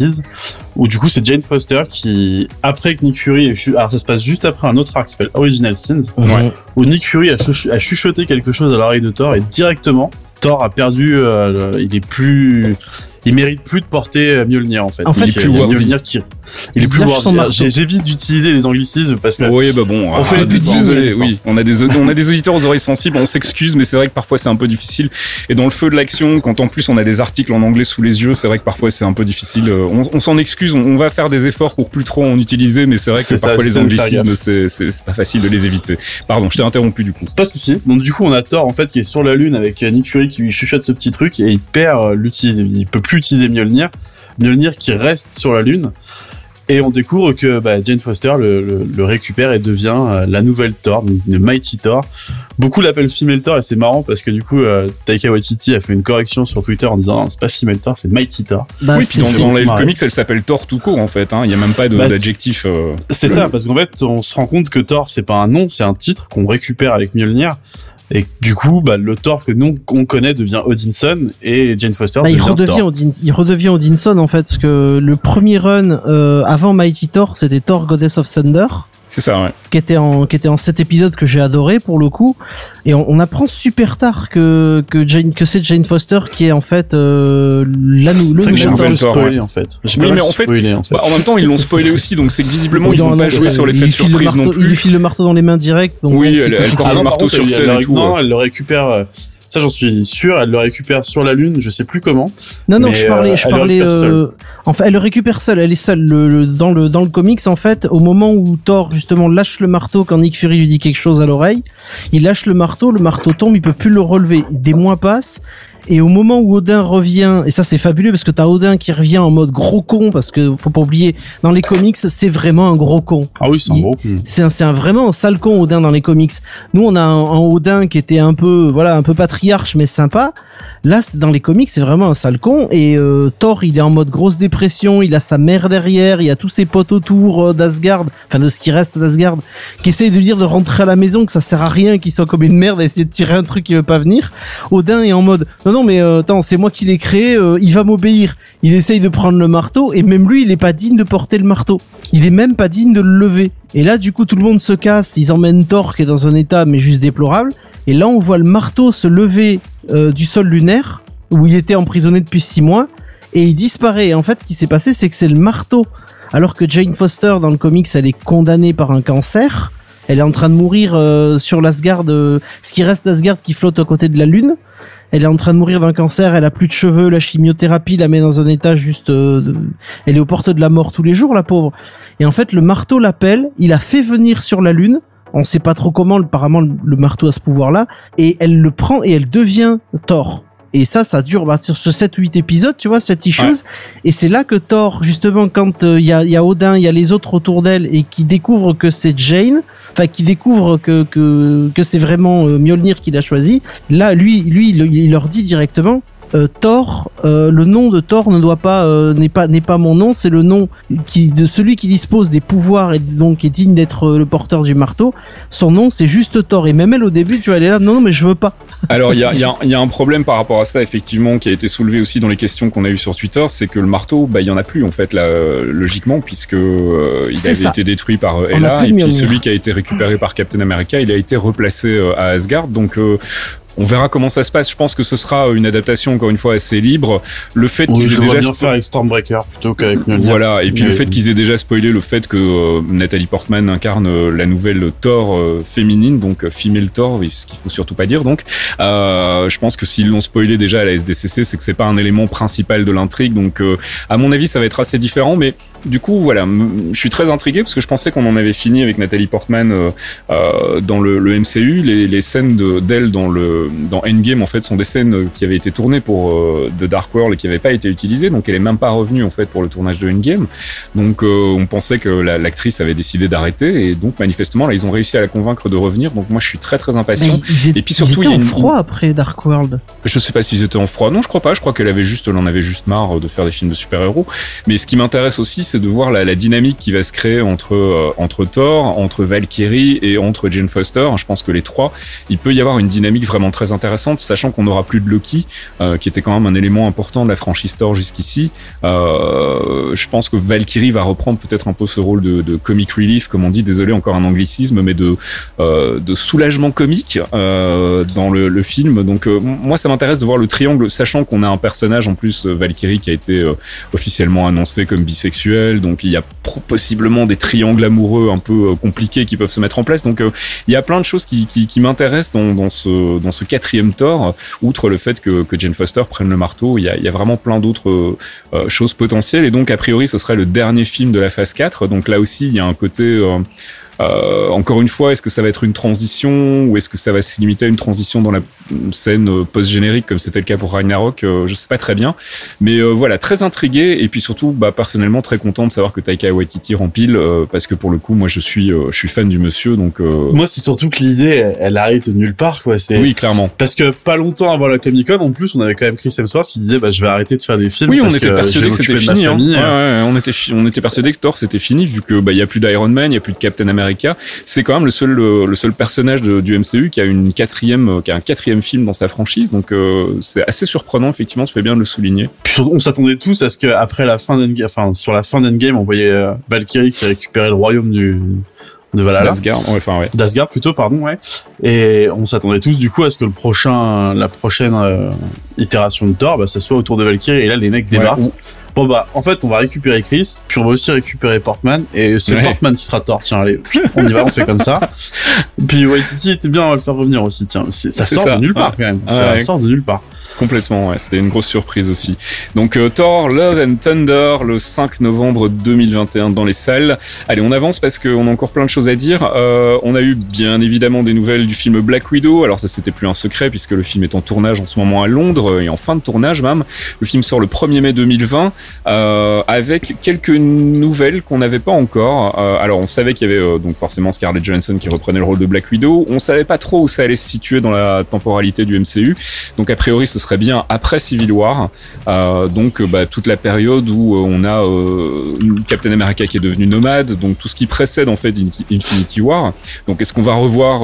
où du coup c'est Jane Foster qui, après que Nick Fury, alors ça se passe juste après un autre arc qui s'appelle Original Sins, Ouais. où Nick Fury a, chuch- a chuchoté quelque chose à l'oreille de Thor et directement Thor a perdu, euh, il est plus, il mérite plus de porter euh, Mjolnir en fait. En fait, il, plus il y a worthy. Mjolnir qui, Il est plus J'évite d'utiliser les anglicismes parce que Oui, bah bon, On fait les désolé, mais oui. On a des on a des auditeurs aux oreilles sensibles, on s'excuse, mais c'est vrai que parfois c'est un peu difficile. Et dans le feu de l'action, quand en plus on a des articles en anglais sous les yeux, c'est vrai que parfois c'est un peu difficile. Euh, On, on s'en excuse, on, on va faire des efforts pour plus trop en utiliser, mais c'est vrai que ça, parfois les anglicismes, gaffe. c'est c'est c'est pas facile de les éviter. Pardon, je t'ai interrompu du coup. Pas de souci. Donc du coup, on a Thor en fait qui est sur la lune avec euh, Nick Fury qui lui chuchote ce petit truc et il perd euh, l'utiliser. Il peut plus utiliser Mjolnir. Mjolnir qui reste sur la lune. Et on découvre que bah, Jane Foster le, le- le récupère et devient euh, la nouvelle Thor, donc une Mighty Thor. Beaucoup l'appellent Female Thor et c'est marrant parce que du coup euh, Taika Waititi a fait une correction sur Twitter en disant c'est pas Female Thor, c'est Mighty Thor. Bah, oui, puis dans, dans les Ouais. comics, elle s'appelle Thor tout court en fait. hein. Il y a même pas Bah, d'adjectif. euh, C'est ça, parce qu'en fait, on se rend compte que Thor, c'est pas un nom, c'est un titre qu'on récupère avec Mjolnir. Et du coup, bah, le Thor que nous on connaît devient Odinson et Jane Foster Bah, il devient redevient Thor. Odin, il redevient Odinson en fait, parce que le premier run euh, avant Mighty Thor, c'était Thor Goddess of Thunder, C'est ça, ouais. qui était en qui était en cet épisode que j'ai adoré pour le coup, et on, on apprend super tard que que Jane que c'est Jane Foster qui est en fait euh, la le C'est vrai que j'ai le un nouvel spoilé en fait. J'ai Oui, mais en fait- spoilé, en fait. Bah, en même temps, ils l'ont spoilé aussi, donc c'est que visiblement Oui, ils vont pas jouer sur l'effet il de lui file le surprise non marteau- Il lui plus. file le marteau dans les mains direct. Donc Oui, elle- elle porte Ah le marteau contre, sur elle, scène et tout. non, ouais. elle le récupère. Ça, j'en suis sûr. Elle le récupère sur la lune. Je sais plus comment. Non, non, je parlais, euh, je parlais. euh, Enfin, elle le récupère seule. Elle est seule. Le, le- dans le dans le comics, en fait, au moment où Thor justement lâche le marteau quand Nick Fury lui dit quelque chose à l'oreille, il lâche le marteau. Le marteau tombe. Il peut plus le relever. Des mois passent. Et au moment où Odin revient, et ça c'est fabuleux parce que t'as Odin qui revient en mode gros con parce que faut pas oublier, dans les comics c'est vraiment un gros con. Ah oui, c'est un gros. C'est un, c'est un vraiment un sale con Odin dans les comics. Nous on a un, un Odin qui était un peu voilà un peu patriarche mais sympa. Là dans les comics c'est vraiment un sale con et euh, Thor il est en mode grosse dépression, il a sa mère derrière, il a tous ses potes autour euh, d'Asgard, enfin de ce qui reste d'Asgard, qui essayent de lui dire de rentrer à la maison que ça sert à rien qu'il soit comme une merde à essayer de tirer un truc qui veut pas venir. Odin est en mode non non mais euh, attends c'est moi qui l'ai créé, euh, il va m'obéir. Il essaye de prendre le marteau et même lui il est pas digne de porter le marteau. Il est même pas digne de le lever. Et là du coup tout le monde se casse, ils emmènent Thor qui est dans un état mais juste déplorable. Et là on voit le marteau se lever euh, du sol lunaire où il était emprisonné depuis six mois et il disparaît. Et en fait ce qui s'est passé c'est que c'est le marteau. Alors que Jane Foster dans le comics elle est condamnée par un cancer. Elle est en train de mourir sur l'Asgard, ce qui reste d'Asgard qui flotte à côté de la Lune. Elle est en train de mourir d'un cancer, elle a plus de cheveux, la chimiothérapie la met dans un état juste... euh, Elle est aux portes de la mort tous les jours, la pauvre. Et en fait, le marteau l'appelle, il a fait venir sur la Lune, on sait pas trop comment, apparemment le marteau a ce pouvoir-là, et elle le prend et elle devient Thor. Et ça, ça dure bah, sur ce 7-8 épisodes, tu vois, cette issues. Et c'est là que Thor, justement, quand euh, il y, a, y a Odin, il y a les autres autour d'elle, et qui découvre que c'est Jane, enfin qui découvre que, que, que c'est vraiment euh, Mjolnir qui l'a choisi, là, lui, lui il, il leur dit directement, euh, Thor, euh, le nom de Thor ne doit pas euh, n'est pas n'est pas mon nom, c'est le nom qui de celui qui dispose des pouvoirs et donc est digne d'être le porteur du marteau. Son nom c'est juste Thor et même elle au début tu vois elle est là non non mais je veux pas. Alors, il y a, il y a- il y a un problème par rapport à ça, effectivement, qui a été soulevé aussi dans les questions qu'on a eues sur Twitter, c'est que le marteau, bah, il y en a plus, en fait, là, logiquement, puisque il avait ça. été détruit par On a Hela, plus et puis celui qui a été récupéré par Captain America, il a été replacé à Asgard, donc on verra comment ça se passe. Je pense que ce sera une adaptation, encore une fois, assez libre. Le fait Oui, qu'ils aient déjà bien faire avec Stormbreaker plutôt qu'avec. Voilà, et puis le fait qu'ils aient déjà spoilé le fait que euh, Nathalie Portman incarne euh, la nouvelle Thor euh, féminine, donc euh, female Thor, ce qu'il faut surtout pas dire donc. Euh, je pense que s'ils l'ont spoilé déjà à la SDCC, c'est que c'est pas un élément principal de l'intrigue, donc euh, à mon avis ça va être assez différent, mais du coup voilà, je suis très intrigué parce que je pensais qu'on en avait fini avec Nathalie Portman dans le, le MCU, les, les scènes de- d'elle dans le dans Endgame en fait sont des scènes euh, qui avaient été tournées pour euh, de Dark World et qui n'avaient pas été utilisées, donc elle est même pas revenue en fait pour le tournage de Endgame. Donc euh, on pensait que la- l'actrice avait décidé d'arrêter et donc manifestement là ils ont réussi à la convaincre de revenir. Donc moi je suis très très impatient. Ils, étaient- Et puis surtout, ils il y étaient en froid après Dark World. Je sais pas s'ils étaient en froid. Non, je crois pas. Je crois qu'elle avait juste, elle en avait juste marre de faire des films de super-héros. Mais ce qui m'intéresse aussi, c'est de voir la, la dynamique qui va se créer entre euh, entre Thor, entre Valkyrie et entre Jane Foster. Je pense que les trois, il peut y avoir une dynamique vraiment très intéressante, sachant qu'on n'aura plus de Loki, euh, qui était quand même un élément important de la franchise Thor jusqu'ici. Euh, je pense que Valkyrie va reprendre peut-être un peu ce rôle de, comic relief, comme on dit. Désolé encore un anglicisme, mais de euh, soulagement comique dans le, film. Donc moi, ça m'intéresse de voir le triangle, sachant qu'on a un personnage en plus Valkyrie qui a été officiellement annoncé comme bisexuel. Donc il y a possiblement des triangles amoureux un peu compliqués qui peuvent se mettre en place. Donc il y a plein de choses qui, m'intéressent dans ce quatrième Thor. Outre le fait que, Jane Foster prenne le marteau, il y a, vraiment plein d'autres choses potentielles. Et donc a priori, ce serait le dernier film de la phase 4. Donc là aussi, il y a un côté euh, euh, encore une fois, est-ce que ça va être une transition ou est-ce que ça va se limiter à une transition dans la scène euh, post-générique comme c'était le cas pour Ragnarok euh, Je sais pas très bien, mais voilà, très intrigué et puis surtout, bah, personnellement très content de savoir que Taika Waititi rempile parce que pour le coup, moi je suis je suis fan du monsieur, donc moi c'est surtout que l'idée elle arrive de nulle part quoi. C'est oui clairement parce que pas longtemps avant la Comic Con en plus, on avait quand même Chris Hemsworth qui disait bah je vais arrêter de faire des films. Oui, on était persuadé que, c'était fini. Hein. Ouais, ouais, on était on était persuadé que Thor c'était fini vu que bah il y a plus d'Iron Man, il y a plus de Captain America c'est quand même le seul le seul personnage du MCU qui a une quatrième qui a un quatrième film dans sa franchise. Donc euh, c'est assez surprenant effectivement. Tu fais bien de le souligner. on s'attendait tous à ce qu'après la fin d'Endgame, enfin sur la fin d'Endgame, on voyait euh, Valkyrie qui récupérait le royaume du de Valhalla. D'Asgard, ouais, enfin ouais. D'Asgard plutôt, pardon, ouais. Et on s'attendait tous du coup à ce que le prochain, la prochaine euh, itération de Thor, bah, ça soit autour de Valkyrie. Et là, les mecs débarquent. Bon bah en fait on va récupérer Chris, puis on va aussi récupérer Portman et c'est Portman qui sera tort. Tiens allez, on y va, on fait comme ça. Puis Waititi était bien, on va le faire revenir aussi. Tiens, ça sort de nulle part quand même. ça sort de nulle part. Complètement, ouais. C'était une grosse surprise aussi. Donc euh, Thor, Love and Thunder, le 5 novembre 2021 dans les salles. Allez, on avance parce qu'on a encore plein de choses à dire. Euh, on a eu bien évidemment des nouvelles du film Black Widow. Alors ça, c'était plus un secret puisque le film est en tournage en ce moment à Londres et en fin de tournage même. Le film sort le 1er mai 2020 euh, avec quelques nouvelles qu'on n'avait pas encore. Euh, alors on savait qu'il y avait euh, donc forcément Scarlett Johansson qui reprenait le rôle de Black Widow. On savait pas trop où ça allait se situer dans la temporalité du MCU. Donc a priori, ce serait bien après Civil War, euh, donc euh, bah, toute la période où euh, on a Captain America qui est devenu nomade, donc tout ce qui précède en fait Infinity War. Donc est-ce qu'on va revoir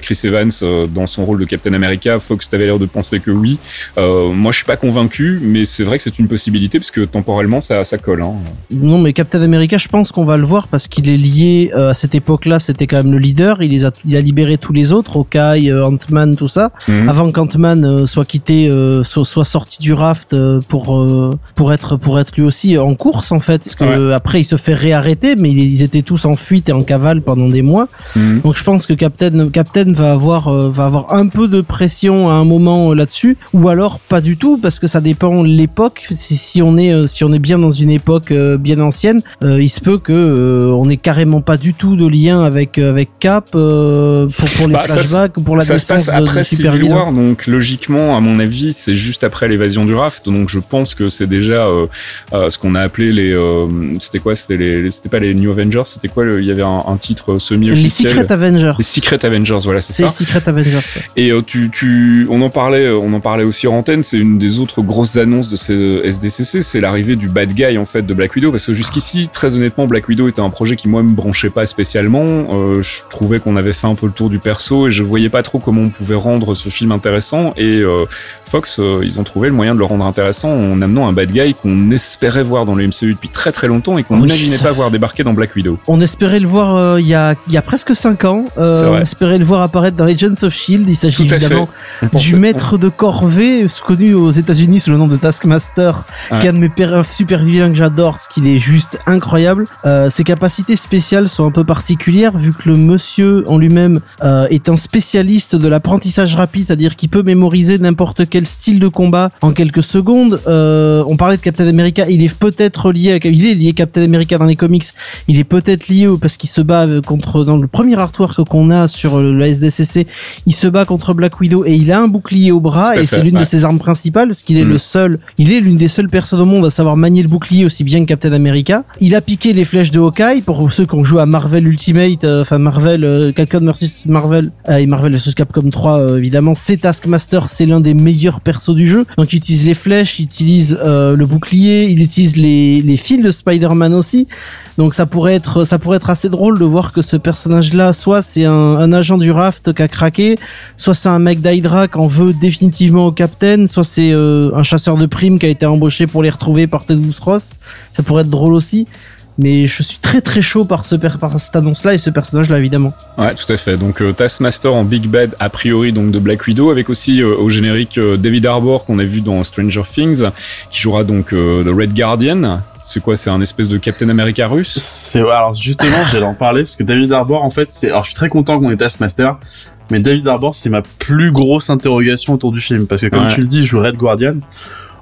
Chris Evans dans son rôle de Captain America? Fox, t'avais l'air de penser que oui. moi, je suis pas convaincu, mais c'est vrai que c'est une possibilité parce que temporellement, ça, ça colle. Hein. Non, mais Captain America, je pense qu'on va le voir parce qu'il est lié à cette époque-là. C'était quand même le leader. Il les a, il a libéré tous les autres, Hawkeye, Ant-Man, tout ça, mhm. avant qu'Ant-Man soit quitté euh, soit, sorti du raft euh, pour euh, pour être pour être lui aussi en course en fait. Parce que après il se fait réarrêter mais ils étaient tous en fuite et en cavale pendant des mois. Mhm. donc je pense que Captain Captain va avoir va avoir un peu de pression à un moment là-dessus. Ou alors pas du tout parce que ça dépend l'époque. Si, si on est si on est bien dans une époque bien ancienne il se peut que on ait carrément pas du tout de lien avec avec Cap pour pour les bah, flashbacks ou pour la distance après de, Super War, donc logiquement à mon avis vie, c'est juste après l'évasion du raft. Donc je pense que c'est déjà euh, euh, ce qu'on a appelé les. Euh, c'était quoi? C'était les. C'était pas les New Avengers. C'était quoi Il y avait un, titre semi-officiel. Les Secret Avengers. Les Secret Avengers. Voilà, c'est ça. Les Secret Avengers. Et tu, tu, on en parlait, on en parlait aussi en antenne. C'est une des autres grosses annonces de ces SDCC. C'est l'arrivée du bad guy en fait de Black Widow. Parce que jusqu'ici, très honnêtement, Black Widow était un projet qui moi me branchait pas spécialement. je trouvais qu'on avait fait un peu le tour du perso et je voyais pas trop comment on pouvait rendre ce film intéressant. Et Fox, euh, ils ont trouvé le moyen de le rendre intéressant en amenant un bad guy qu'on espérait voir dans le MCU depuis très très longtemps et qu'on n'imaginait pas voir débarquer dans Black Widow. On espérait le voir euh, il y, a, y a presque 5 ans. Euh, on espérait le voir apparaître dans Agents of Shield. Il s'agit évidemment du maître de corvée, connu aux États-Unis sous le nom de Taskmaster, qui est un de mes super vilains que j'adore, ce qu'il est juste incroyable. ses capacités spéciales sont un peu particulières vu que le monsieur en lui-même est un spécialiste de l'apprentissage rapide, c'est-à-dire qu'il peut mémoriser n'importe quel style de combat en quelques secondes. Euh, on parlait de Captain America, il est peut-être lié, à, il est lié Captain America dans les comics. Il est peut-être lié parce qu'il se bat contre dans le premier artwork qu'on a sur le, SDCC, il se bat contre Black Widow et il a un bouclier au bras et c'est l'une de ses armes principales parce qu'il est le mm. seul, il est l'une des seules personnes au monde à savoir manier le bouclier aussi bien que Captain America. Il a piqué les flèches de Hawkeye pour ceux qui ont joué à Marvel Ultimate, euh, enfin Marvel, euh, Capcom versus Marvel et Marvel vs Capcom 3 évidemment. C'est Taskmaster, c'est l'un des meilleurs persos du jeu. Donc il utilise les flèches, il utilise euh, le bouclier, il utilise les, les fils de Spider-Man aussi. Donc ça pourrait être ça pourrait être assez drôle de voir que ce personnage-là, soit c'est un, un agent du Raft qui a craqué, soit c'est un mec d'Hydra qui en veut définitivement au Captain, soit c'est euh, un chasseur de primes qui a été embauché pour les retrouver par Ted Ross. Ça pourrait être drôle aussi. Mais je suis très très chaud par, ce, par cette annonce-là et ce personnage-là évidemment. Ouais, tout à fait. Donc euh, Taskmaster en Big Bad a priori donc de Black Widow avec aussi euh, au générique euh, David Harbour qu'on a vu dans Stranger Things qui jouera donc euh, The Red Guardian. C'est quoi C'est un espèce de Captain America russe? C'est alors justement, j'allais en parler parce que David Harbour, en fait, c'est. Alors, je suis très content qu'on ait Taskmaster, mais David Harbour, c'est ma plus grosse interrogation autour du film parce que comme Ouais. tu le dis, il joue Red Guardian.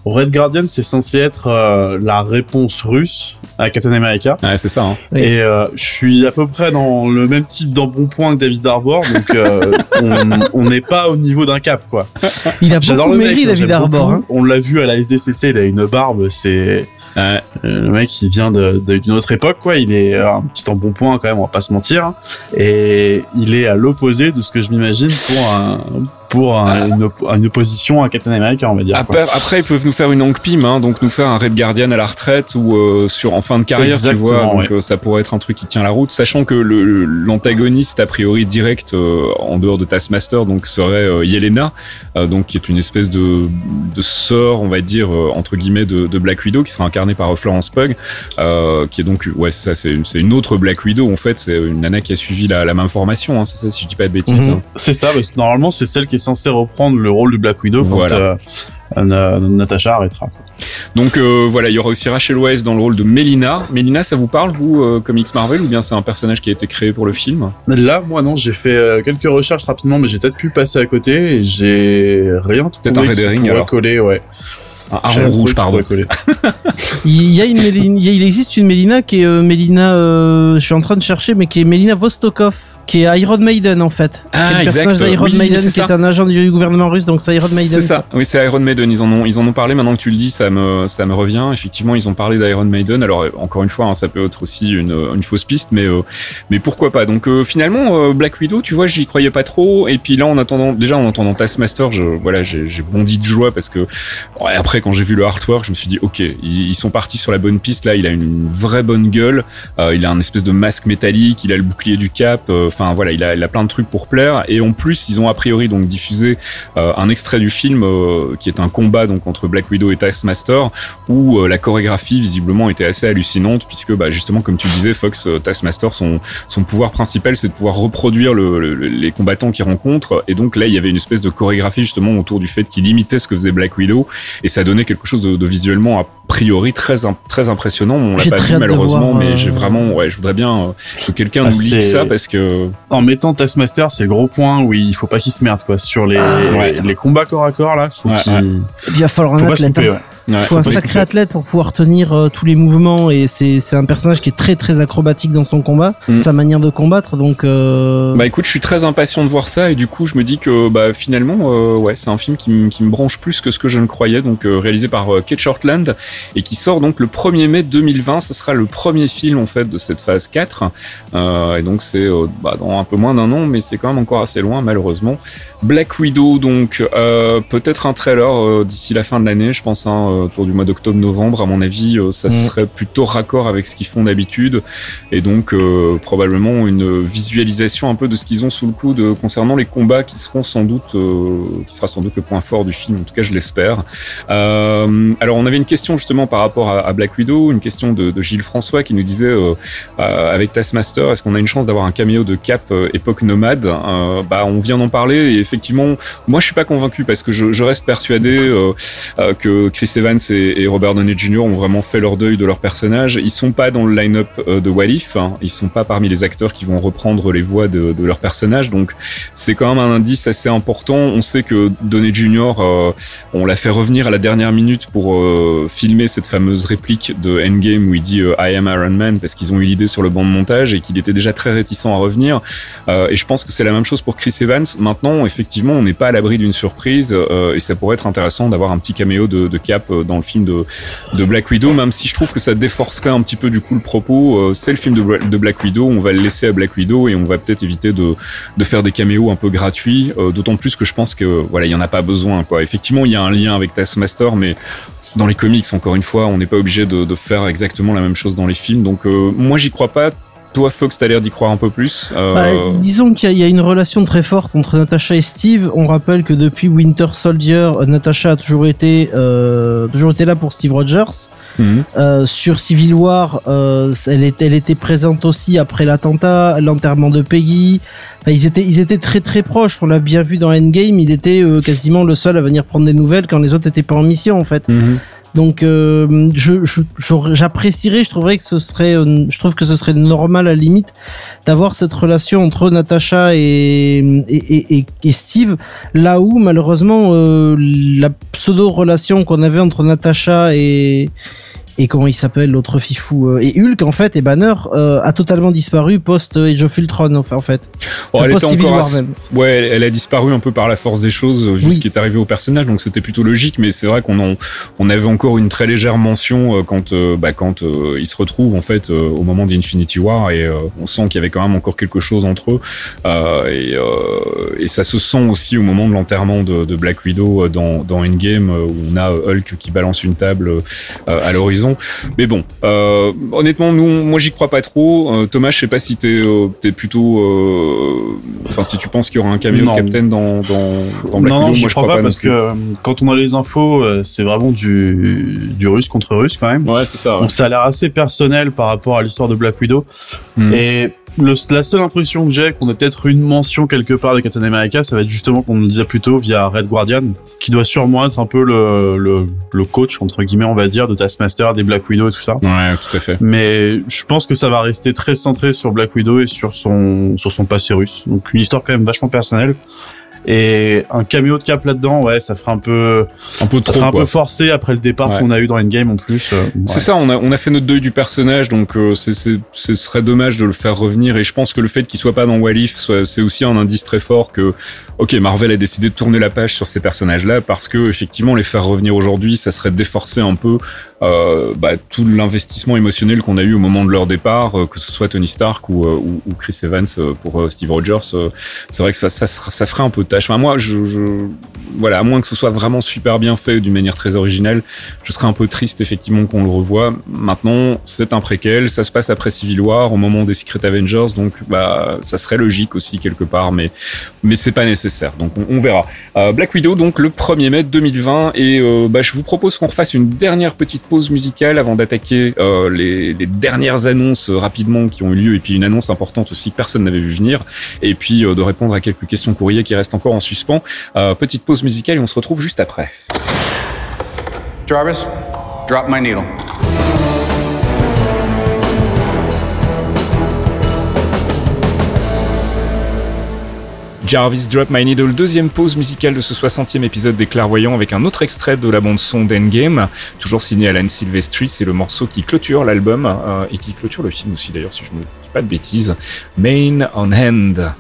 Red Guardian, c'est censé être euh, la réponse russe à Captain America. Ouais, c'est ça. Hein. Oui. Et euh, je suis à peu près dans le même type d'embonpoint que David Harbour, donc euh, on- on n'est pas au niveau d'un cap, quoi. Il a J'adore beaucoup le mec, maigri hein, David beaucoup. Hein. On l'a vu à la SDCC, il a une barbe, c'est Ouais. euh, le mec il vient de- de- d'une autre époque, quoi. Il est euh, un petit embonpoint quand même, on va pas se mentir. hein. Et il est à l'opposé de ce que je m'imagine pour un pour un- une, op- une opposition à Captain America, on va dire. Après, après, ils peuvent nous faire une Hank Pym, hein, donc nous faire un Red Guardian à la retraite ou euh, sur en fin de carrière, Exactement, tu vois. Donc ouais. euh, ça pourrait être un truc qui tient la route, sachant que l'antagoniste a priori direct euh, en dehors de Taskmaster, donc serait Yelena, donc qui est une espèce de, de sœur, on va dire entre guillemets de, de Black Widow, qui sera incarnée par Florence Pugh, qui est donc ouais ça, c'est une, autre Black Widow en fait, c'est une nana qui a suivi la, la même formation, hein, c'est ça si je dis pas de bêtises. Mhm. hein. C'est ça, parce que normalement c'est celle qui est censée reprendre le rôle de Black Widow quand Voilà. euh, Na- Natasha arrêtera. quoi. Donc euh, voilà, il y aura aussi Rachel Weisz dans le rôle de Melina. Melina, ça vous parle, vous, euh, comics Marvel, ou bien c'est un personnage qui a été créé pour le film Là, moi non, j'ai fait euh, quelques recherches rapidement, mais j'ai peut-être pu passer à côté et j'ai rien trouvé Peut-être un qui pourrait alors. coller, ouais. Un rien rouge, pardon. Il y a une Mélina- il existe une Mélina qui est euh, Mélina, euh, je suis en train de chercher, mais qui est Mélina Vostokov, qui est Iron Maiden en fait. Ah, le exact. personnage d'Iron Oui, Maiden qui ça. est un agent du gouvernement russe, donc c'est Iron Maiden. C'est ça. Oui, c'est Iron Maiden. Ils en ont, ils en ont parlé. Maintenant que tu le dis, ça me, ça me revient. Effectivement, ils ont parlé d'Iron Maiden. Alors, euh, encore une fois, hein, ça peut être aussi une, une fausse piste, mais, euh, mais pourquoi pas? Donc, euh, finalement, euh, Black Widow, tu vois, j'y croyais pas trop. Et puis là, en attendant, déjà en entendant Taskmaster, je, voilà, j'ai bondi de joie parce que ouais, après, quand j'ai vu le artwork, je me suis dit, ok, ils, ils sont partis sur la bonne piste. Là, il a une vraie bonne gueule. Euh, il a un espèce de masque métallique. Il a le bouclier du cap. Enfin, voilà, il a, il a plein de trucs pour plaire. Et en plus, ils ont a priori donc diffusé euh, un extrait du film euh, qui est un combat donc entre Black Widow et Taskmaster où euh, la chorégraphie visiblement était assez hallucinante puisque bah, justement comme tu disais Fox Taskmaster son son pouvoir principal c'est de pouvoir reproduire le, le- les combattants qu'il rencontre et donc là il y avait une espèce de chorégraphie justement autour du fait qu'il imitait ce que faisait Black Widow et ça donnait quelque chose de, de visuellement a priori très très impressionnant on l'a pas vu malheureusement voir, mais euh, j'ai vraiment ouais je voudrais bien euh, que quelqu'un nous c'est- ça parce que En mettant Taskmaster, c'est le gros point où il faut pas qu'il se merde, quoi. Sur les, Ah, ouais. les combats corps à corps, là, faut Ouais, qu'il, ouais. Il va falloir faut un athlète. Ouais. Il faut un sacré athlète pour pouvoir tenir euh, tous les mouvements et c'est un personnage qui est très très acrobatique dans son combat, Mm. sa manière de combattre donc euh, Bah écoute, je suis très impatient de voir ça et du coup je me dis que bah finalement euh, ouais c'est un film qui, me- qui me branche plus que ce que je ne croyais donc réalisé par Kate Shortland et qui sort donc le 1er mai 2020. Ce sera le premier film en fait de cette phase 4 Euh, et donc c'est bah, dans un peu moins d'un an mais c'est quand même encore assez loin malheureusement. Black Widow donc peut-être un trailer d'ici la fin de l'année je pense hein, euh, autour du mois d'octobre-novembre à mon avis euh, ça Mm. serait plutôt raccord avec ce qu'ils font d'habitude. Et donc euh, probablement une visualisation un peu de ce qu'ils ont sous le coude concernant les combats qui seront sans doute qui sera sans doute le point fort du film en tout cas je l'espère. Alors on avait une question justement par rapport à, à Black Widow une question de, de Gilles François qui nous disait avec Taskmaster est-ce qu'on a une chance d'avoir un caméo de Cap époque nomade? Bah on vient d'en parler et effectivement moi je suis pas convaincu parce que je, je reste persuadé que Chris Evans et, et Robert Downey Jr. ont vraiment fait leur deuil de leur personnage. Ils sont pas dans le line-up euh, de What If, hein. ils sont pas parmi les acteurs qui vont reprendre les voix de, de leur personnage, donc c'est quand même un indice assez important. On sait que Downey Jr. euh, on l'a fait revenir à la dernière minute pour euh, filmer cette fameuse réplique de Endgame où il dit I am Iron Man parce qu'ils ont eu l'idée sur le banc de montage et qu'il était déjà très réticent à revenir. Et je pense que c'est la même chose pour Chris Evans. Maintenant, effectivement, on n'est pas à l'abri d'une surprise et ça pourrait être intéressant d'avoir un petit caméo de, Cap dans le film de, Black Widow, même si je trouve que ça déforcerait un petit peu du coup le propos. Euh, c'est le film de, Bla- de Black Widow, on va le laisser à Black Widow et on va peut-être éviter de, faire des caméos un peu gratuits. euh, D'autant plus que je pense que voilà, il en a pas besoin. Effectivement, il y a un lien avec Taskmaster, mais dans les comics, encore une fois, on n'est pas obligé de, faire exactement la même chose dans les films. Donc euh, moi, j'y crois pas. Toi, Fox, t'as l'air d'y croire un peu plus. Euh, Bah, disons qu'il y, a- il y a une relation très forte entre Natasha et Steve. On rappelle que depuis Winter Soldier, euh, Natasha a toujours été, euh, toujours été là pour Steve Rogers. mhm. Euh, sur Civil War, elle, était, elle était présente aussi après l'attentat, l'enterrement de Peggy. Enfin, ils étaient, ils étaient très très proches. On l'a bien vu dans Endgame. Il était quasiment le seul à venir prendre des nouvelles quand les autres étaient pas en mission en fait. Mhm. Donc, euh, je, je, j'apprécierais, je trouverais que ce serait, euh, je trouve que ce serait normal à la limite d'avoir cette relation entre Natasha et, et, et, Steve, là où malheureusement euh, la pseudo relation qu'on avait entre Natasha et et comment il s'appelle l'autre fifou euh, et Hulk en fait et Banner euh, a totalement disparu post Age of Ultron en fait. Oh, elle était encore. Ouais, elle, elle a disparu un peu par la force des choses euh, vu Oui. ce qui est arrivé au personnage, donc c'était plutôt logique. Mais c'est vrai qu'on en, on avait encore une très légère mention euh, quand, euh, bah, quand euh, ils se retrouvent en fait euh, au moment d'Infinity War et euh, on sent qu'il y avait quand même encore quelque chose entre eux. Euh, et, euh, et ça se sent aussi au moment de l'enterrement de, de Black Widow euh, dans, dans Endgame euh, où on a euh, Hulk qui balance une table euh, à l'horizon. Mais bon, euh, honnêtement, nous, moi, j'y crois pas trop. Euh, Thomas, je sais pas si t'es, euh, plutôt, euh, enfin, si tu penses qu'il y aura un caméo Non. de Captain dans, dans, dans Black non, Widow, moi, je crois crois pas, pas, parce que euh, quand on a les infos, euh, c'est vraiment du, du russe contre russe quand même. Ouais, c'est ça. ouais. Donc ça a l'air assez personnel par rapport à l'histoire de Black Widow. Mhm. Et le, la seule impression que j'ai qu'on ait peut-être une mention quelque part de Captain America, ça va être justement qu'on le disait plus tôt via Red Guardian, qui doit sûrement être un peu le, le, le coach entre guillemets on va dire de Taskmaster, des Black Widow et tout ça. Ouais, tout à fait. Mais je pense que ça va rester très centré sur Black Widow et sur son sur son passé russe. Donc une histoire quand même vachement personnelle. Et un caméo de Cap là-dedans, ouais, ça ferait un peu, Un peu trop, un peu forcé après le départ Ouais. qu'on a eu dans Endgame en plus. euh, C'est ça, on a, on a fait notre deuil du personnage, donc euh, c'est, c'est, ce serait dommage de le faire revenir. Et je pense que le fait qu'il soit pas dans Walif, c'est aussi un indice très fort que, ok, Marvel a décidé de tourner la page sur ces personnages-là parce que effectivement les faire revenir aujourd'hui, ça serait déforcer un peu euh, bah, tout l'investissement émotionnel qu'on a eu au moment de leur départ, euh, que ce soit Tony Stark ou, euh, ou, ou Chris Evans euh, pour Steve Rogers. c'est vrai que ça, ça, ça ferait un peu tâche. Enfin, moi, je, je, voilà, à moins que ce soit vraiment super bien fait d'une manière très originale, je serais un peu triste effectivement qu'on le revoie. Maintenant, c'est un préquel, ça se passe après Civil War, au moment des Secret Avengers, donc bah ça serait logique aussi quelque part, mais mais c'est pas nécessaire. Donc on, verra. Black Widow, donc le 1er mai 2020, et bah, je vous propose qu'on refasse une dernière petite pause musicale avant d'attaquer euh, les, dernières annonces euh, rapidement qui ont eu lieu, et puis une annonce importante aussi que personne n'avait vu venir, et puis euh, de répondre à quelques questions courriers qui restent encore en suspens. Petite pause musicale et on se retrouve juste après. Jarvis, drop my needle. Jarvis Drop My Needle, deuxième pause musicale de ce 60e épisode des Clairvoyants avec un autre extrait de la bande-son d'Endgame, toujours signé Alan Silvestri, c'est le morceau qui clôture l'album euh, et qui clôture le film aussi d'ailleurs si je ne dis pas de bêtises, Main on Hand.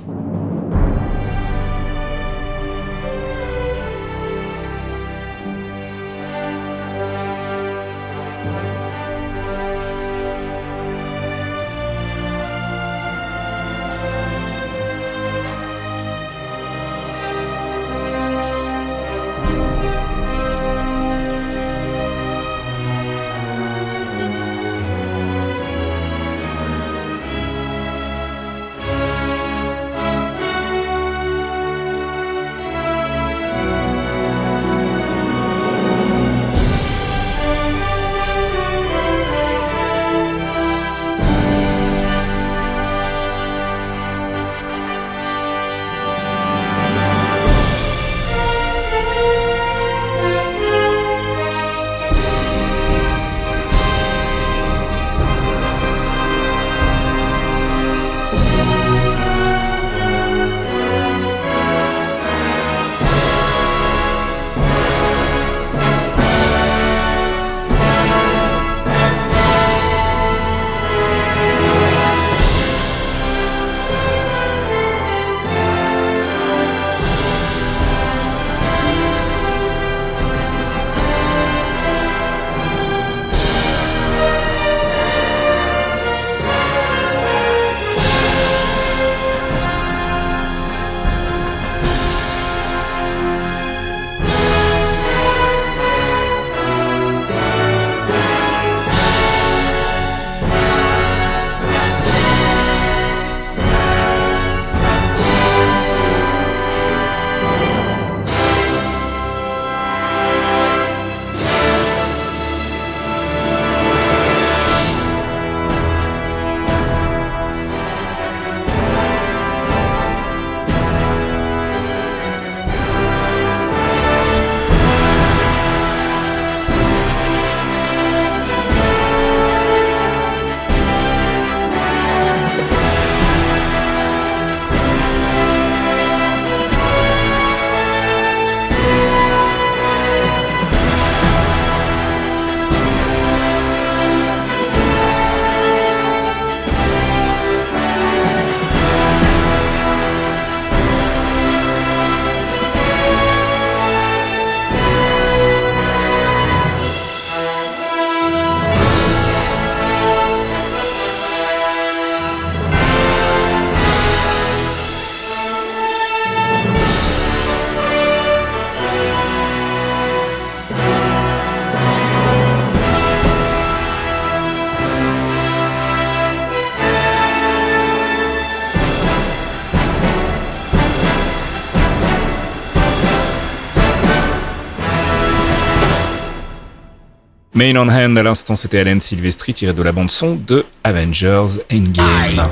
Main on Hand, à l'instant, c'était Alan Silvestri tiré de la bande-son de Avengers Endgame.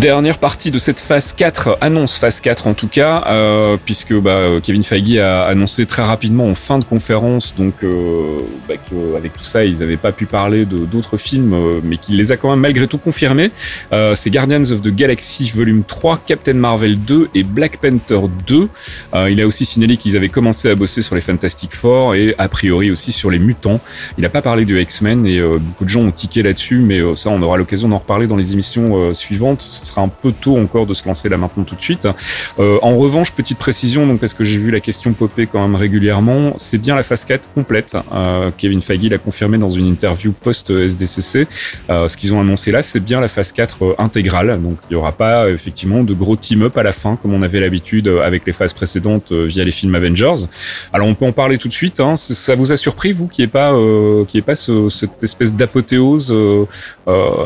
Dernière partie de cette phase 4, annonce phase 4 en tout cas, euh, puisque bah, Kevin Feige a annoncé très rapidement en fin de conférence, donc euh, bah, tout ça, ils n'avaient pas pu parler de d'autres films, euh, mais qu'il les a quand même malgré tout confirmés. Euh, c'est Guardians of the Galaxy Volume 3, Captain Marvel 2 et Black Panther 2. Euh, il a aussi signalé qu'ils avaient commencé à bosser sur les Fantastic Four et a priori aussi sur les mutants. Il n'a pas parlé du X-Men et euh, beaucoup de gens ont tiqué là-dessus, mais ça, on aura l'occasion d'en reparler dans les émissions suivantes. Sera un peu tôt encore de se lancer là maintenant tout de suite. Euh, en revanche, petite précision, donc parce que j'ai vu la question popper quand même régulièrement, c'est bien la phase 4 complète. Euh, Kevin Feige l'a confirmé dans une interview post-SDCC. Euh, ce qu'ils ont annoncé là, c'est bien la phase 4 euh, intégrale. Donc il n'y aura pas euh, effectivement de gros team-up à la fin comme on avait l'habitude euh, avec les phases précédentes via les films Avengers. Alors on peut en parler tout de suite. Hein. Ça vous a surpris vous qui est pas euh, qui pas ce- cette espèce d'apothéose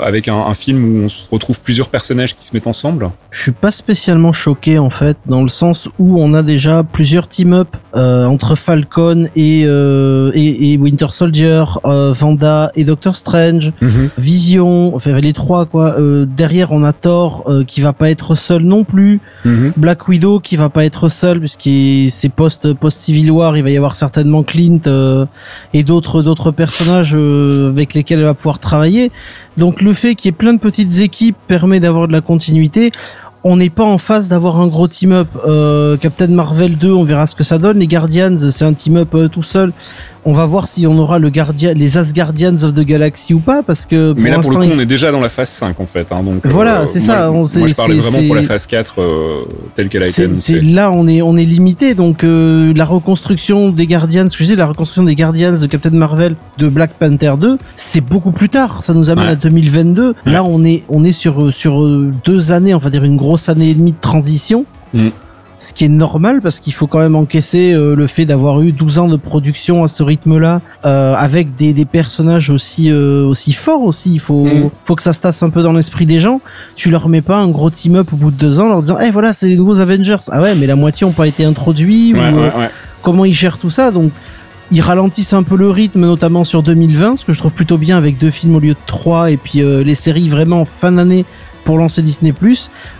avec un, un film où on retrouve plusieurs personnages qui se mettent ensemble. Je suis pas spécialement choqué en fait, dans le sens où on a déjà plusieurs team-up euh, entre Falcon et, euh, et, et Winter Soldier, euh, Vanda et Doctor Strange, Vision, enfin les trois quoi. Euh, derrière on a Thor euh, qui va pas être seul non plus, Black Widow qui va pas être seul puisqu'il c'est post post Civil War, il va y avoir certainement Clint euh, et d'autres d'autres personnages euh, avec lesquels elle va pouvoir travailler. Donc le fait qu'il y ait plein de petites équipes permet d'avoir de la continuité. On n'est pas en phase d'avoir un gros team-up. Euh, Captain Marvel 2, on verra ce que ça donne. Les Guardians, c'est un team-up euh, tout seul. On va voir si on aura le les Asgardians of the Galaxy ou pas, parce que pour Mais là, pour le coup, on est déjà dans la phase 5, en fait. Hein, donc, Voilà, euh, c'est moi, ça, on Moi, je parlais c'est- vraiment pour la c'est- phase 4 euh, telle qu'elle a été c'est c'est annoncée. là on est on est limité donc euh, la reconstruction des Guardians je sais la reconstruction des Guardians de Captain Marvel de Black Panther 2 c'est beaucoup plus tard ça nous amène Ouais. à 2022 Ouais. là on est on est sur sur deux années on va dire une grosse année et demie de transition Mm. Ce qui est normal parce qu'il faut quand même encaisser euh, le fait d'avoir eu 12 ans de production à ce rythme-là euh, avec des, des personnages aussi euh, aussi forts aussi il faut Mm. faut que ça se tasse un peu dans l'esprit des gens tu leur mets pas un gros team-up au bout de deux ans en leur disant eh voilà c'est les nouveaux Avengers ah ouais mais la moitié ont pas été introduits Ouais, ou ouais, ouais. comment ils gèrent tout ça donc ils ralentissent un peu le rythme notamment sur 2020 ce que je trouve plutôt bien avec deux films au lieu de trois et puis les séries vraiment en fin d'année pour lancer Disney+.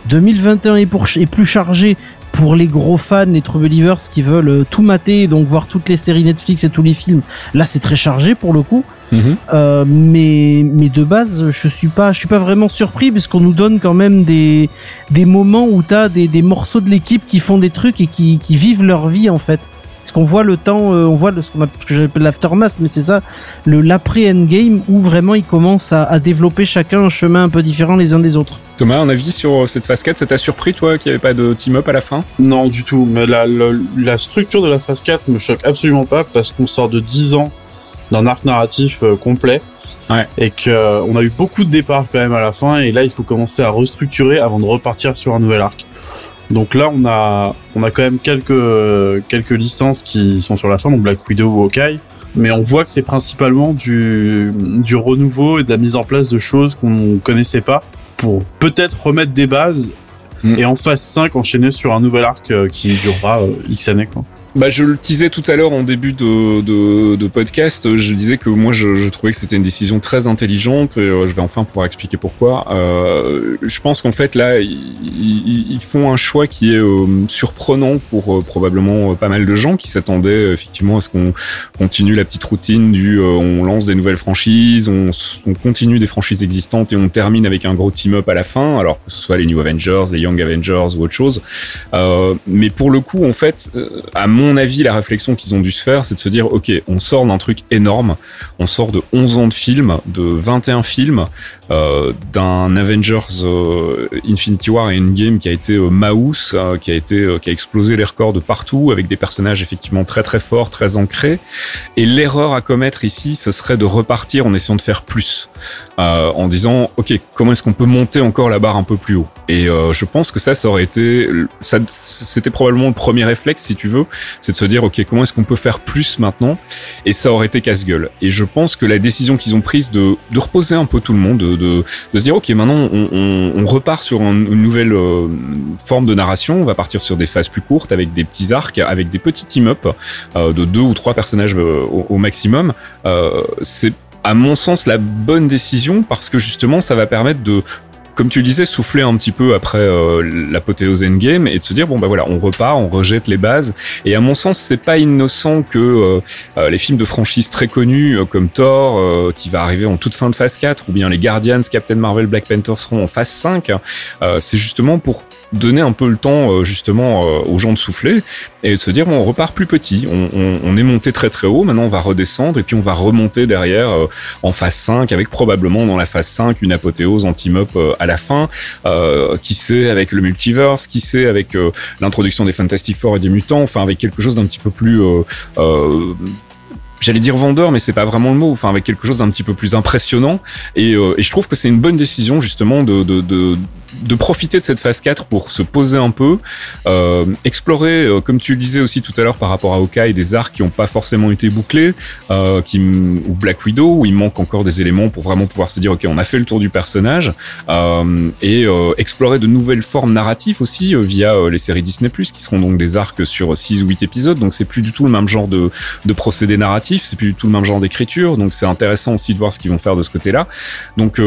2021 est, pour, est plus chargé pour les gros fans, les true believers qui veulent euh, tout mater, donc voir toutes les séries Netflix et tous les films. Là, c'est très chargé pour le coup. Mhm. Euh, mais mais de base je suis pas je suis pas vraiment surpris puisqu'on nous donne quand même des des moments où t'as des des morceaux de l'équipe qui font des trucs et qui qui vivent leur vie en fait parce qu'on voit le temps euh, on voit le, ce qu'on a- ce que j'appelle l'aftermath mais c'est ça le l'après endgame où vraiment ils commencent à, à développer chacun un chemin un peu différent les uns des autres Thomas, un avis sur cette phase 4 Ça t'a surpris, toi, qu'il n'y avait pas de team-up à la fin? Non, du tout. Mais la, la, la structure de la phase 4 me choque absolument pas parce qu'on sort de 10 ans d'un arc narratif euh, complet. Ouais. Et qu'on a eu beaucoup de départs quand même à la fin. Et là, il faut commencer à restructurer avant de repartir sur un nouvel arc. Donc là, on a, on a quand même quelques, quelques licences qui sont sur la fin, donc Black Widow ou Hawkeye. Mais on voit que c'est principalement du, du renouveau et de la mise en place de choses qu'on connaissait pas pour peut-être remettre des bases Mm. et en phase 5 enchaîner sur un nouvel arc euh, qui durera euh, X années quoi. Bah, je le disais tout à l'heure en début de, podcast. Je disais que moi, je, trouvais que c'était une décision très intelligente. Et euh, je vais enfin pouvoir expliquer pourquoi. Euh, je pense qu'en fait, là, ils, font un choix qui est euh, surprenant pour euh, probablement pas mal de gens qui s'attendaient effectivement à ce qu'on continue la petite routine du on lance des nouvelles franchises, on, continue des franchises existantes et on termine avec un gros team-up à la fin, alors que ce soit les New Avengers, les Young Avengers ou autre chose. Mais pour le coup, en fait, à mon avis, la réflexion qu'ils ont dû se faire, c'est de se dire, ok, on sort d'un truc énorme, on sort de 11 ans de films, de 21 films, d'un Avengers euh, Infinity War et Endgame qui a été euh, Maus, euh, qui a été, euh, qui a explosé les records de partout, avec des personnages effectivement très très forts, très ancrés. Et l'erreur à commettre ici, ce serait de repartir en essayant de faire plus, euh, en disant, ok, comment est-ce qu'on peut monter encore la barre un peu plus haut? Et euh, je pense que ça, ça aurait été, c'était probablement le premier réflexe, si tu veux, c'est de se dire, ok, comment est-ce qu'on peut faire plus maintenant? Et ça aurait été casse-gueule. Et je pense que la décision qu'ils ont prise de, de reposer un peu tout le monde, de, de, se dire ok maintenant on, repart sur un- une nouvelle euh, forme de narration, on va partir sur des phases plus courtes avec des petits arcs, avec des petits team-up euh, de deux ou trois personnages euh, au, maximum. C'est à mon sens la bonne décision parce que justement ça va permettre de comme tu le disais, souffler un petit peu après euh, l'apothéose endgame et de se dire bon bah voilà, on repart, on rejette les bases. Et à mon sens, c'est pas innocent que euh, euh, les films de franchise très connus euh, comme Thor, qui va arriver en toute fin de phase 4, ou bien les Guardians, Captain Marvel, Black Panther seront en phase 5. euh, c'est justement pour donner un peu le temps euh, justement euh, aux gens de souffler et se dire on repart plus petit. On, est monté très très haut. Maintenant on va redescendre et puis on va remonter derrière euh, en phase 5 avec probablement dans la phase 5 une apothéose euh, à la fin. Qui sait avec le multiverse? Qui sait avec l'introduction des Fantastic Four et des mutants? Enfin avec quelque chose d'un petit peu plus J'allais dire vendeur, mais c'est pas vraiment le mot. Enfin, avec quelque chose d'un petit peu plus impressionnant. Et, je trouve que c'est une bonne décision justement de, de profiter de cette phase 4 pour se poser un peu, euh, explorer, euh, comme tu le disais aussi tout à l'heure par rapport à Hawkeye, des arcs qui n'ont pas forcément été bouclés, euh, qui, ou Black Widow, où il manque encore des éléments pour vraiment pouvoir se dire, ok, on a fait le tour du personnage, euh, et euh, explorer de nouvelles formes narratives aussi euh, via les séries Disney+, qui seront donc des arcs sur 6 ou 8 épisodes, donc c'est plus du tout le même genre de, de procédé narratif, c'est plus du tout le même genre d'écriture, donc c'est intéressant aussi de voir ce qu'ils vont faire de ce côté-là. Donc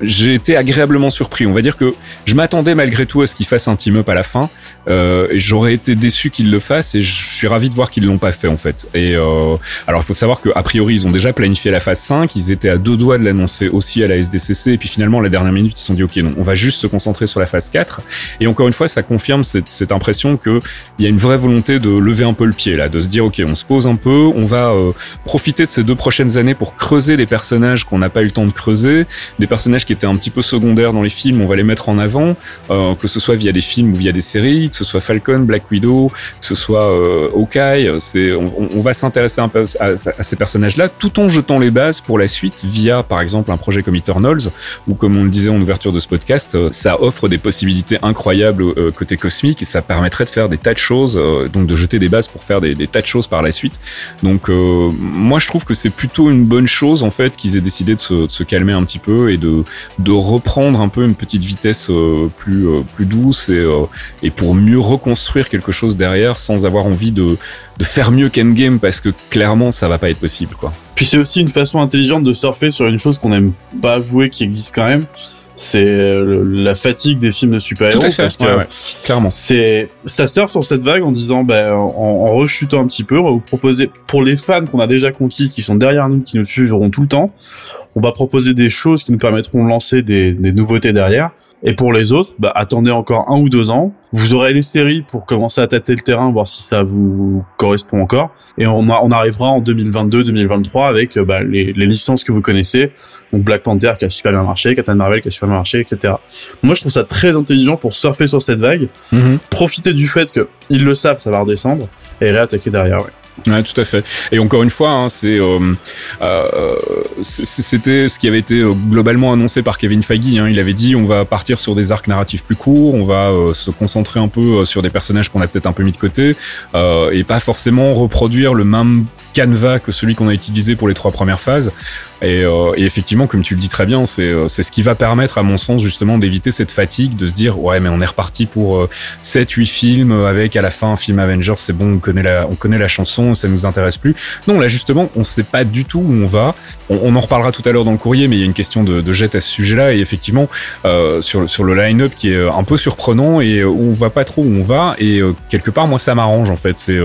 j'ai été agréablement surpris. On va dire que je m'attendais malgré tout à ce qu'ils fassent un team-up à la fin. Euh, j'aurais été déçu qu'ils le fassent et je suis ravi de voir qu'ils l'ont pas fait en fait. Et euh, alors il faut savoir qu'a priori ils ont déjà planifié la phase 5, ils étaient à deux doigts de l'annoncer aussi à la SDCC et puis finalement à la dernière minute ils se sont dit ok non on va juste se concentrer sur la phase 4 et encore une fois ça confirme cette, cette impression que il y a une vraie volonté de lever un peu le pied là, de se dire ok on se pose un peu, on va euh, profiter de ces deux prochaines années pour creuser les personnages qu'on n'a pas eu le temps de creuser, des personnages qui étaient un petit peu secondaires dans les films, on va les mettre en avant, euh, que ce soit via des films ou via des séries, que ce soit Falcon, Black Widow, que ce soit euh, Hawkeye, c'est, on, va s'intéresser un peu à, ces personnages-là, tout en jetant les bases pour la suite via, par exemple, un projet comme Eternals, ou comme on le disait en ouverture de ce podcast, euh, ça offre des possibilités incroyables euh, côté cosmique et ça permettrait de faire des tas de choses, euh, donc de jeter des bases pour faire des, tas de choses par la suite. Donc, euh, moi, je trouve que c'est plutôt une bonne chose, en fait, qu'ils aient décidé de se, de se calmer un petit peu et de, de reprendre un peu une petite vitesse euh, plus, euh, plus douce et, euh, et pour mieux reconstruire quelque chose derrière sans avoir envie de, de faire mieux qu'Endgame parce que clairement, ça va pas être possible, quoi. Puis c'est aussi une façon intelligente de surfer sur une chose qu'on n'aime pas avouer qui existe quand même. C'est euh, la fatigue des films de super-héros. Parce que ouais, ouais, clairement. c'est ça surfe sur cette vague en disant ben en, en rechutant un petit peu on va vous proposer pour les fans qu'on a déjà conquis qui sont derrière nous qui nous suivront tout le temps on va proposer des choses qui nous permettront de lancer des, des nouveautés derrière et pour les autres bah, attendez encore un ou deux ans vous aurez les séries pour commencer à tâter le terrain voir si ça vous correspond encore et on, a- on arrivera en 2022-2023 avec euh, bah, les, les licences que vous connaissez donc Black Panther qui a super bien marché Captain Marvel qui a super bien marché etc moi je trouve ça très intelligent pour surfer sur cette vague profiter du fait que ils le savent, ça va redescendre et réattaquer derrière. Ouais. Ouais, tout à fait. Et encore une fois, hein, euh, euh, c'était ce qui avait été euh, globalement annoncé par Kevin Feige. Hein. Il avait dit on va partir sur des arcs narratifs plus courts, on va se concentrer un peu sur des personnages qu'on a peut-être un peu mis de côté et pas forcément reproduire le même canevas que celui qu'on a utilisé pour les trois premières phases. Et, euh, effectivement, comme tu le dis très bien, c'est euh, c'est ce qui va permettre, à mon sens, justement, d'éviter cette fatigue, de se dire ouais, mais on est reparti pour euh, 7 8 films avec à la fin un film Avengers, c'est bon, on connaît la on connaît la chanson, ça nous intéresse plus. Non, là justement, on sait pas du tout où on va. On, en reparlera tout à l'heure dans le courrier, mais il y a une question de, jet à ce sujet-là et effectivement euh, sur le- sur le line-up qui est un peu surprenant et on va pas trop où on va et quelque part moi ça m'arrange en fait. C'est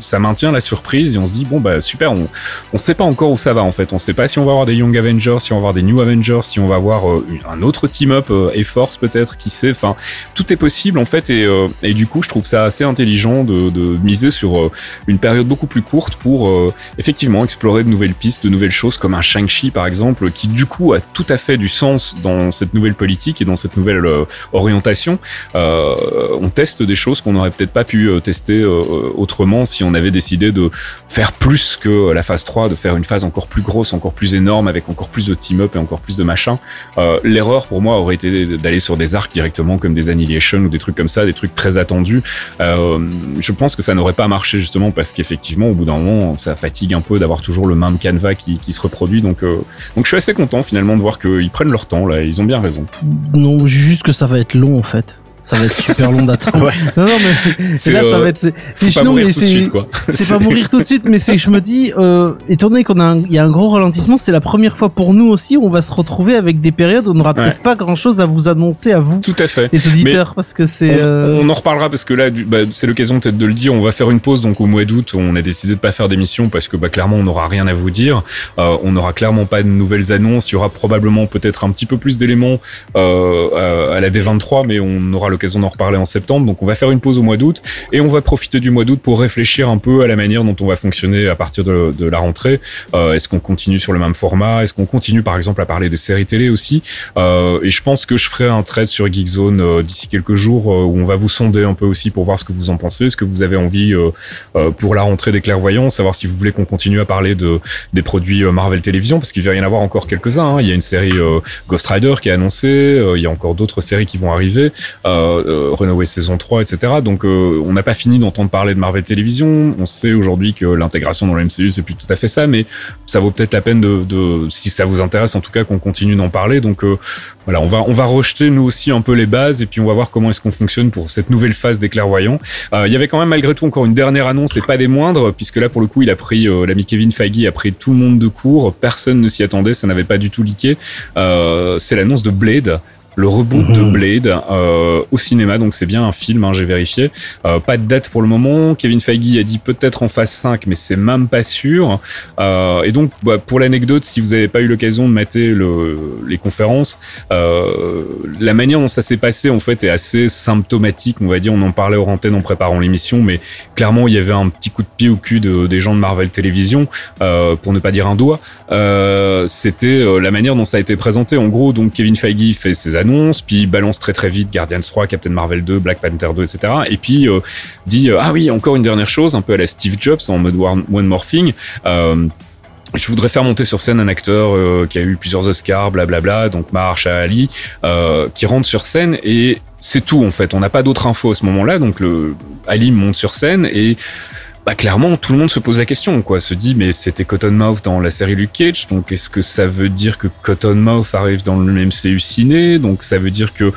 ça maintient la surprise et on se dit bon bah super, on on sait pas encore où ça va en fait. On sait pas si on va avoir des Young Avengers, si on va avoir des New Avengers, si on va avoir euh, un autre team-up euh, et Force peut-être, qui sait. Enfin, tout est possible en fait et, euh, du coup je trouve ça assez intelligent de, miser sur euh, une période beaucoup plus courte pour euh, effectivement explorer de nouvelles pistes, de nouvelles choses comme un Shang-Chi par exemple, qui du coup a tout à fait du sens dans cette nouvelle politique et dans cette nouvelle euh, orientation. Euh, on teste des choses qu'on n'aurait peut-être pas pu euh, tester euh, autrement si on avait décidé de faire plus plus que la phase 3, de faire une phase encore plus grosse, encore plus énorme, avec encore plus de team-up et encore plus de machin. Euh, L'erreur pour moi aurait été d'aller sur des arcs directement comme des Annihilation ou des trucs comme ça, des trucs très attendus. Euh, je pense que ça n'aurait pas marché justement parce qu'effectivement, au bout d'un moment, ça fatigue un peu d'avoir toujours le même canevas qui, se reproduit. Donc, euh, donc je suis assez content finalement de voir qu'ils prennent leur temps là. Ils ont bien raison. Non, juste que ça va être long en fait. Ça va être super long d'attendre. Ouais. Non, non, mais C'est, là, ça euh, va être. c'est- pas mourir mais tout de suite quoi. C'est pas mourir tout de suite, mais c'est je me dis, euh, étant donné qu'on a, un- il y a un gros ralentissement, c'est la première fois pour nous aussi où on va se retrouver avec des périodes où on n'aura Ouais. peut-être pas grand chose à vous annoncer à vous, Tout à fait. les auditeurs, parce que c'est. On, euh, on en reparlera parce que là, bah, c'est l'occasion peut-être de le dire. On va faire une pause donc au mois d'août. On a décidé de pas faire d'émission parce que bah, clairement on n'aura rien à vous dire. Euh, on n'aura clairement pas de nouvelles annonces. Il y aura probablement peut-être un petit peu plus d'éléments à la D23, mais on aura l'occasion d'en reparler en septembre. Donc on va faire une pause au mois d'août et on va profiter du mois d'août pour réfléchir un peu à la manière dont on va fonctionner à partir de, la rentrée. Euh, Est-ce qu'on continue sur le même format? Est-ce qu'on continue par exemple à parler des séries télé aussi? Euh, et je pense que je ferai un trade sur Geekzone euh, d'ici quelques jours euh, où on va vous sonder un peu aussi pour voir ce que vous en pensez, ce que vous avez envie euh, euh, pour la rentrée des clairvoyants, savoir si vous voulez qu'on continue à parler de des produits Marvel Télévision parce qu'il va y en avoir encore quelques-uns. hein. Il y a une série Ghost Rider qui est annoncée, il y a encore d'autres séries qui vont arriver, euh, Runaway saison 3, etc. Donc euh, on n'a pas fini d'entendre parler de Marvel Télévision. On sait aujourd'hui que l'intégration dans le MCU c'est plus tout à fait ça, mais ça vaut peut-être la peine de, si ça vous intéresse en tout cas qu'on continue d'en parler. Donc euh, voilà, on va on rejeter nous aussi un peu les bases et puis on va voir comment est-ce qu'on fonctionne pour cette nouvelle phase des clairvoyants. Euh, il y avait quand même malgré tout encore une dernière annonce et pas des moindres puisque là pour le coup il a pris euh, l'ami Kevin Feige a pris tout le monde de court, personne ne s'y attendait, ça n'avait pas du tout. Euh, c'est l'annonce de Blade. Le reboot de Mhm. Blade euh, au cinéma, donc c'est bien un film, hein, j'ai vérifié. Euh, pas de date pour le moment. Kevin Feige a dit peut-être en phase 5, mais c'est même pas sûr. Euh, et donc, bah, pour l'anecdote, si vous n'avez pas eu l'occasion de mater le, les conférences, euh, la manière dont ça s'est passé en fait est assez symptomatique. On va dire, on en parlait hors antenne en préparant l'émission, mais clairement il y avait un petit coup de pied au cul de- des gens de Marvel Télévision, euh, pour ne pas dire un doigt. Euh, C'était euh, la manière dont ça a été présenté. En gros, donc Kevin Feige fait ses annonces, puis balance très très vite Guardians 3, Captain Marvel 2, Black Panther 2, etc. Et puis dit ah oui encore une dernière chose, un peu à la Steve Jobs en mode one more thing. Je voudrais faire monter sur scène un acteur euh, qui a eu plusieurs Oscars, blablabla, donc Mahershala Ali, euh, qui rentre sur scène et c'est tout en fait. On n'a pas d'autres infos à ce moment-là, donc le Ali monte sur scène et bah, clairement tout le monde se pose la question, quoi. Se dit mais c'était Cottonmouth dans la série Luke Cage, donc est-ce que ça veut dire que Cottonmouth arrive dans le MCU ciné, donc ça veut dire que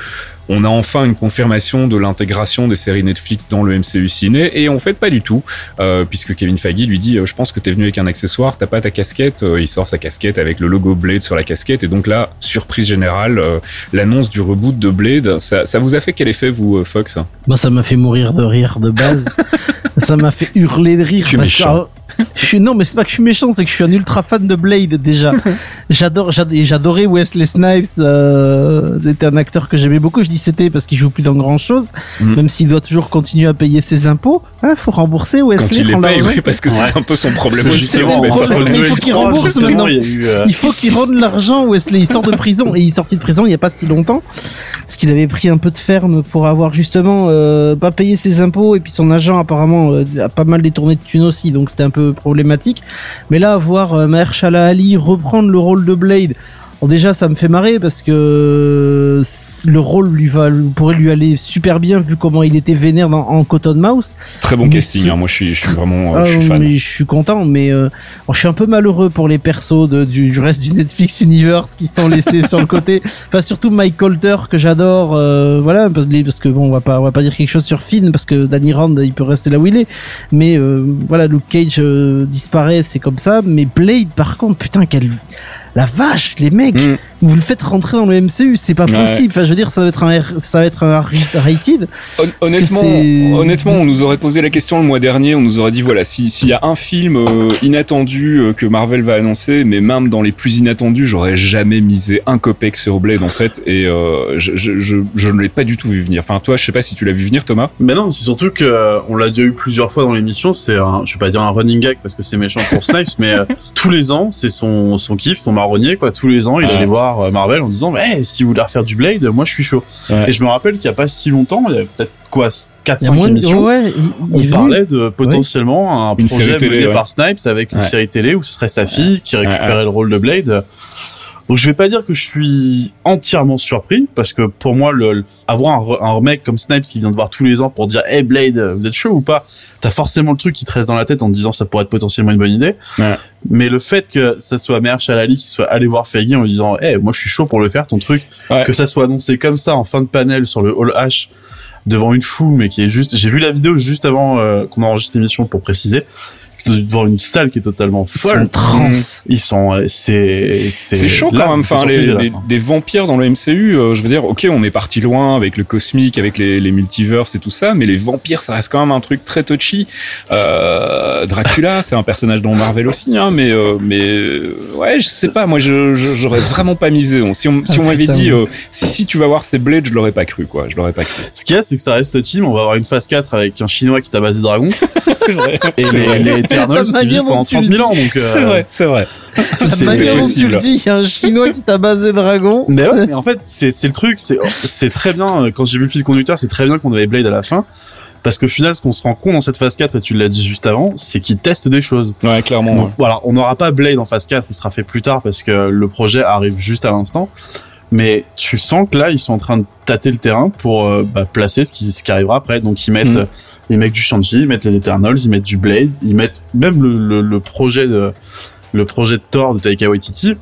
on a enfin une confirmation de l'intégration des séries Netflix dans le MCU ciné et en fait pas du tout euh, puisque Kevin Feige lui dit euh, je pense que t'es venu avec un accessoire t'as pas ta casquette Euh, il sort sa casquette avec le logo Blade sur la casquette et donc là surprise générale euh, l'annonce du reboot de Blade ça, ça vous a fait quel effet vous Fox? Moi, ça m'a fait mourir de rire de base. ça m'a fait hurler de rire. Tu parce je suis, non, mais c'est pas que je suis méchant, c'est que je suis un ultra fan de Blade déjà. J'adore, j'adorais Wesley Snipes. Euh, c'était un acteur que j'aimais beaucoup. Je dis c'était parce qu'il joue plus dans grand chose, Mhm. même s'il doit toujours continuer à payer ses impôts. Hein, faut rembourser Wesley. quand il les paye oui parce que c'est Ouais. un peu son problème justement, Il faut qu'il rembourse maintenant. Il euh, Il faut qu'il rende l'argent, Wesley. Il sort de prison et il est sorti de prison il y a pas si longtemps, parce qu'il avait pris un peu de ferme pour avoir justement euh, pas payé ses impôts et puis son agent apparemment euh, a pas mal détourné de thunes aussi, donc c'était un peu problématique. Mais là, voir euh, Mahershala Ali reprendre le rôle de Blade. Bon, déjà, ça me fait marrer parce que le rôle lui va, pourrait lui aller super bien vu comment il était vénère dans, en Cotton Mouse. très bon Mais casting hein. moi je suis je suis vraiment euh, Ah, je suis fan mais je suis content, mais euh, je suis un peu malheureux pour les persos de, du, du reste du Netflix Universe qui sont laissés sur le côté. Enfin, surtout Mike Colter que j'adore. euh, voilà, parce, parce que bon, on va pas, on va pas dire quelque chose sur Finn parce que Danny Rand, il peut rester là où il est. Mais euh, voilà, Luke Cage euh, disparaît, c'est comme ça. Mais Blade, par contre, putain, quelle la vache, les mecs, Mm. Vous le faites rentrer dans le MCU, c'est pas Ouais. possible. Enfin, je veux dire, ça va être un, R- ça va être un R- rated. Hon- Honnêtement, honnêtement, on nous aurait posé la question le mois dernier. On nous aurait dit voilà, si- s'il y a un film euh, inattendu euh, que Marvel va annoncer, mais même dans les plus inattendus, j'aurais jamais misé un copec sur Blade en fait, et euh, je, je, je, je ne l'ai pas du tout vu venir. Enfin, toi, je sais pas si tu l'as vu venir, Thomas. Mais non, c'est surtout que on l'a déjà eu plusieurs fois dans l'émission. C'est un, je vais pas dire un running gag parce que c'est méchant pour Snipes, mais euh, tous les ans, c'est son son kiff, son marronnier quoi. Tous les ans, il Ah. allait voir euh, Marvel en disant, eh, si vous voulez refaire du Blade, moi je suis chaud. Ouais. Et je me rappelle qu'il y a pas si longtemps, il y a peut-être quoi, Il y a 4-5 moins de- émissions. ouais, il- il On parlait de potentiellement un Une projet mené ouais. par Snipes avec une Ouais. série télé où ce serait sa fille qui récupérait ouais. le rôle de Blade. Donc je vais pas dire que je suis entièrement surpris parce que pour moi le, avoir un, un mec comme Snipes qui vient de voir tous les ans pour dire hey Blade vous êtes chaud ou pas t'as forcément le truc qui te reste dans la tête en te disant ça pourrait être potentiellement une bonne idée Ouais. mais le fait que ça soit Meher Shalali qui soit allé voir Feige en lui disant hey moi je suis chaud pour le faire ton truc Ouais. que ça soit annoncé comme ça en fin de panel sur le Hall H devant une foule mais qui est juste j'ai vu la vidéo juste avant euh, qu'on enregistre l'émission pour préciser devant une salle qui est totalement Ils sont folle trans. ils sont euh, c'est C'est chaud là, quand même. Enfin, les, là. des, des vampires dans le MCU, euh, je veux dire, ok, on est parti loin avec le cosmique, avec les, les multiverses et tout ça, mais les vampires, ça reste quand même un truc très touchy. Euh, Dracula, c'est un personnage dans Marvel aussi, hein, mais euh, mais euh, ouais, je sais pas. Moi, je je- j'aurais vraiment pas misé. Si on si Ah, on m'avait putain. dit, euh, si si tu vas voir ces Blades, je l'aurais pas cru, quoi. Je l'aurais pas cru. Ce qu'il y a, c'est que ça reste team. On va avoir une phase 4 avec un chinois qui tabasse des dragons c'est vrai. et C'est les, vrai. les Eternals vivent dont pendant tu 30 le 000 ans. Donc, euh, C'est vrai, c'est vrai. La c'est manière dont tu le dis, il y a un chinois qui t'a basé dragon. Mais ouais, C'est- mais en fait, c'est c'est le truc. C'est c'est très bien. euh, Quand j'ai vu le fil conducteur, c'est très bien qu'on avait Blade à la fin. Parce qu'au final, ce qu'on se rend compte dans cette phase 4, et tu l'as dit juste avant, c'est qu'ils testent des choses. Ouais, clairement. Donc ouais. voilà, on n'aura pas Blade en phase 4, il sera fait plus tard parce que le projet arrive juste à l'instant. Mais tu sens que là, ils sont en train de tâter le terrain pour euh, bah, placer ce qui, ce qui arrivera après. Donc ils mettent Mhm. euh, les mecs du Shang-Chi, ils mettent les Eternals, ils mettent du Blade, ils mettent même le, le, le projet de le projet de Thor de Taika Waititi.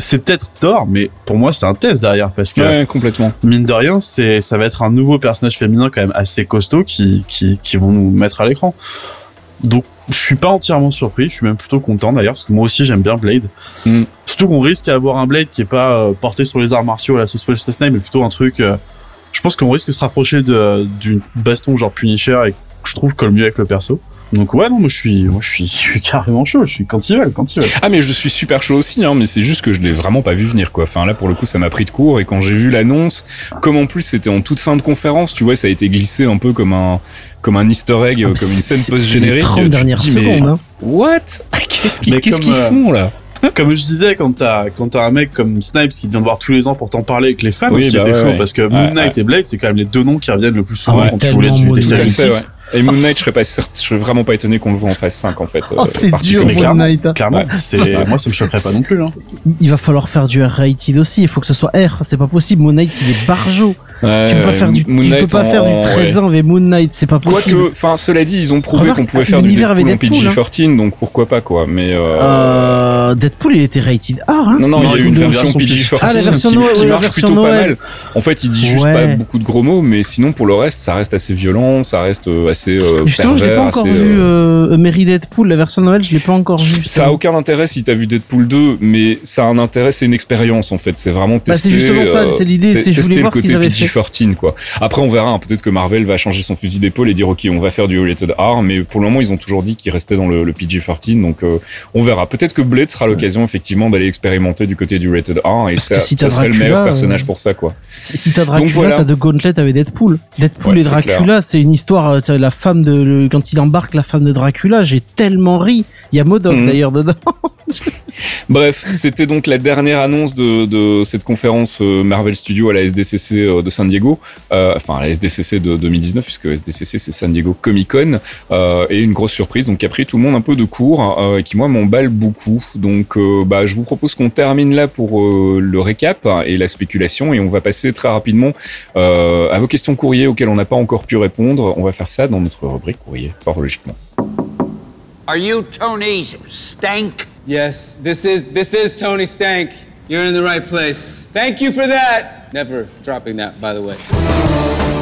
C'est peut-être Thor, mais pour moi c'est un test derrière parce que Ouais, complètement. mine de rien, c'est ça va être un nouveau personnage féminin quand même assez costaud qui qui, qui vont nous mettre à l'écran. Donc je suis pas entièrement surpris, je suis même plutôt content d'ailleurs parce que moi aussi j'aime bien Blade. Mm. Surtout qu'on risque à avoir un Blade qui est pas euh, porté sur les arts martiaux à la sauce Wesley Snipes, mais plutôt un truc. euh, je pense qu'on risque de se rapprocher d'une baston genre Punisher et que je trouve colle mieux avec le perso. Donc ouais non moi je suis moi je suis je suis carrément chaud, je suis quand ils veulent quand ils veulent. Ah mais je suis super chaud aussi, hein, mais c'est juste que je l'ai vraiment pas vu venir quoi. Enfin là pour le coup ça m'a pris de court et quand j'ai vu l'annonce, comme en plus c'était en toute fin de conférence, tu vois, ça a été glissé un peu comme un comme un Easter egg, Ah, comme une scène c'est- post c'est les générique. 30 dernières secondes. hein. What? Qu'est-ce qu'ils Mais qu'est-ce comme, qu'ils euh, font là? Comme je disais, quand t'as quand t'as un mec comme Snipes qui vient de voir tous les ans pour t'en parler avec les fans, Oui, aussi bah c'était ouais, chaud ouais. parce que Moon Knight ouais. et Blade, c'est quand même les deux noms qui reviennent le plus souvent Ah ouais, quand tu voulais des séries. Et Moon Knight, je serais pas certain- je serais vraiment pas étonné qu'on le voit en phase 5 en fait. Oh, euh, c'est parti dur. Moon clairement, Knight. hein. Clairement, c'est moi ça me choquerait pas non plus. Hein. Il- va falloir faire du R-rated aussi. Il faut que ce soit R. C'est pas possible. Moon Knight, il est barjo. Ouais, tu peux pas faire du, Moon tu peux Knight pas faire du en- 13 ouais. ans avec Moon Knight. C'est pas possible. Quoique, enfin, cela dit, ils ont prouvé qu'on pouvait faire du Deadpool en avec Deadpool, PG-13, donc pourquoi pas quoi. Mais euh, Euh, Deadpool, il était rated R. Hein Non, non, Non, il y a eu une version version PG-13 Ah, la version qui, ouais, marche plutôt pas mal. En fait, il dit juste pas beaucoup de gros mots, mais sinon, pour le reste, ça reste assez violent, ça reste euh, assez euh, Justement, je l'ai pervers, pas encore assez, vu. euh, Euh, Mary Deadpool, la version Noël, je l'ai pas encore vu. Ça a aucun intérêt si t'as vu Deadpool 2, mais ça a un intérêt, c'est une expérience en fait. C'est vraiment Bah, tester. c'est justement ça, c'est l'idée, c'est je voulais voir ce qu'ils côté avaient fait. PG-13 quoi. Après, on verra. hein, Peut-être que Marvel va changer son fusil d'épaule et dire ok, on va faire du rated R, mais pour le moment, ils ont toujours dit qu'ils restaient dans le, le PG-13, donc euh, on verra. Peut-être que Blade sera l'occasion effectivement d'aller expérimenter du côté du rated R et Parce ça, si ça serait le meilleur personnage pour ça quoi. Si, si t'as Dracula, voilà. t'as de Gauntlet avec Deadpool. Deadpool Ouais, et Dracula, c'est une histoire. sais, La femme de le- quand il embarque la femme de Dracula, j'ai tellement ri. Il y a Modoc Mhm. d'ailleurs dedans. Bref, c'était donc la dernière annonce de, de cette conférence euh, Marvel Studios à la SDCC euh, de San Diego, euh, enfin à la SDCC de 2019 puisque SDCC c'est San Diego Comic Con euh, et une grosse surprise donc qui a pris tout le monde un peu de court euh, et qui moi m'emballe beaucoup. Donc bah je vous propose qu'on termine là pour le récap et la spéculation et on va passer très rapidement à vos questions courrier auxquelles on n'a pas encore pu répondre. On va faire ça dans notre rubrique courrier, fort logiquement. Are you Tony Stank? Yes, this is this is Tony Stank. You're in the right place. Thank you for that. Never dropping that, by the way.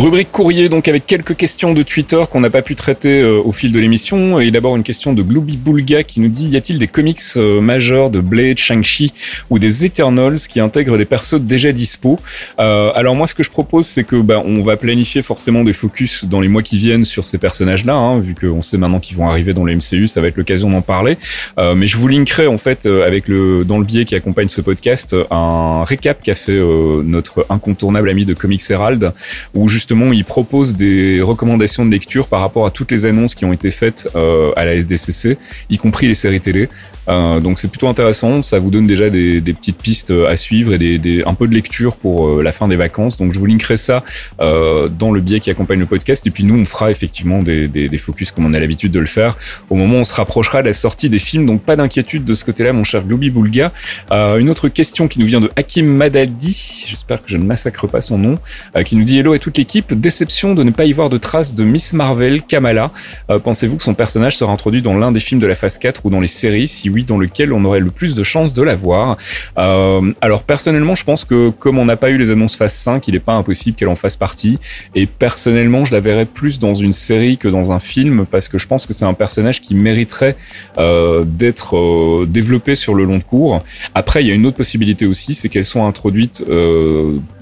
Rubrique courrier donc avec quelques questions de Twitter qu'on n'a pas pu traiter euh, au fil de l'émission. Et d'abord une question de Glooby Boulga qui nous dit y a-t-il des comics euh, majeurs de Blade, Shang-Chi ou des Eternals qui intègrent des persos déjà dispo? Euh, Alors moi ce que je propose c'est que bah, on va planifier forcément des focus dans les mois qui viennent sur ces personnages-là hein, vu qu'on sait maintenant qu'ils vont arriver dans le MCU ça va être l'occasion d'en parler. Euh, mais je vous linkerai en fait euh, avec le dans le biais qui accompagne ce podcast un récap qu'a fait notre incontournable ami de Comics Herald où justement il propose des recommandations de lecture par rapport à toutes les annonces qui ont été faites euh, à la SDCC, y compris les séries télé. Euh, donc c'est plutôt intéressant, ça vous donne déjà des, petites pistes à suivre et un peu de lecture pour euh, la fin des vacances. Donc je vous linkerai ça euh, dans le biais qui accompagne le podcast. Et puis nous, on fera effectivement des, focus comme on a l'habitude de le faire au moment où on se rapprochera de la sortie des films. Donc pas d'inquiétude de ce côté-là, mon cher Globy Boulga. Euh, une autre question qui nous vient de Hakim Madadi, j'espère que je ne massacre pas son nom, euh, qui nous dit Hello et toute l'équipe, déception de ne pas y voir de traces de Miss Marvel, Kamala. Euh, Pensez-vous que son personnage sera introduit dans l'un des films de la phase 4 ou dans les séries? Si oui, dans lequel on aurait le plus de chances de la voir? Euh, alors personnellement, je pense que comme on n'a pas eu les annonces phase 5, il n'est pas impossible qu'elle en fasse partie. Et personnellement, je la verrais plus dans une série que dans un film parce que je pense que c'est un personnage qui mériterait euh, d'être développé sur le long cours. Après, il y a une autre possibilité aussi, c'est qu'elles sont introduites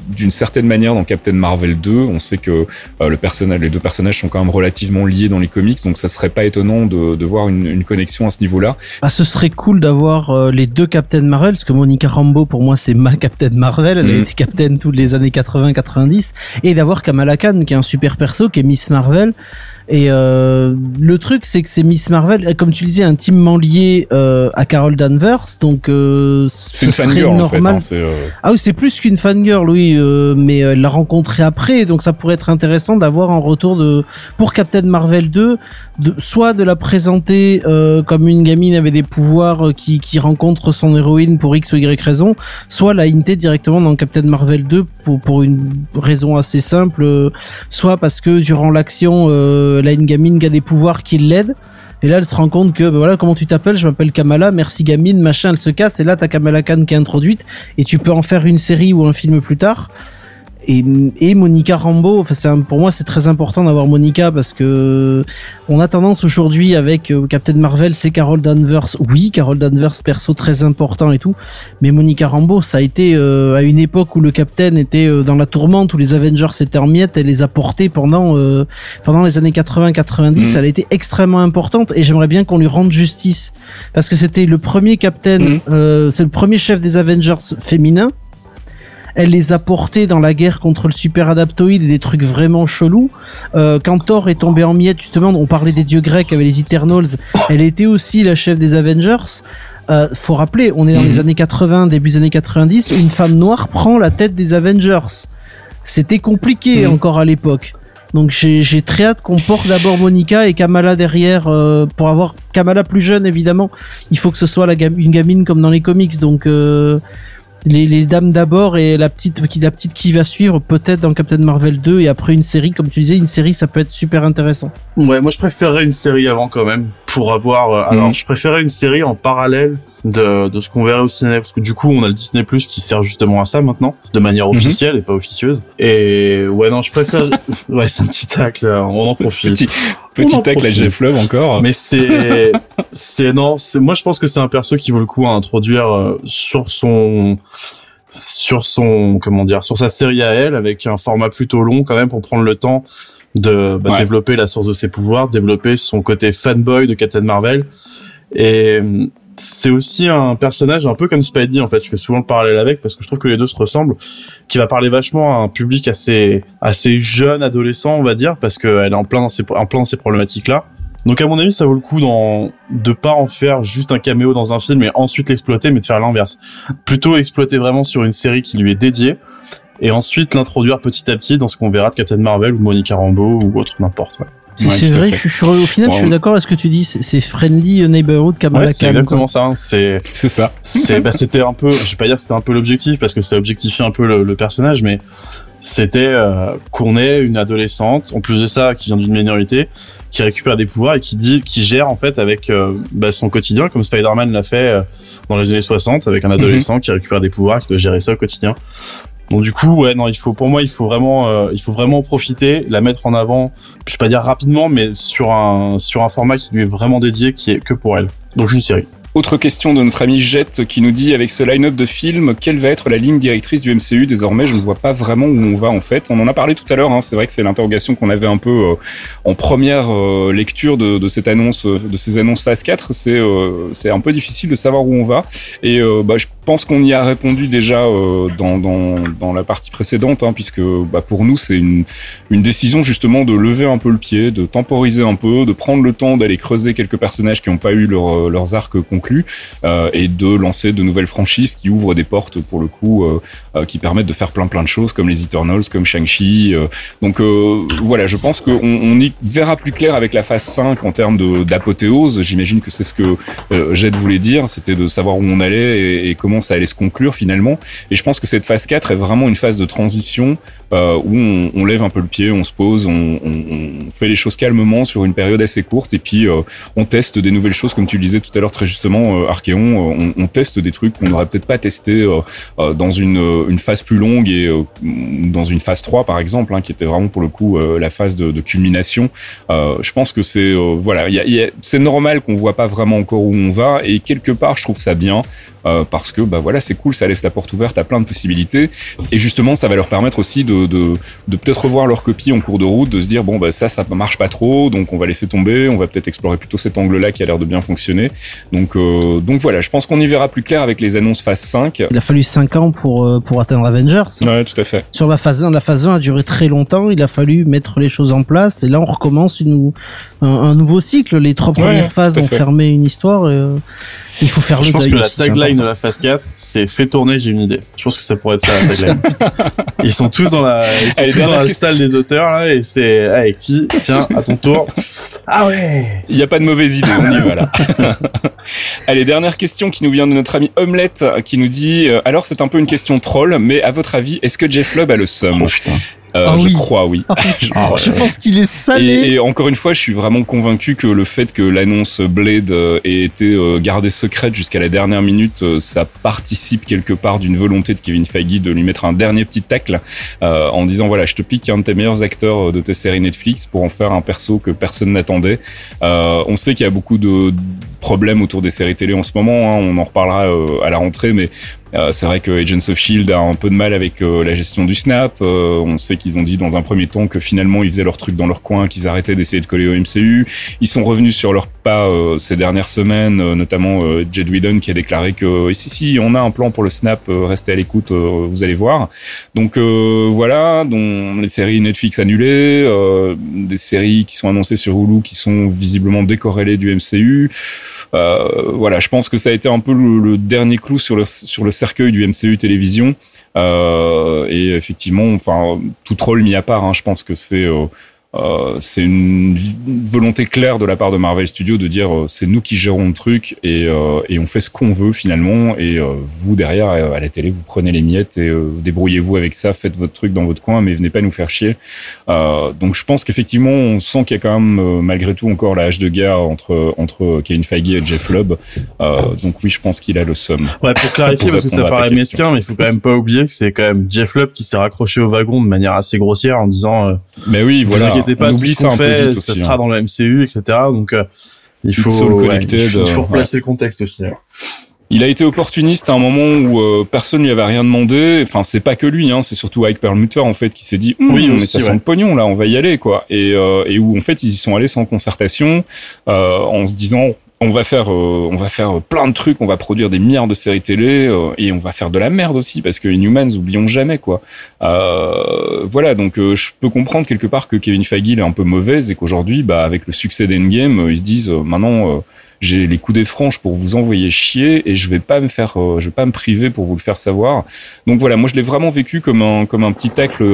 d'une certaine manière dans Captain Marvel 2. On sait que euh, le personnage, les deux personnages sont quand même relativement liés dans les comics, donc ça serait pas étonnant de, de voir une, une, connexion à ce niveau-là. Ah, ce serait cool d'avoir euh, les deux Captain Marvel, parce que Monica Rambeau, pour moi, c'est ma Captain Marvel. Elle Mhm. a été Captain toutes les années 80-90. Et d'avoir Kamala Khan, qui est un super perso, qui est Miss Marvel. Et euh, le truc, c'est que c'est Miss Marvel, comme tu le disais, intimement lié euh, à Carol Danvers, donc euh, C'est ce une serait fangirl en fait. normal. hein, euh, Ah oui, c'est plus qu'une fangirl, oui, euh, mais euh, elle l'a rencontrée après, donc ça pourrait être intéressant d'avoir un retour de pour Captain Marvel 2, soit de la présenter euh, comme une gamine avec des pouvoirs euh, qui, qui rencontre son héroïne pour X ou Y raison, soit la hinter directement dans Captain Marvel 2 pour, pour une raison assez simple, euh, soit parce que durant l'action, euh, gamine a des pouvoirs qui l'aident. Et là, elle se rend compte que, bah voilà, comment tu t'appelles Je m'appelle Kamala, merci gamine, machin, elle se casse. Et là, t'as Kamala Khan qui est introduite. Et tu peux en faire une série ou un film plus tard. Et, et Monica Rambeau, enfin, pour moi, c'est très important d'avoir Monica parce que on a tendance aujourd'hui avec euh, Captain Marvel, c'est Carol Danvers. Oui, Carol Danvers, perso très important et tout. Mais Monica Rambeau, ça a été euh, à une époque où le Captain était euh, dans la tourmente, où les Avengers étaient en miettes, elle les a portés pendant euh, pendant les années 80-90. Mhm. Elle a été extrêmement importante et j'aimerais bien qu'on lui rende justice parce que c'était le premier Captain, Mhm. euh, c'est le premier chef des Avengers féminin. Elle les a portés dans la guerre contre le super adaptoïde et des trucs vraiment chelous. Euh, quand Thor est tombé en miettes, justement, on parlait des dieux grecs avec les Eternals. Elle était aussi la chef des Avengers. Euh, faut rappeler, on est dans Mhm. les années 80, début des années 90, une femme noire prend la tête des Avengers. C'était compliqué Mhm. encore à l'époque. Donc j'ai j'ai très hâte qu'on porte d'abord Monica et Kamala derrière euh, pour avoir Kamala plus jeune évidemment. Il faut que ce soit la gam- une gamine comme dans les comics. Donc euh, les, les dames d'abord et la petite qui la petite qui va suivre peut-être dans Captain Marvel 2 et après une série comme tu disais une série ça peut être super intéressant. Ouais, moi je préférerais une série avant quand même pour avoir. euh, alors, Mhm. je préférais une série en parallèle de, de ce qu'on verrait au cinéma parce que du coup on a le Disney Plus qui sert justement à ça maintenant de manière Mhm. officielle et pas officieuse. Et ouais non, je préfère. ouais, c'est un petit tacle, euh, on en profite. petit petit tacle à. Jeff Love encore. Mais c'est, c'est non, c'est moi je pense que c'est un perso qui vaut le coup à introduire euh, sur son, sur son, comment dire, sur sa série à elle avec un format plutôt long quand même pour prendre le temps de bah, Ouais. développer la source de ses pouvoirs, développer son côté fanboy de Captain Marvel. Et c'est aussi un personnage un peu comme Spidey en fait. Je fais souvent le parallèle avec parce que je trouve que les deux se ressemblent, qui va parler vachement à un public assez assez jeune, adolescent, on va dire, parce qu'elle est en plein dans ces en plein dans ces problématiques là. Donc à mon avis, ça vaut le coup dans, de pas en faire juste un caméo dans un film et ensuite l'exploiter, mais de faire l'inverse. Plutôt exploiter vraiment sur une série qui lui est dédiée et ensuite l'introduire petit à petit dans ce qu'on verra de Captain Marvel ou Monica Rambeau ou autre n'importe. Ouais, C'est vrai je suis, au final je suis d'accord avec ce que tu dis c'est friendly neighborhood Kamala Ouais, c'est Khan, quoi. exactement ça. hein. C'est C'est ça. c'est bah c'était un peu je vais pas dire que c'était un peu l'objectif parce que ça objectifie un peu le, le personnage mais c'était euh, qu'on ait une adolescente en plus de ça qui vient d'une minorité qui récupère des pouvoirs et qui dit qui gère en fait avec euh, bah, son quotidien comme Spider-Man l'a fait euh, dans les années 60 avec un adolescent qui récupère des pouvoirs qui doit gérer ça au quotidien donc du coup ouais non il faut pour moi il faut vraiment euh, il faut vraiment en profiter la mettre en avant je vais pas dire rapidement mais sur un sur un format qui lui est vraiment dédié qui est que pour elle donc une série Autre question de notre ami Jet qui nous dit avec ce line-up de films, quelle va être la ligne directrice du MCU désormais? Je ne vois pas vraiment où on va en fait. On en a parlé tout à l'heure. Hein. C'est vrai que c'est l'interrogation qu'on avait un peu euh, en première euh, lecture de, cette annonce, de ces annonces phase 4. C'est euh, un peu difficile de savoir où on va. Et bah, je pense qu'on y a répondu déjà euh, dans, la partie précédente, hein, puisque bah, pour nous c'est une, décision justement de lever un peu le pied, de temporiser un peu, de prendre le temps d'aller creuser quelques personnages qui n'ont pas eu euh, leurs arcs conclus euh, et de lancer de nouvelles franchises qui ouvrent des portes pour le coup, qui permettent de faire plein plein de choses comme les Eternals, comme Shang-Chi. donc voilà, je pense qu'on on y verra plus clair avec la phase 5 en termes d'apothéose. J'imagine que c'est ce que Jed voulait dire, c'était de savoir où on allait et, et comment ça allait se conclure finalement. Et je pense que cette phase 4 est vraiment une phase de transition euh, où on, lève un peu le pied, on se pose, on, fait les choses calmement sur une période assez courte et puis euh, on teste des nouvelles choses, comme tu le disais tout à l'heure très justement, euh, Archeon, euh, on, teste des trucs qu'on n'aurait peut-être pas testé dans une, phase plus longue et dans une phase 3 par exemple, hein, qui était vraiment pour le coup la phase de, de culmination. Je pense que c'est voilà, c'est normal qu'on voit pas vraiment encore où on va et quelque part je trouve ça bien euh, parce que bah voilà c'est cool, ça laisse la porte ouverte à plein de possibilités et justement ça va leur permettre aussi de, de, de peut-être revoir leur copie en cours de route, de se dire bon bah ça ça marche pas trop donc on va laisser tomber, on va peut-être explorer plutôt cet angle-là qui a l'air de bien fonctionner. Donc euh, donc voilà, je pense qu'on y verra plus clair avec les annonces phase 5. Il a fallu 5 ans pour, euh, pour atteindre Avengers. Ouais, tout à fait. Sur la phase 1, la phase 1 a duré très longtemps, il a fallu mettre les choses en place, et là on recommence une, un, un nouveau cycle. Les trois Ouais, premières phases ont fermé une histoire, et, euh, il faut faire Je le pense deuil que la tagline de la phase 4, c'est fait tourner, j'ai une idée. Je pense que ça pourrait être ça la tagline. ils sont tous dans la, ils sont Allez, tous dans la salle des auteurs là et c'est, allez qui? Tiens, à ton tour. Ah ouais. Il n'y a pas de mauvaise idée, on y va là. Allez, dernière question qui nous vient de notre ami Omelette qui nous dit euh, alors c'est un peu une question troll, mais à votre avis, est-ce que Jeff Lubb a le seum? Oh putain. Euh, Ah Je oui. crois oui. Je Ah, crois. Je pense qu'il est salé. Et, et encore une fois, je suis vraiment convaincu que le fait que l'annonce Blade euh, ait été euh, gardée secrète jusqu'à la dernière minute, ça participe quelque part d'une volonté de Kevin Feige de lui mettre un dernier petit tacle euh, en disant voilà, je te pique un de tes meilleurs acteurs de tes séries Netflix pour en faire un perso que personne n'attendait. Euh, on sait qu'il y a beaucoup de problèmes autour des séries télé en ce moment. hein, on en reparlera à la rentrée, mais euh, c'est vrai que Agents of Shield a un peu de mal avec euh, la gestion du snap. Euh, on sait qu'ils ont dit dans un premier temps que finalement ils faisaient leur truc dans leur coin, qu'ils arrêtaient d'essayer de coller au MCU. Ils sont revenus sur leur pas euh, ces dernières semaines, euh, notamment Jed Whedon qui a déclaré que si si on a un plan pour le snap, restez à l'écoute, vous allez voir. Donc voilà, dont les séries Netflix annulées, des séries qui sont annoncées sur Hulu qui sont visiblement décorrélées du MCU. Euh, voilà, je pense que ça a été un peu le, le dernier clou sur le, sur le cercueil du MCU télévision. Euh, et effectivement, enfin, tout troll mis à part, hein, je pense que c'est euh, c'est une volonté claire de la part de Marvel Studios de dire euh, c'est nous qui gérons le truc et, euh, et on fait ce qu'on veut finalement. Et euh, vous derrière euh, à la télé vous prenez les miettes et euh, débrouillez-vous avec ça faites votre truc dans votre coin mais venez pas nous faire chier. Euh, donc je pense qu'effectivement on sent qu'il y a quand même euh, malgré tout encore la hache de guerre entre entre Kevin Feige et Jeff Lubb euh, donc oui je pense qu'il a le somme Ouais, pour clarifier, Pour parce que ça paraît mesquin, mais il faut quand même pas oublier que c'est quand même Jeff Lubb qui s'est raccroché au wagon de manière assez grossière en disant, euh, mais oui voilà inquiétez pas, on tout ce qu'on fait, ça aussi, sera hein. dans le MCU, etc. Donc, euh, il faut, ouais, il faut, euh, replacer le contexte aussi. hein. Il a été opportuniste à un moment où euh, personne lui avait rien demandé. Enfin, c'est pas que lui, hein, c'est surtout Ike Perlmutter en fait qui s'est dit, Hum, Oui, mais aussi, ça sent ouais. le pognon là, on va y aller quoi. Et, euh, et où en fait ils y sont allés sans concertation, euh, en se disant, on va faire, euh, on va faire plein de trucs, on va produire des milliards de séries télé euh, et on va faire de la merde aussi parce que Inhumans, oublions jamais quoi. Euh, voilà, donc euh, je peux comprendre quelque part que Kevin Feige est un peu mauvaise et qu'aujourd'hui, bah avec le succès d'Endgame, ils se disent maintenant. j'ai les coups des franches pour vous envoyer chier et je vais pas me faire, je vais pas me priver pour vous le faire savoir. Donc voilà, moi je l'ai vraiment vécu comme un comme un petit tacle,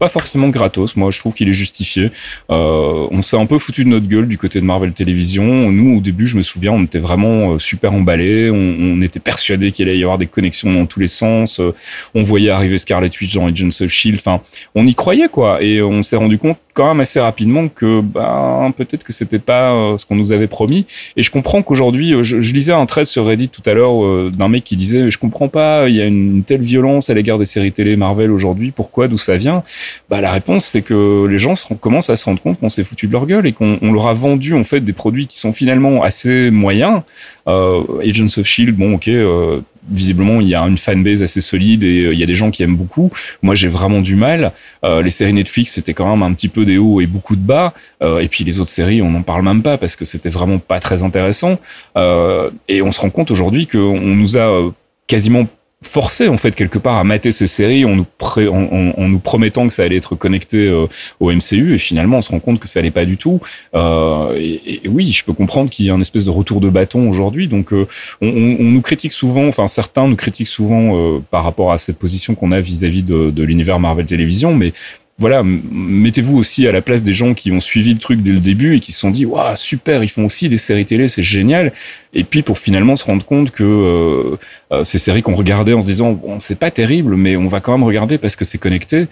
pas forcément gratos. Moi je trouve qu'il est justifié. Euh, on s'est un peu foutu de notre gueule du côté de Marvel Télévision. Nous au début, je me souviens, on était vraiment euh, super emballés. On, était persuadés qu'il allait y avoir des connexions dans tous les sens. Euh, on voyait arriver Scarlet Witch dans Agents of Shield. Enfin, on y croyait quoi. Et on s'est rendu compte quand même assez rapidement que bah, peut-être que c'était pas euh, ce qu'on nous avait promis. Et je comprends qu'aujourd'hui, je, je lisais un thread sur Reddit tout à l'heure d'un mec qui disait je comprends pas, il y a une telle violence à l'égard des séries télé Marvel aujourd'hui, pourquoi, d'où ça vient? Bah la réponse c'est que les gens commencent à se rendre compte qu'on s'est foutu de leur gueule et qu'on on leur a vendu en fait des produits qui sont finalement assez moyens. Euh, Agents of Shield, bon ok. euh, Visiblement, il y a une fanbase assez solide et euh, il y a des gens qui aiment beaucoup. Moi, j'ai vraiment du mal. Euh, les séries Netflix, c'était quand même un petit peu des hauts et beaucoup de bas. Euh, et puis les autres séries, on n'en parle même pas parce que c'était vraiment pas très intéressant. Euh, et on se rend compte aujourd'hui qu'on nous a euh, quasiment forcé en fait quelque part à mater ces séries en nous, en, en- en nous promettant que ça allait être connecté euh, au MCU et finalement on se rend compte que ça allait pas du tout. Euh, et, et oui je peux comprendre qu'il y a un espèce de retour de bâton aujourd'hui. Donc euh, on, on- on nous critique souvent enfin certains nous critiquent souvent euh, par rapport à cette position qu'on a vis-à-vis de, de l'univers Marvel Télévision mais voilà, mettez-vous aussi à la place des gens qui ont suivi le truc dès le début et qui se sont dit waouh super, ils font aussi des séries télé, c'est génial. Et puis pour finalement se rendre compte que euh, euh, ces séries qu'on regardait en se disant bon c'est pas terrible, mais on va quand même regarder parce que c'est connecté.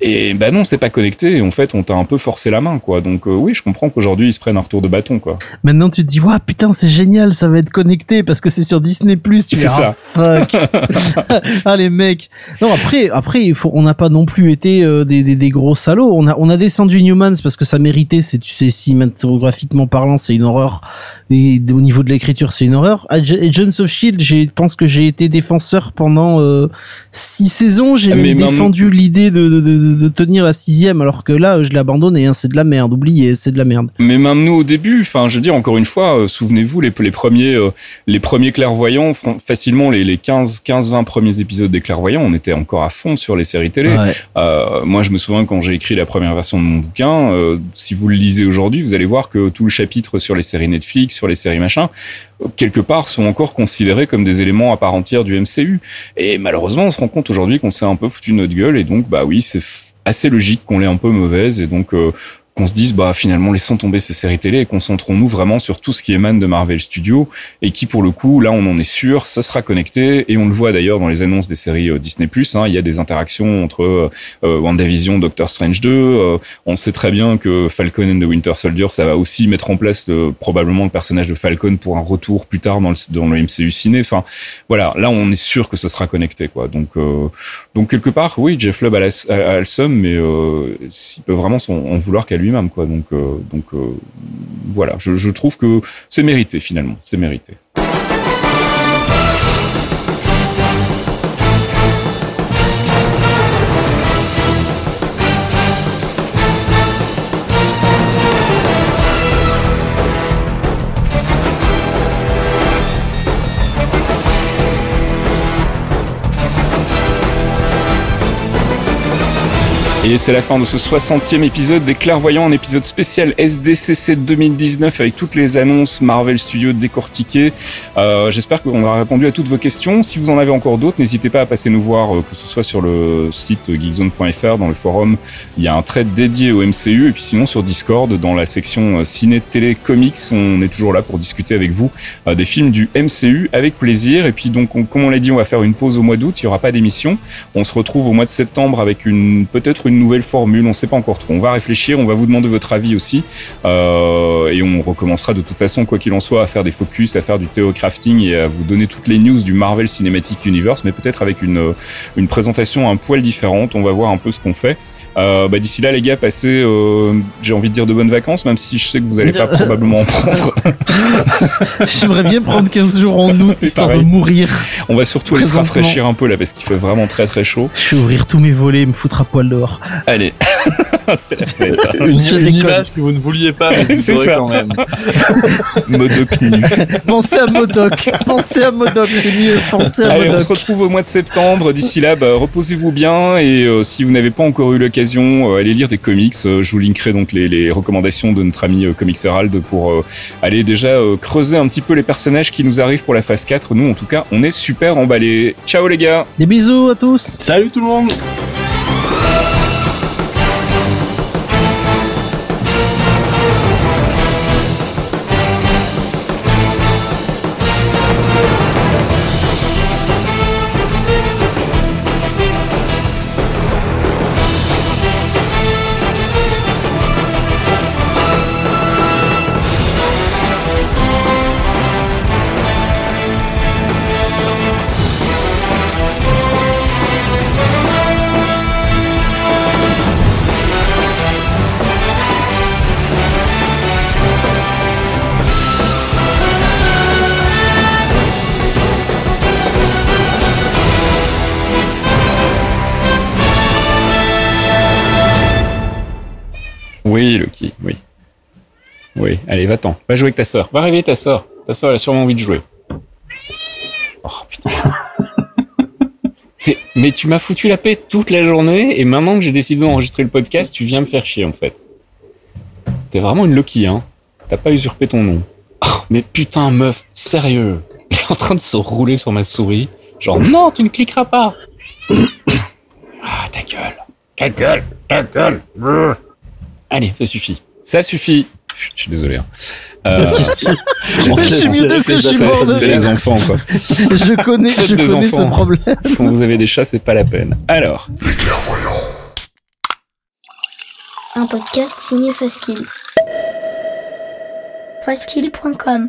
Et ben non, c'est pas connecté. Et en fait, on t'a un peu forcé la main, quoi. Donc euh, oui, je comprends qu'aujourd'hui ils se prennent un retour de bâton, quoi. Maintenant, tu te dis, waouh, putain, c'est génial, ça va être connecté parce que c'est sur Disney+. Tu C'est fais, ah, fuck. ah, les mecs. Non, après, après, il faut, on n'a pas non plus été euh, des, des, des gros salauds. On a, on a descendu Newmans parce que ça méritait, c'est, tu sais, cinématographiquement parlant, c'est une horreur. Et au niveau de l'écriture, c'est une horreur. Ag- Agents of Shield, je pense que j'ai été défenseur pendant euh, six saisons. J'ai Ah, même- défendu l'idée de, de, de, de tenir la sixième, alors que là, je l'ai abandonné. Hein, c'est de la merde. Oubliez, c'est de la merde. Mais même nous au début, enfin, je veux dire encore une fois, euh, souvenez-vous les, les premiers, euh, les premiers clairvoyants, facilement les, les 15, 15, 20 premiers épisodes des clairvoyants, on était encore à fond sur les séries télé. Ouais. Euh, moi, je me souviens quand j'ai écrit la première version de mon bouquin, si vous le lisez aujourd'hui, vous allez voir que tout le chapitre sur les séries Netflix, sur les séries machin, quelque part sont encore considérés comme des éléments à part entière du MCU. Et malheureusement, on se rend compte aujourd'hui qu'on s'est un peu foutu notre gueule et donc, bah oui, c'est assez logique qu'on l'ait un peu mauvaise et donc euh, qu'on se dise bah finalement laissons tomber ces séries télé et concentrons-nous vraiment sur tout ce qui émane de Marvel Studios et qui pour le coup là on en est sûr ça sera connecté et on le voit d'ailleurs dans les annonces des séries euh, Disney hein, il y a des interactions entre euh, euh, WandaVision Doctor Strange 2 euh, on sait très bien que Falcon and the Winter Soldier ça va aussi mettre en place probablement le personnage de Falcon pour un retour plus tard dans le, MCU ciné. Enfin voilà là on est sûr que ce sera connecté quoi. Donc donc quelque part oui Jeff Lubb a, le seum mais il peut vraiment en vouloir qu'à lui-même quoi. Donc euh, donc euh, voilà. Je trouve que c'est mérité finalement. C'est mérité Et c'est la fin de ce 60e épisode des Clairvoyants, un épisode spécial SDCC 2019 avec toutes les annonces Marvel Studios décortiquées. Euh, J'espère qu'on aura répondu à toutes vos questions. Si vous en avez encore d'autres, n'hésitez pas à passer nous voir, euh, que ce soit sur le site geekzone.fr, dans le forum, il y a un thread dédié au MCU, et puis sinon sur Discord, dans la section euh, ciné, télé, comics, on est toujours là pour discuter avec vous euh, des films du MCU avec plaisir. Et puis donc, on- comme on l'a dit, on va faire une pause au mois d'août, il n'y aura pas d'émission. On se retrouve au mois de septembre avec une peut-être une nouvelle formule, on ne sait pas encore trop. On va réfléchir, on va vous demander votre avis aussi, euh, et on recommencera de toute façon, quoi qu'il en soit, à faire des focus, à faire du théocrafting et à vous donner toutes les news du Marvel Cinematic Universe, mais peut-être avec une une présentation un poil différente. On va voir un peu ce qu'on fait. Euh, bah, D'ici là, les gars, passez, euh, j'ai envie de dire de bonnes vacances, même si je sais que vous n'allez pas probablement en prendre. J'aimerais bien prendre 15 jours en août histoire pareil. de mourir. On va surtout aller se rafraîchir un peu là parce qu'il fait vraiment très très chaud. Je vais ouvrir tous mes volets et me foutre à poil dehors. Allez, c'est la fête. Une, image que vous ne vouliez pas, mais vous C'est aurez ça. quand même. Modoc nu. Pensez à Modoc. Pensez à Modoc, c'est mieux. Pensez à Allez, on se Modoc. retrouve au mois de septembre. D'ici là, bah, reposez-vous bien et euh, si vous n'avez pas encore eu l'occasion, euh, allez lire des comics. Euh, je vous linkerai donc les, les recommandations de notre ami euh, Comics Herald pour euh, aller déjà euh, creuser un petit peu les personnages qui nous arrivent pour la phase 4. Nous, en tout cas, on est super emballés. Ciao les gars Des bisous à tous. Salut tout le monde Loki, oui. Oui, allez, va-t'en. Va jouer avec ta sœur. Va réveiller ta sœur. Ta sœur, elle a sûrement envie de jouer. Oh putain. Mais tu m'as foutu la paix toute la journée et maintenant que j'ai décidé d'enregistrer le podcast, tu viens me faire chier en fait. T'es vraiment une Loki, hein. T'as pas usurpé ton nom. Oh, mais putain, meuf, sérieux. Elle est en train de se rouler sur ma souris. Genre, non, tu ne cliqueras pas. ah, ta gueule. Ta gueule, ta gueule. Allez, ça suffit. Ça suffit. Je suis désolé. hein. Euh, Je suis mieux de ce que je suis mort de les enfants, quoi. Je connais, je des connais ce enfants. problème. Quand vous avez des chats, c'est pas la peine. Alors, Un podcast signé Faskill. Faskill.com